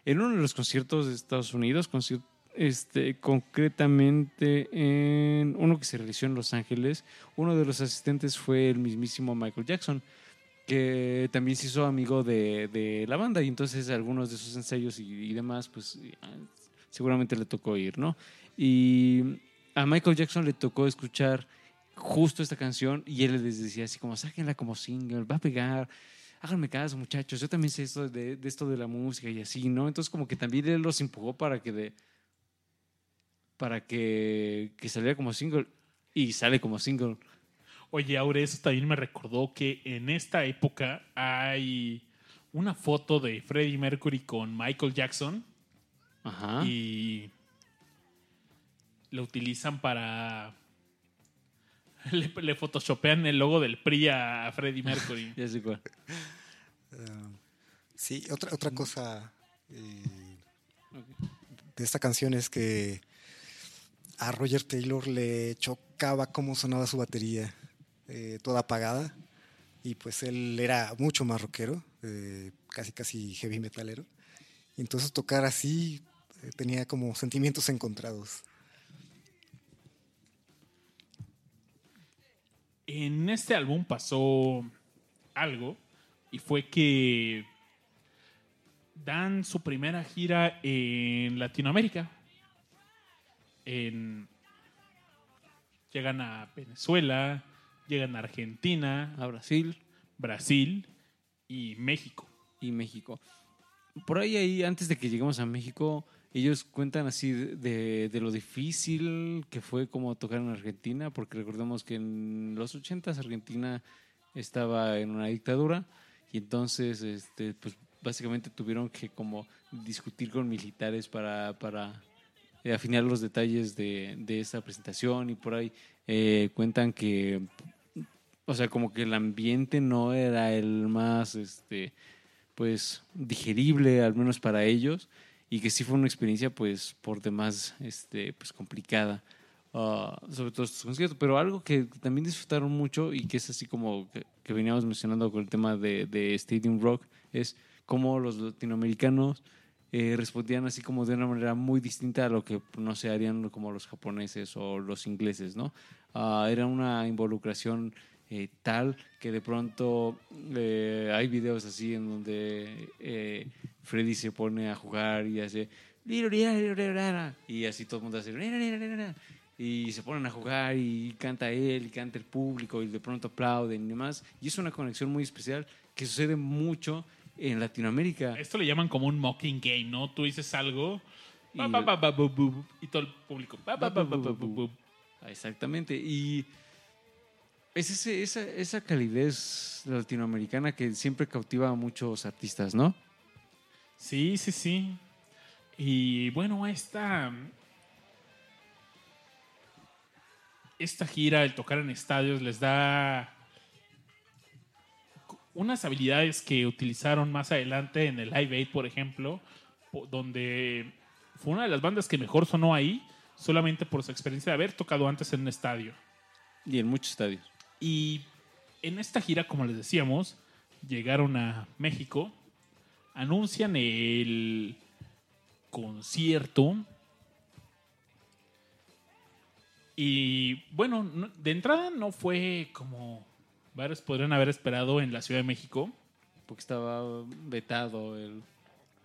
En uno de los conciertos de Estados Unidos, conci- este, concretamente en uno que se realizó en Los Ángeles, uno de los asistentes fue el mismísimo Michael Jackson que también se hizo amigo de, de la banda y entonces algunos de sus ensayos y, demás, pues seguramente le tocó ir, ¿no? Y a Michael Jackson le tocó escuchar justo esta canción y él les decía así como, sáquenla como single, va a pegar, háganme caso muchachos, yo también sé esto de, de esto de la música y así, ¿no? Entonces como que también él los empujó para que de para que, que saliera como single y sale como single. Oye, Aure, eso también me recordó que en esta época hay una foto de Freddie Mercury con Michael Jackson Ajá. y lo utilizan para... *laughs* Le, le photoshopean el logo del PRI a Freddie Mercury. *laughs* Ya sé cuál. Ah, sí, otra, otra cosa eh, de esta canción es que a Roger Taylor le chocaba cómo sonaba su batería, eh, toda apagada, y pues él era mucho más rockero, eh, casi casi heavy metalero, entonces tocar así eh, tenía como sentimientos encontrados. En este álbum pasó algo y fue que dan su primera gira en Latinoamérica. En- llegan a Venezuela, llegan a Argentina, A Brasil. Brasil y México. y México. Por ahí, ahí, antes de que lleguemos a México, ellos cuentan así de, de- lo difícil que fue como tocar en Argentina, porque recordemos que en los 80 Argentina estaba en una dictadura y entonces, este, pues básicamente tuvieron que como discutir con militares para, para eh, afinar los detalles de, de esa presentación y por ahí eh, cuentan que, o sea, como que el ambiente no era el más, este, pues digerible, al menos para ellos, y que sí fue una experiencia pues por demás este, pues complicada. ah, sobre todo estos conciertos, pero algo que también disfrutaron mucho y que es así como que, que veníamos mencionando con el tema de, de Stadium Rock, es cómo los latinoamericanos eh, respondían así como de una manera muy distinta a lo que, no sé, harían como los japoneses o los ingleses, ¿no? Ah, era una involucración eh, tal que de pronto eh, hay videos así en donde eh, Freddy se pone a jugar y hace y así todo el mundo hace y se ponen a jugar y canta él y canta el público y de pronto aplauden y demás y es una conexión muy especial que sucede mucho en Latinoamérica Esto le llaman como un mocking game, ¿no? Tú dices algo Y- todo el público. Exactamente. Y es ese- esa, esa calidez latinoamericana que siempre cautiva a muchos artistas, ¿no? Sí, sí, sí. Y bueno, esta. Esta gira, el tocar en estadios, les da unas habilidades que utilizaron más adelante en el Live Aid, por ejemplo, donde fue una de las bandas que mejor sonó ahí, solamente por su experiencia de haber tocado antes en un estadio. Y en muchos estadios. Y en esta gira, como les decíamos, llegaron a México, anuncian el concierto. Y bueno, no- de entrada no fue como varios podrían haber esperado en la Ciudad de México. Porque estaba vetado el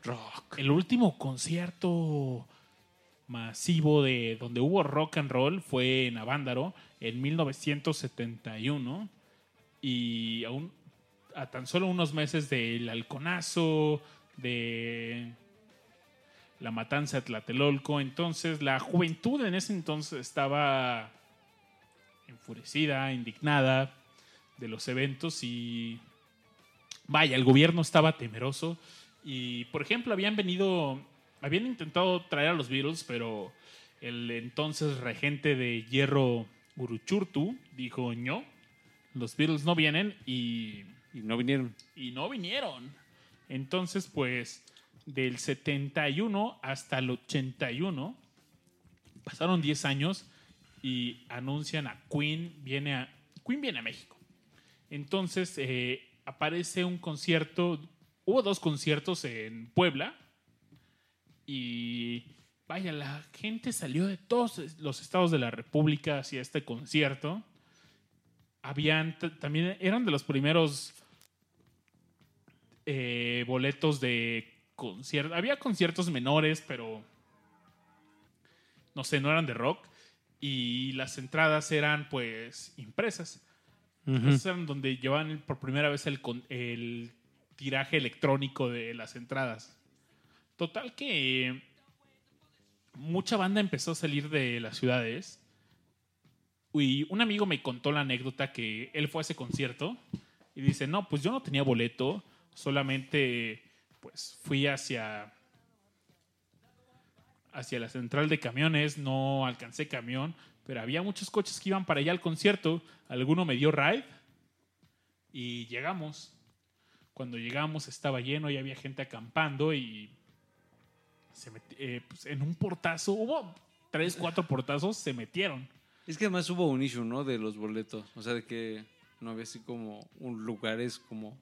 rock. El último concierto masivo de donde hubo rock and roll fue en Avándaro en 1971 y aún a tan solo unos meses del halconazo de la matanza de Tlatelolco entonces la juventud en ese entonces estaba enfurecida indignada de los eventos y vaya el gobierno estaba temeroso y, por ejemplo, habían venido, habían intentado traer a los Beatles, pero el entonces regente de Hierro Uruchurtu dijo, no, los Beatles no vienen y, Y no vinieron. y no vinieron. Entonces, pues, del 71 hasta el 81, pasaron 10 años y anuncian a Queen viene a, Queen viene a México. Entonces, eh, aparece un concierto, hubo dos conciertos en Puebla y vaya, la gente salió de todos los estados de la República hacia este concierto. Habían también eran de los primeros eh, boletos de concierto. Había conciertos menores, pero no sé, no eran de rock. Y las entradas eran pues impresas. Esas eran donde llevaban por primera vez el, el tiraje electrónico de las entradas. Total que mucha banda empezó a salir de las ciudades. Y un amigo me contó la anécdota que él fue a ese concierto y dice, no, pues yo no tenía boleto, solamente pues fui hacia hacia la central de camiones, no alcancé camión, pero había muchos coches que iban para allá al concierto, alguno me dio ride y llegamos. Cuando llegamos estaba lleno y había gente acampando y se eh, pues, en un portazo, hubo tres, cuatro portazos, se metieron. Es que además hubo un issue, ¿no? De los boletos. O sea, de que no había así como un lugares como...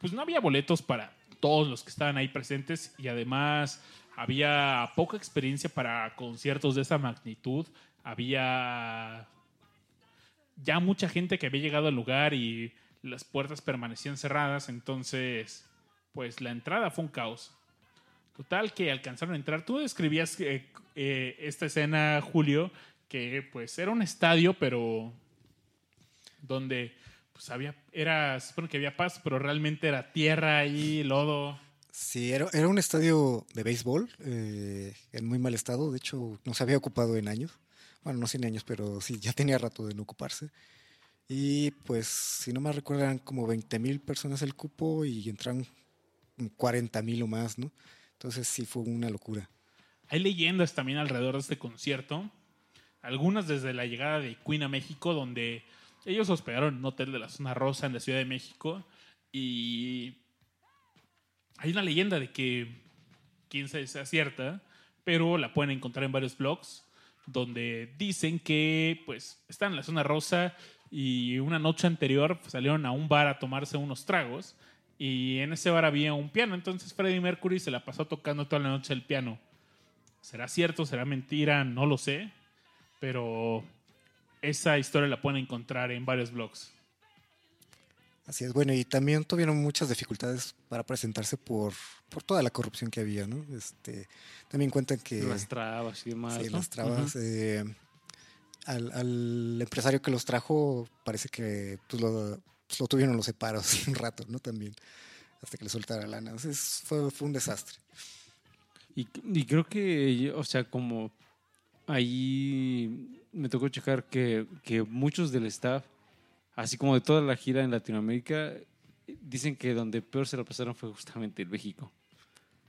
pues no había boletos para todos los que estaban ahí presentes y además había poca experiencia para conciertos de esa magnitud. Había ya mucha gente que había llegado al lugar y las puertas permanecían cerradas, entonces pues la entrada fue un caos. Total que alcanzaron a entrar. Tú describías eh, eh, esta escena, Julio, que pues era un estadio, pero donde pues había, era, se supone que había paz, pero realmente era tierra y lodo. Sí, era, era un estadio de béisbol eh, en muy mal estado. De hecho, no se había ocupado en años. Bueno, no 100 años, pero sí, ya tenía rato de no ocuparse. Y pues, si no me recuerdan, como 20 mil personas el cupo y entran 40 mil o más, ¿no? Entonces sí fue una locura. Hay leyendas también alrededor de este concierto. Algunas desde la llegada de Queen a México, donde ellos hospedaron en un hotel de la zona rosa en la Ciudad de México. Y hay una leyenda de que, quién sabe sea cierta, pero la pueden encontrar en varios blogs, donde dicen que pues están en la zona rosa y una noche anterior salieron a un bar a tomarse unos tragos y en ese bar había un piano, entonces Freddie Mercury se la pasó tocando toda la noche el piano. ¿Será cierto? ¿Será mentira? No lo sé, pero esa historia la pueden encontrar en varios blogs. Así es, bueno, y también tuvieron muchas dificultades para presentarse por, por toda la corrupción que había, ¿no? Este, también cuentan que... Las trabas y demás. Sí, ¿no? las trabas. eh, al, al empresario que los trajo parece que pues, lo, pues, lo tuvieron los separos *laughs* un rato, ¿no? También, hasta que le soltara lana. Entonces fue, fue un desastre. Y, y creo que, o sea, como ahí me tocó checar que, que muchos del staff, así como de toda la gira en Latinoamérica, dicen que donde peor se la pasaron fue justamente en México.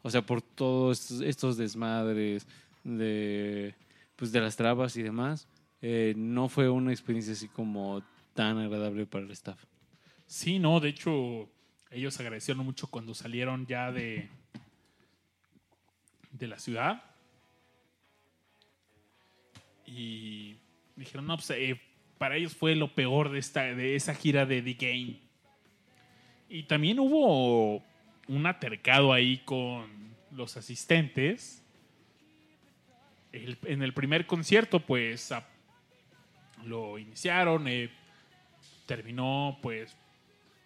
O sea, por todos estos, estos desmadres de, pues, de las trabas y demás, eh, no fue una experiencia así como tan agradable para el staff. Sí, no, de hecho, ellos agradecieron mucho cuando salieron ya de, de la ciudad. Y dijeron, no, pues eh, para ellos fue lo peor de, esta, de esa gira de The Game. Y también hubo un atercado ahí con los asistentes. En el primer concierto, pues lo iniciaron, eh, terminó pues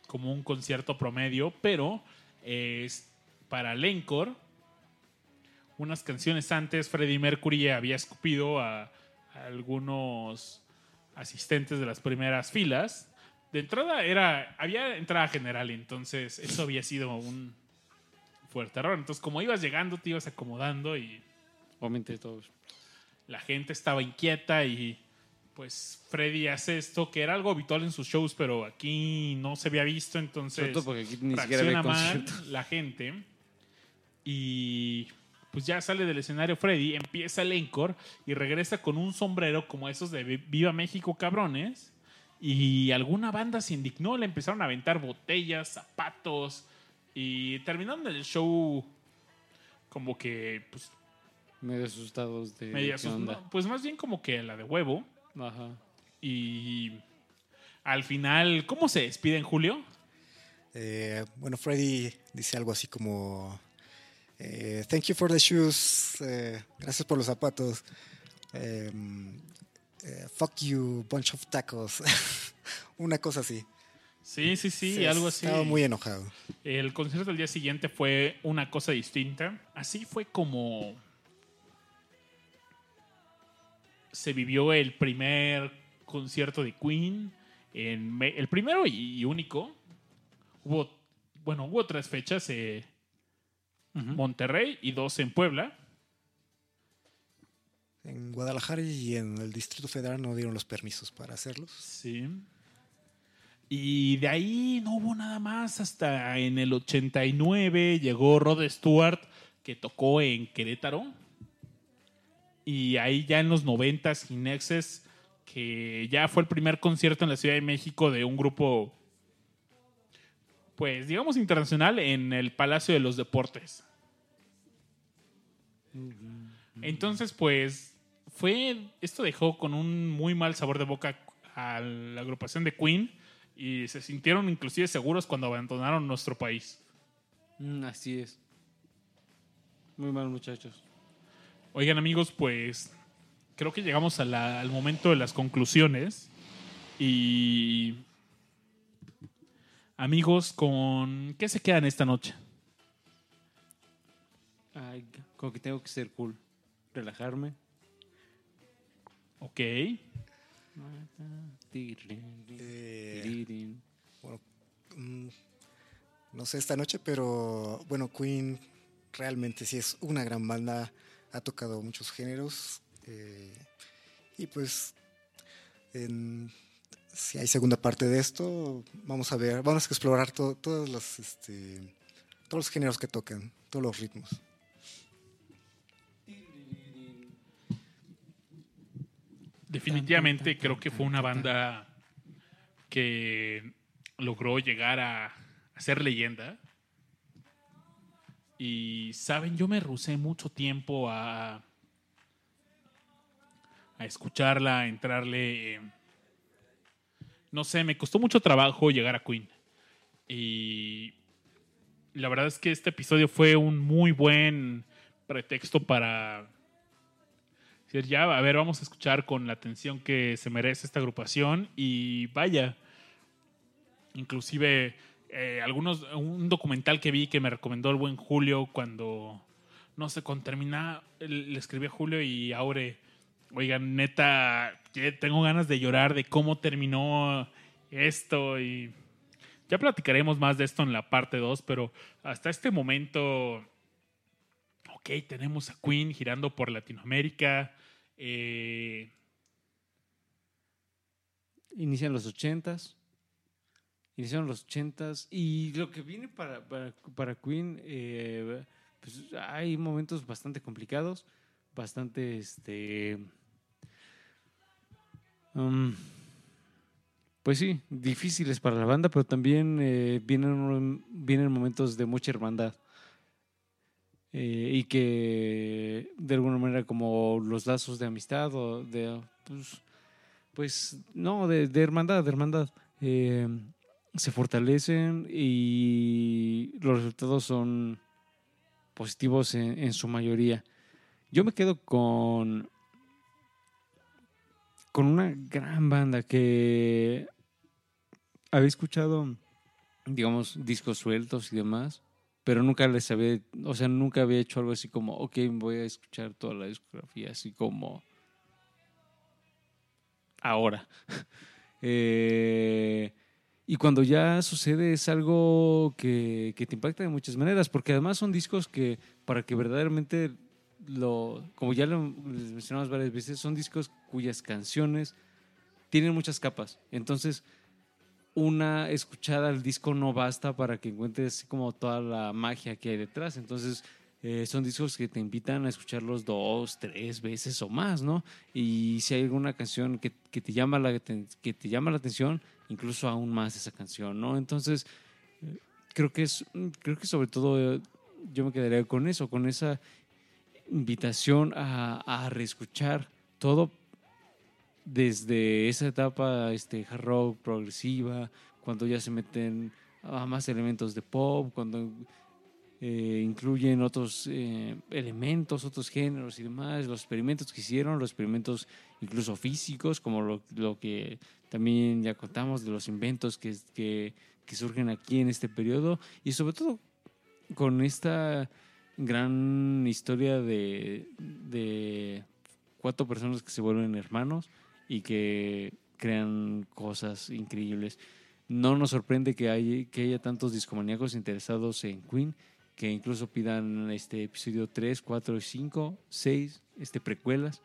como un concierto promedio, pero es para el encore, unas canciones antes, Freddie Mercury había escupido a algunos asistentes de las primeras filas. De entrada era, había entrada general, entonces eso había sido un fuerte error. Entonces, como ibas llegando, te ibas acomodando y Obviamente todos. la gente estaba inquieta y pues Freddy hace esto que era algo habitual en sus shows, pero aquí no se había visto, Sobre entonces todo porque aquí ni siquiera había mal la gente y pues ya sale del escenario Freddy, empieza el encore y regresa con un sombrero como esos de Vi- Viva México cabrones y alguna banda se indignó, le empezaron a aventar botellas, zapatos y terminaron el show como que pues Medio asustados de onda. no, pues más bien como que la de huevo Ajá. y al final, ¿cómo se despiden, Julio? Eh, bueno, Freddy dice algo así como: eh, Thank you for the shoes. eh, gracias por los zapatos. em, eh, fuck you, bunch of tacos. *laughs* Una cosa así. Sí, sí, sí, Sí, algo así. Estaba muy enojado. El concierto del día siguiente fue una cosa distinta. Así fue como se vivió el primer concierto de Queen, en el primero y único. Hubo, bueno, hubo tres fechas, eh, Monterrey y dos en Puebla. En Guadalajara y en el Distrito Federal no dieron los permisos para hacerlos. Sí. Y de ahí no hubo nada más hasta en el 89 llegó Rod Stewart que tocó en Querétaro. Y ahí ya en los 90 Ginexes que ya fue el primer concierto en la Ciudad de México de un grupo pues digamos internacional en el Palacio de los Deportes. Entonces, pues, fue. Esto dejó con un muy mal sabor de boca a la agrupación de Queen y se sintieron inclusive seguros cuando abandonaron nuestro país. Mm, así es. Muy mal, muchachos. Oigan, amigos, pues creo que llegamos a la- al momento de las conclusiones. Y. Amigos, ¿con qué se quedan esta noche? Ay, como que tengo que ser cool. Relajarme. Ok. Eh, mm, no sé esta noche, pero bueno, Queen realmente sí es una gran banda. Ha tocado muchos géneros. eh, y pues, en- si hay segunda parte de esto, vamos a ver, vamos a explorar to- todos los, este, todos los géneros que tocan, todos los ritmos. Definitivamente creo que fue una banda que logró llegar a, a ser leyenda. Y saben, yo me rusé mucho tiempo a, a escucharla, a entrarle. eh, no sé, me costó mucho trabajo llegar a Queen. Y la verdad es que este episodio fue un muy buen pretexto para decir, ya, a ver, vamos a escuchar con la atención que se merece esta agrupación. Y vaya, inclusive eh, algunos, un documental que vi que me recomendó el buen Julio cuando, no sé, cuando termina, le escribí a Julio y Aure, oigan, neta, tengo ganas de llorar de cómo terminó esto y ya platicaremos más de esto en la parte 2, pero hasta este momento, ok, tenemos a Queen girando por Latinoamérica. eh, Inician los ochentas. Iniciaron los ochentas. Y lo que viene para, para, para Queen, eh, pues hay momentos bastante complicados, bastante este. Pues sí, difíciles para la banda, pero también eh, vienen, vienen momentos de mucha hermandad. Eh, y que de alguna manera como los lazos de amistad o de pues, pues no, de, de hermandad, de hermandad. eh, se fortalecen y los resultados son positivos en, en su mayoría. Yo me quedo con con una gran banda que había escuchado, digamos, discos sueltos y demás, pero nunca les había, o sea, nunca había hecho algo así como, ok, voy a escuchar toda la discografía, así como ahora. *laughs* Eh, y cuando ya sucede es algo que, que te impacta de muchas maneras, porque además son discos que para que verdaderamente lo, como ya lo mencionamos varias veces, son discos cuyas canciones tienen muchas capas. Entonces, una escuchada al disco no basta para que encuentres como toda la magia que hay detrás. Entonces, eh, son discos que te invitan a escucharlos dos, tres veces o más, ¿no? Y si hay alguna canción que, que te, llama la, que te llama la atención, incluso aún más esa canción, ¿no? Entonces, eh, creo que es, creo que sobre todo eh, yo me quedaría con eso, con esa invitación a, a reescuchar todo desde esa etapa este, hard rock progresiva, cuando ya se meten a más elementos de pop, cuando eh, incluyen otros eh, elementos, otros géneros y demás, los experimentos que hicieron, los experimentos incluso físicos, como lo, lo que también ya contamos de los inventos que, que, que surgen aquí en este periodo, y sobre todo con esta gran historia de, de cuatro personas que se vuelven hermanos y que crean cosas increíbles. No nos sorprende que, hay, que haya tantos discomaníacos interesados en Queen que incluso pidan este episodio 3, 4, 5, 6, este, precuelas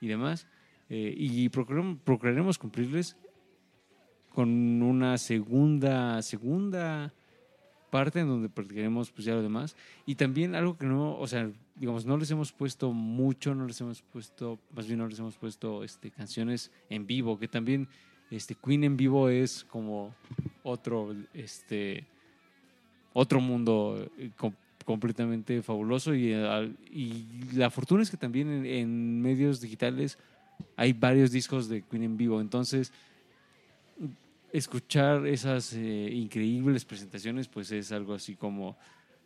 y demás. Eh, y procuraremos, procuraremos cumplirles con una segunda, segunda parte en donde practicaremos pues ya lo demás. Y también algo que no, o sea, digamos, no les hemos puesto mucho, no les hemos puesto, más bien no les hemos puesto este, canciones en vivo, que también este, Queen en vivo es como otro, este, otro mundo eh, com- completamente fabuloso y, eh, y la fortuna es que también en, en medios digitales hay varios discos de Queen en vivo, entonces escuchar esas eh, increíbles presentaciones pues es algo así como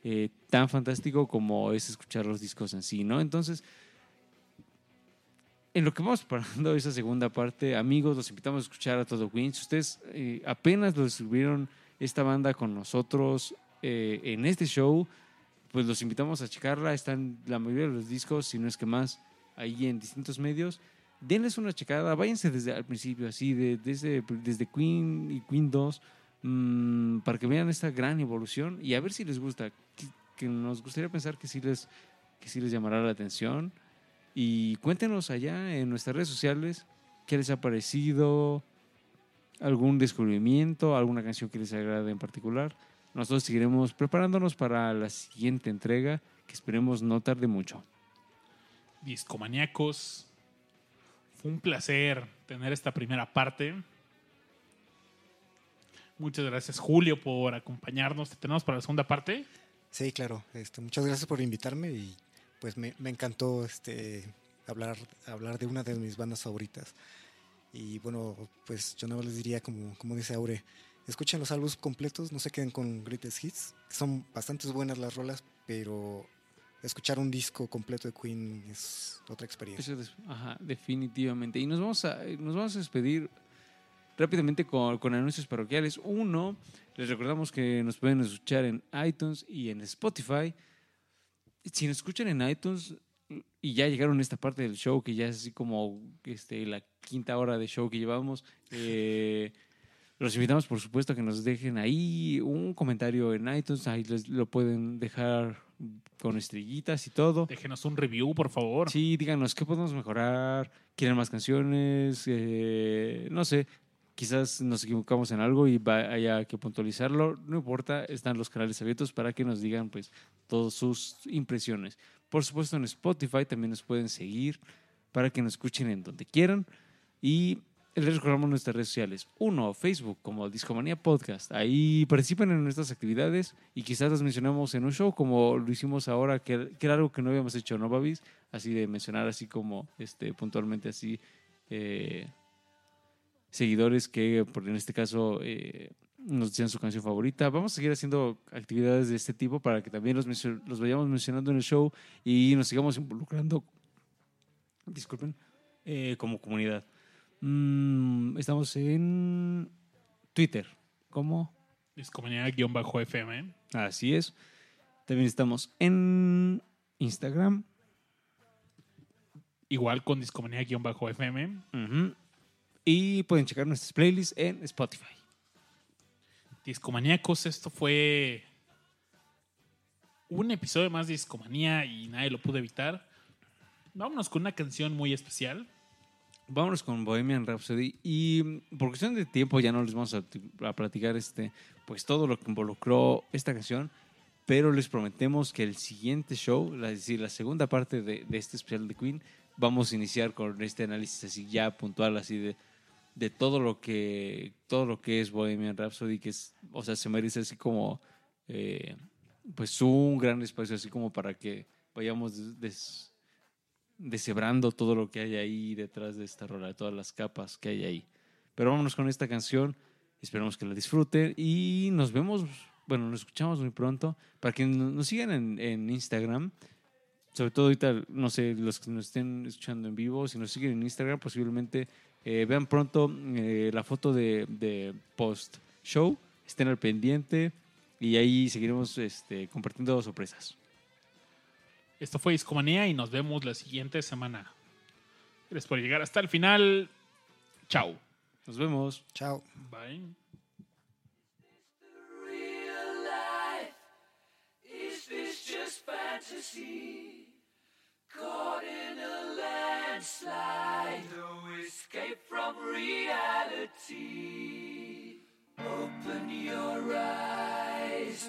eh, tan fantástico como es escuchar los discos en sí, ¿no? Entonces, en lo que vamos preparando esa segunda parte, amigos, los invitamos a escuchar a Todo Queen. Si ustedes eh, apenas lo descubrieron esta banda con nosotros en este show, pues los invitamos a checarla. Están la mayoría de los discos, si no es que más, ahí en distintos medios. Denles una checada, váyanse desde al principio, así, de- desde, desde Queen y Queen 2, mm, para que vean esta gran evolución y a ver si les gusta. Que, que nos gustaría pensar que sí les, que sí les llamará la atención. Y cuéntenos allá en nuestras redes sociales qué les ha parecido, algún descubrimiento, alguna canción que les agrade en particular. Nosotros seguiremos preparándonos para la siguiente entrega, que esperemos no tarde mucho. Discomaníacos. Un placer tener esta primera parte. Muchas gracias, Julio, por acompañarnos. ¿Te tenemos para la segunda parte? Sí, claro. Este, muchas gracias por invitarme y pues me, encantó este, hablar, hablar de una de mis bandas favoritas. Y bueno, pues yo no les diría como, como dice Aure, escuchen los álbumes completos, no se queden con Greatest Hits. Son bastante buenas las rolas, pero escuchar un disco completo de Queen es otra experiencia. Eso ajá, definitivamente. Y nos vamos a, nos vamos a despedir rápidamente con, con anuncios parroquiales. Uno, les recordamos que nos pueden escuchar en iTunes y en Spotify. Si nos escuchan en iTunes y ya llegaron a esta parte del show, que ya es así como este, la quinta hora de show que llevamos, eh, *laughs* los invitamos, por supuesto, a que nos dejen ahí un comentario en iTunes. Ahí les, lo pueden dejar con estrellitas y todo. Déjenos un review, por favor. Sí, díganos qué podemos mejorar, quieren más canciones, eh, no sé, quizás nos equivocamos en algo y haya que puntualizarlo, no importa, están los canales abiertos para que nos digan pues todas sus impresiones. Por supuesto en Spotify también nos pueden seguir para que nos escuchen en donde quieran y les recordamos nuestras redes sociales. Uno, Facebook como Discomanía Podcast. Ahí participen en nuestras actividades y quizás las mencionamos en un show como lo hicimos ahora, que, era algo que no habíamos hecho, ¿no, Babis? Así de mencionar así como este puntualmente así eh, seguidores que por en este caso eh, nos decían su canción favorita. Vamos a seguir haciendo actividades de este tipo para que también los, los vayamos mencionando en el show y nos sigamos involucrando, disculpen, eh, como comunidad. Mm, estamos en Twitter, como Discomanía-FM. Así es. También estamos en Instagram. Igual con Discomanía-FM. Ujú. Y pueden checar nuestras playlists en Spotify. Discomaníacos, esto fue un episodio más de Discomanía y nadie lo pudo evitar. Vámonos con una canción muy especial. Vámonos con Bohemian Rhapsody. Y mm, por cuestión de tiempo ya no les vamos a, a platicar este, pues todo lo que involucró esta canción. Pero les prometemos que el siguiente show, es decir, la segunda parte de, de este especial de Queen, vamos a iniciar con este análisis así ya puntual, así de, de todo lo que todo lo que es Bohemian Rhapsody, que es, o sea, se merece así como eh, pues un gran espacio así como para que vayamos des- deshebrando todo lo que hay ahí detrás de esta rola, todas las capas que hay ahí. Pero vámonos con esta canción, esperamos que la disfruten y nos vemos, bueno, nos escuchamos muy pronto. Para que no- nos sigan en, en Instagram, sobre todo ahorita, no sé, los que nos estén escuchando en vivo, si nos siguen en Instagram, posiblemente eh, vean pronto eh, la foto de, de post-show, estén al pendiente y ahí seguiremos este, compartiendo sorpresas. Esto fue Discomanía y nos vemos la siguiente semana. Gracias por llegar hasta el final. Chao. Nos vemos. Chao. Bye. real life? Is this just fantasy? Caught in a landslide, no escape from reality. Open your eyes,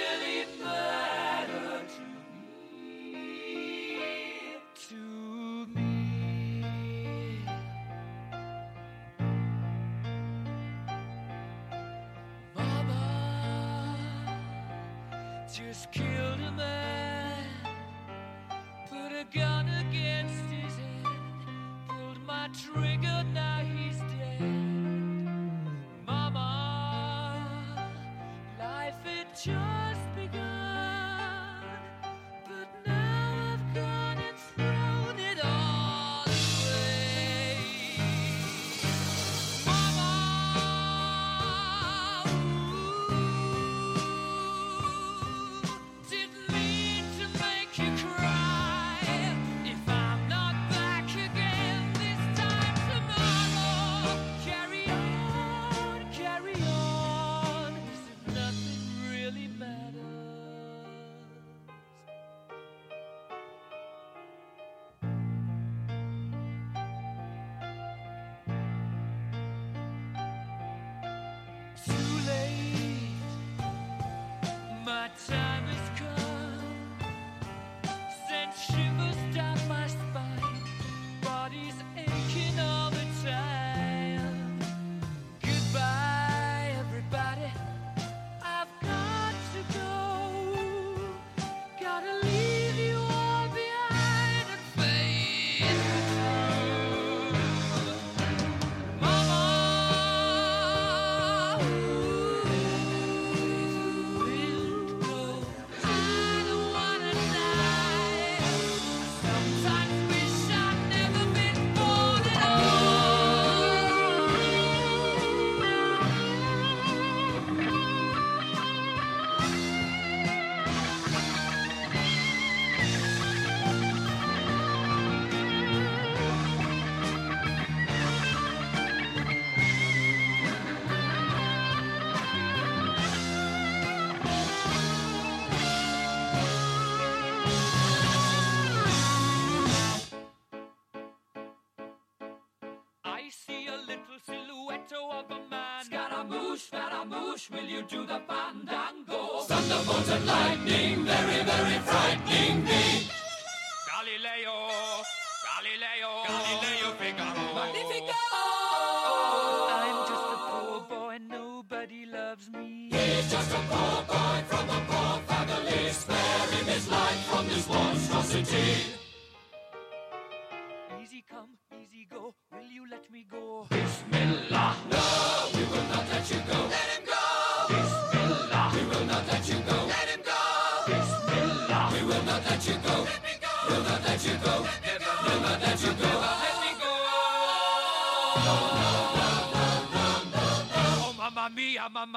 will you do the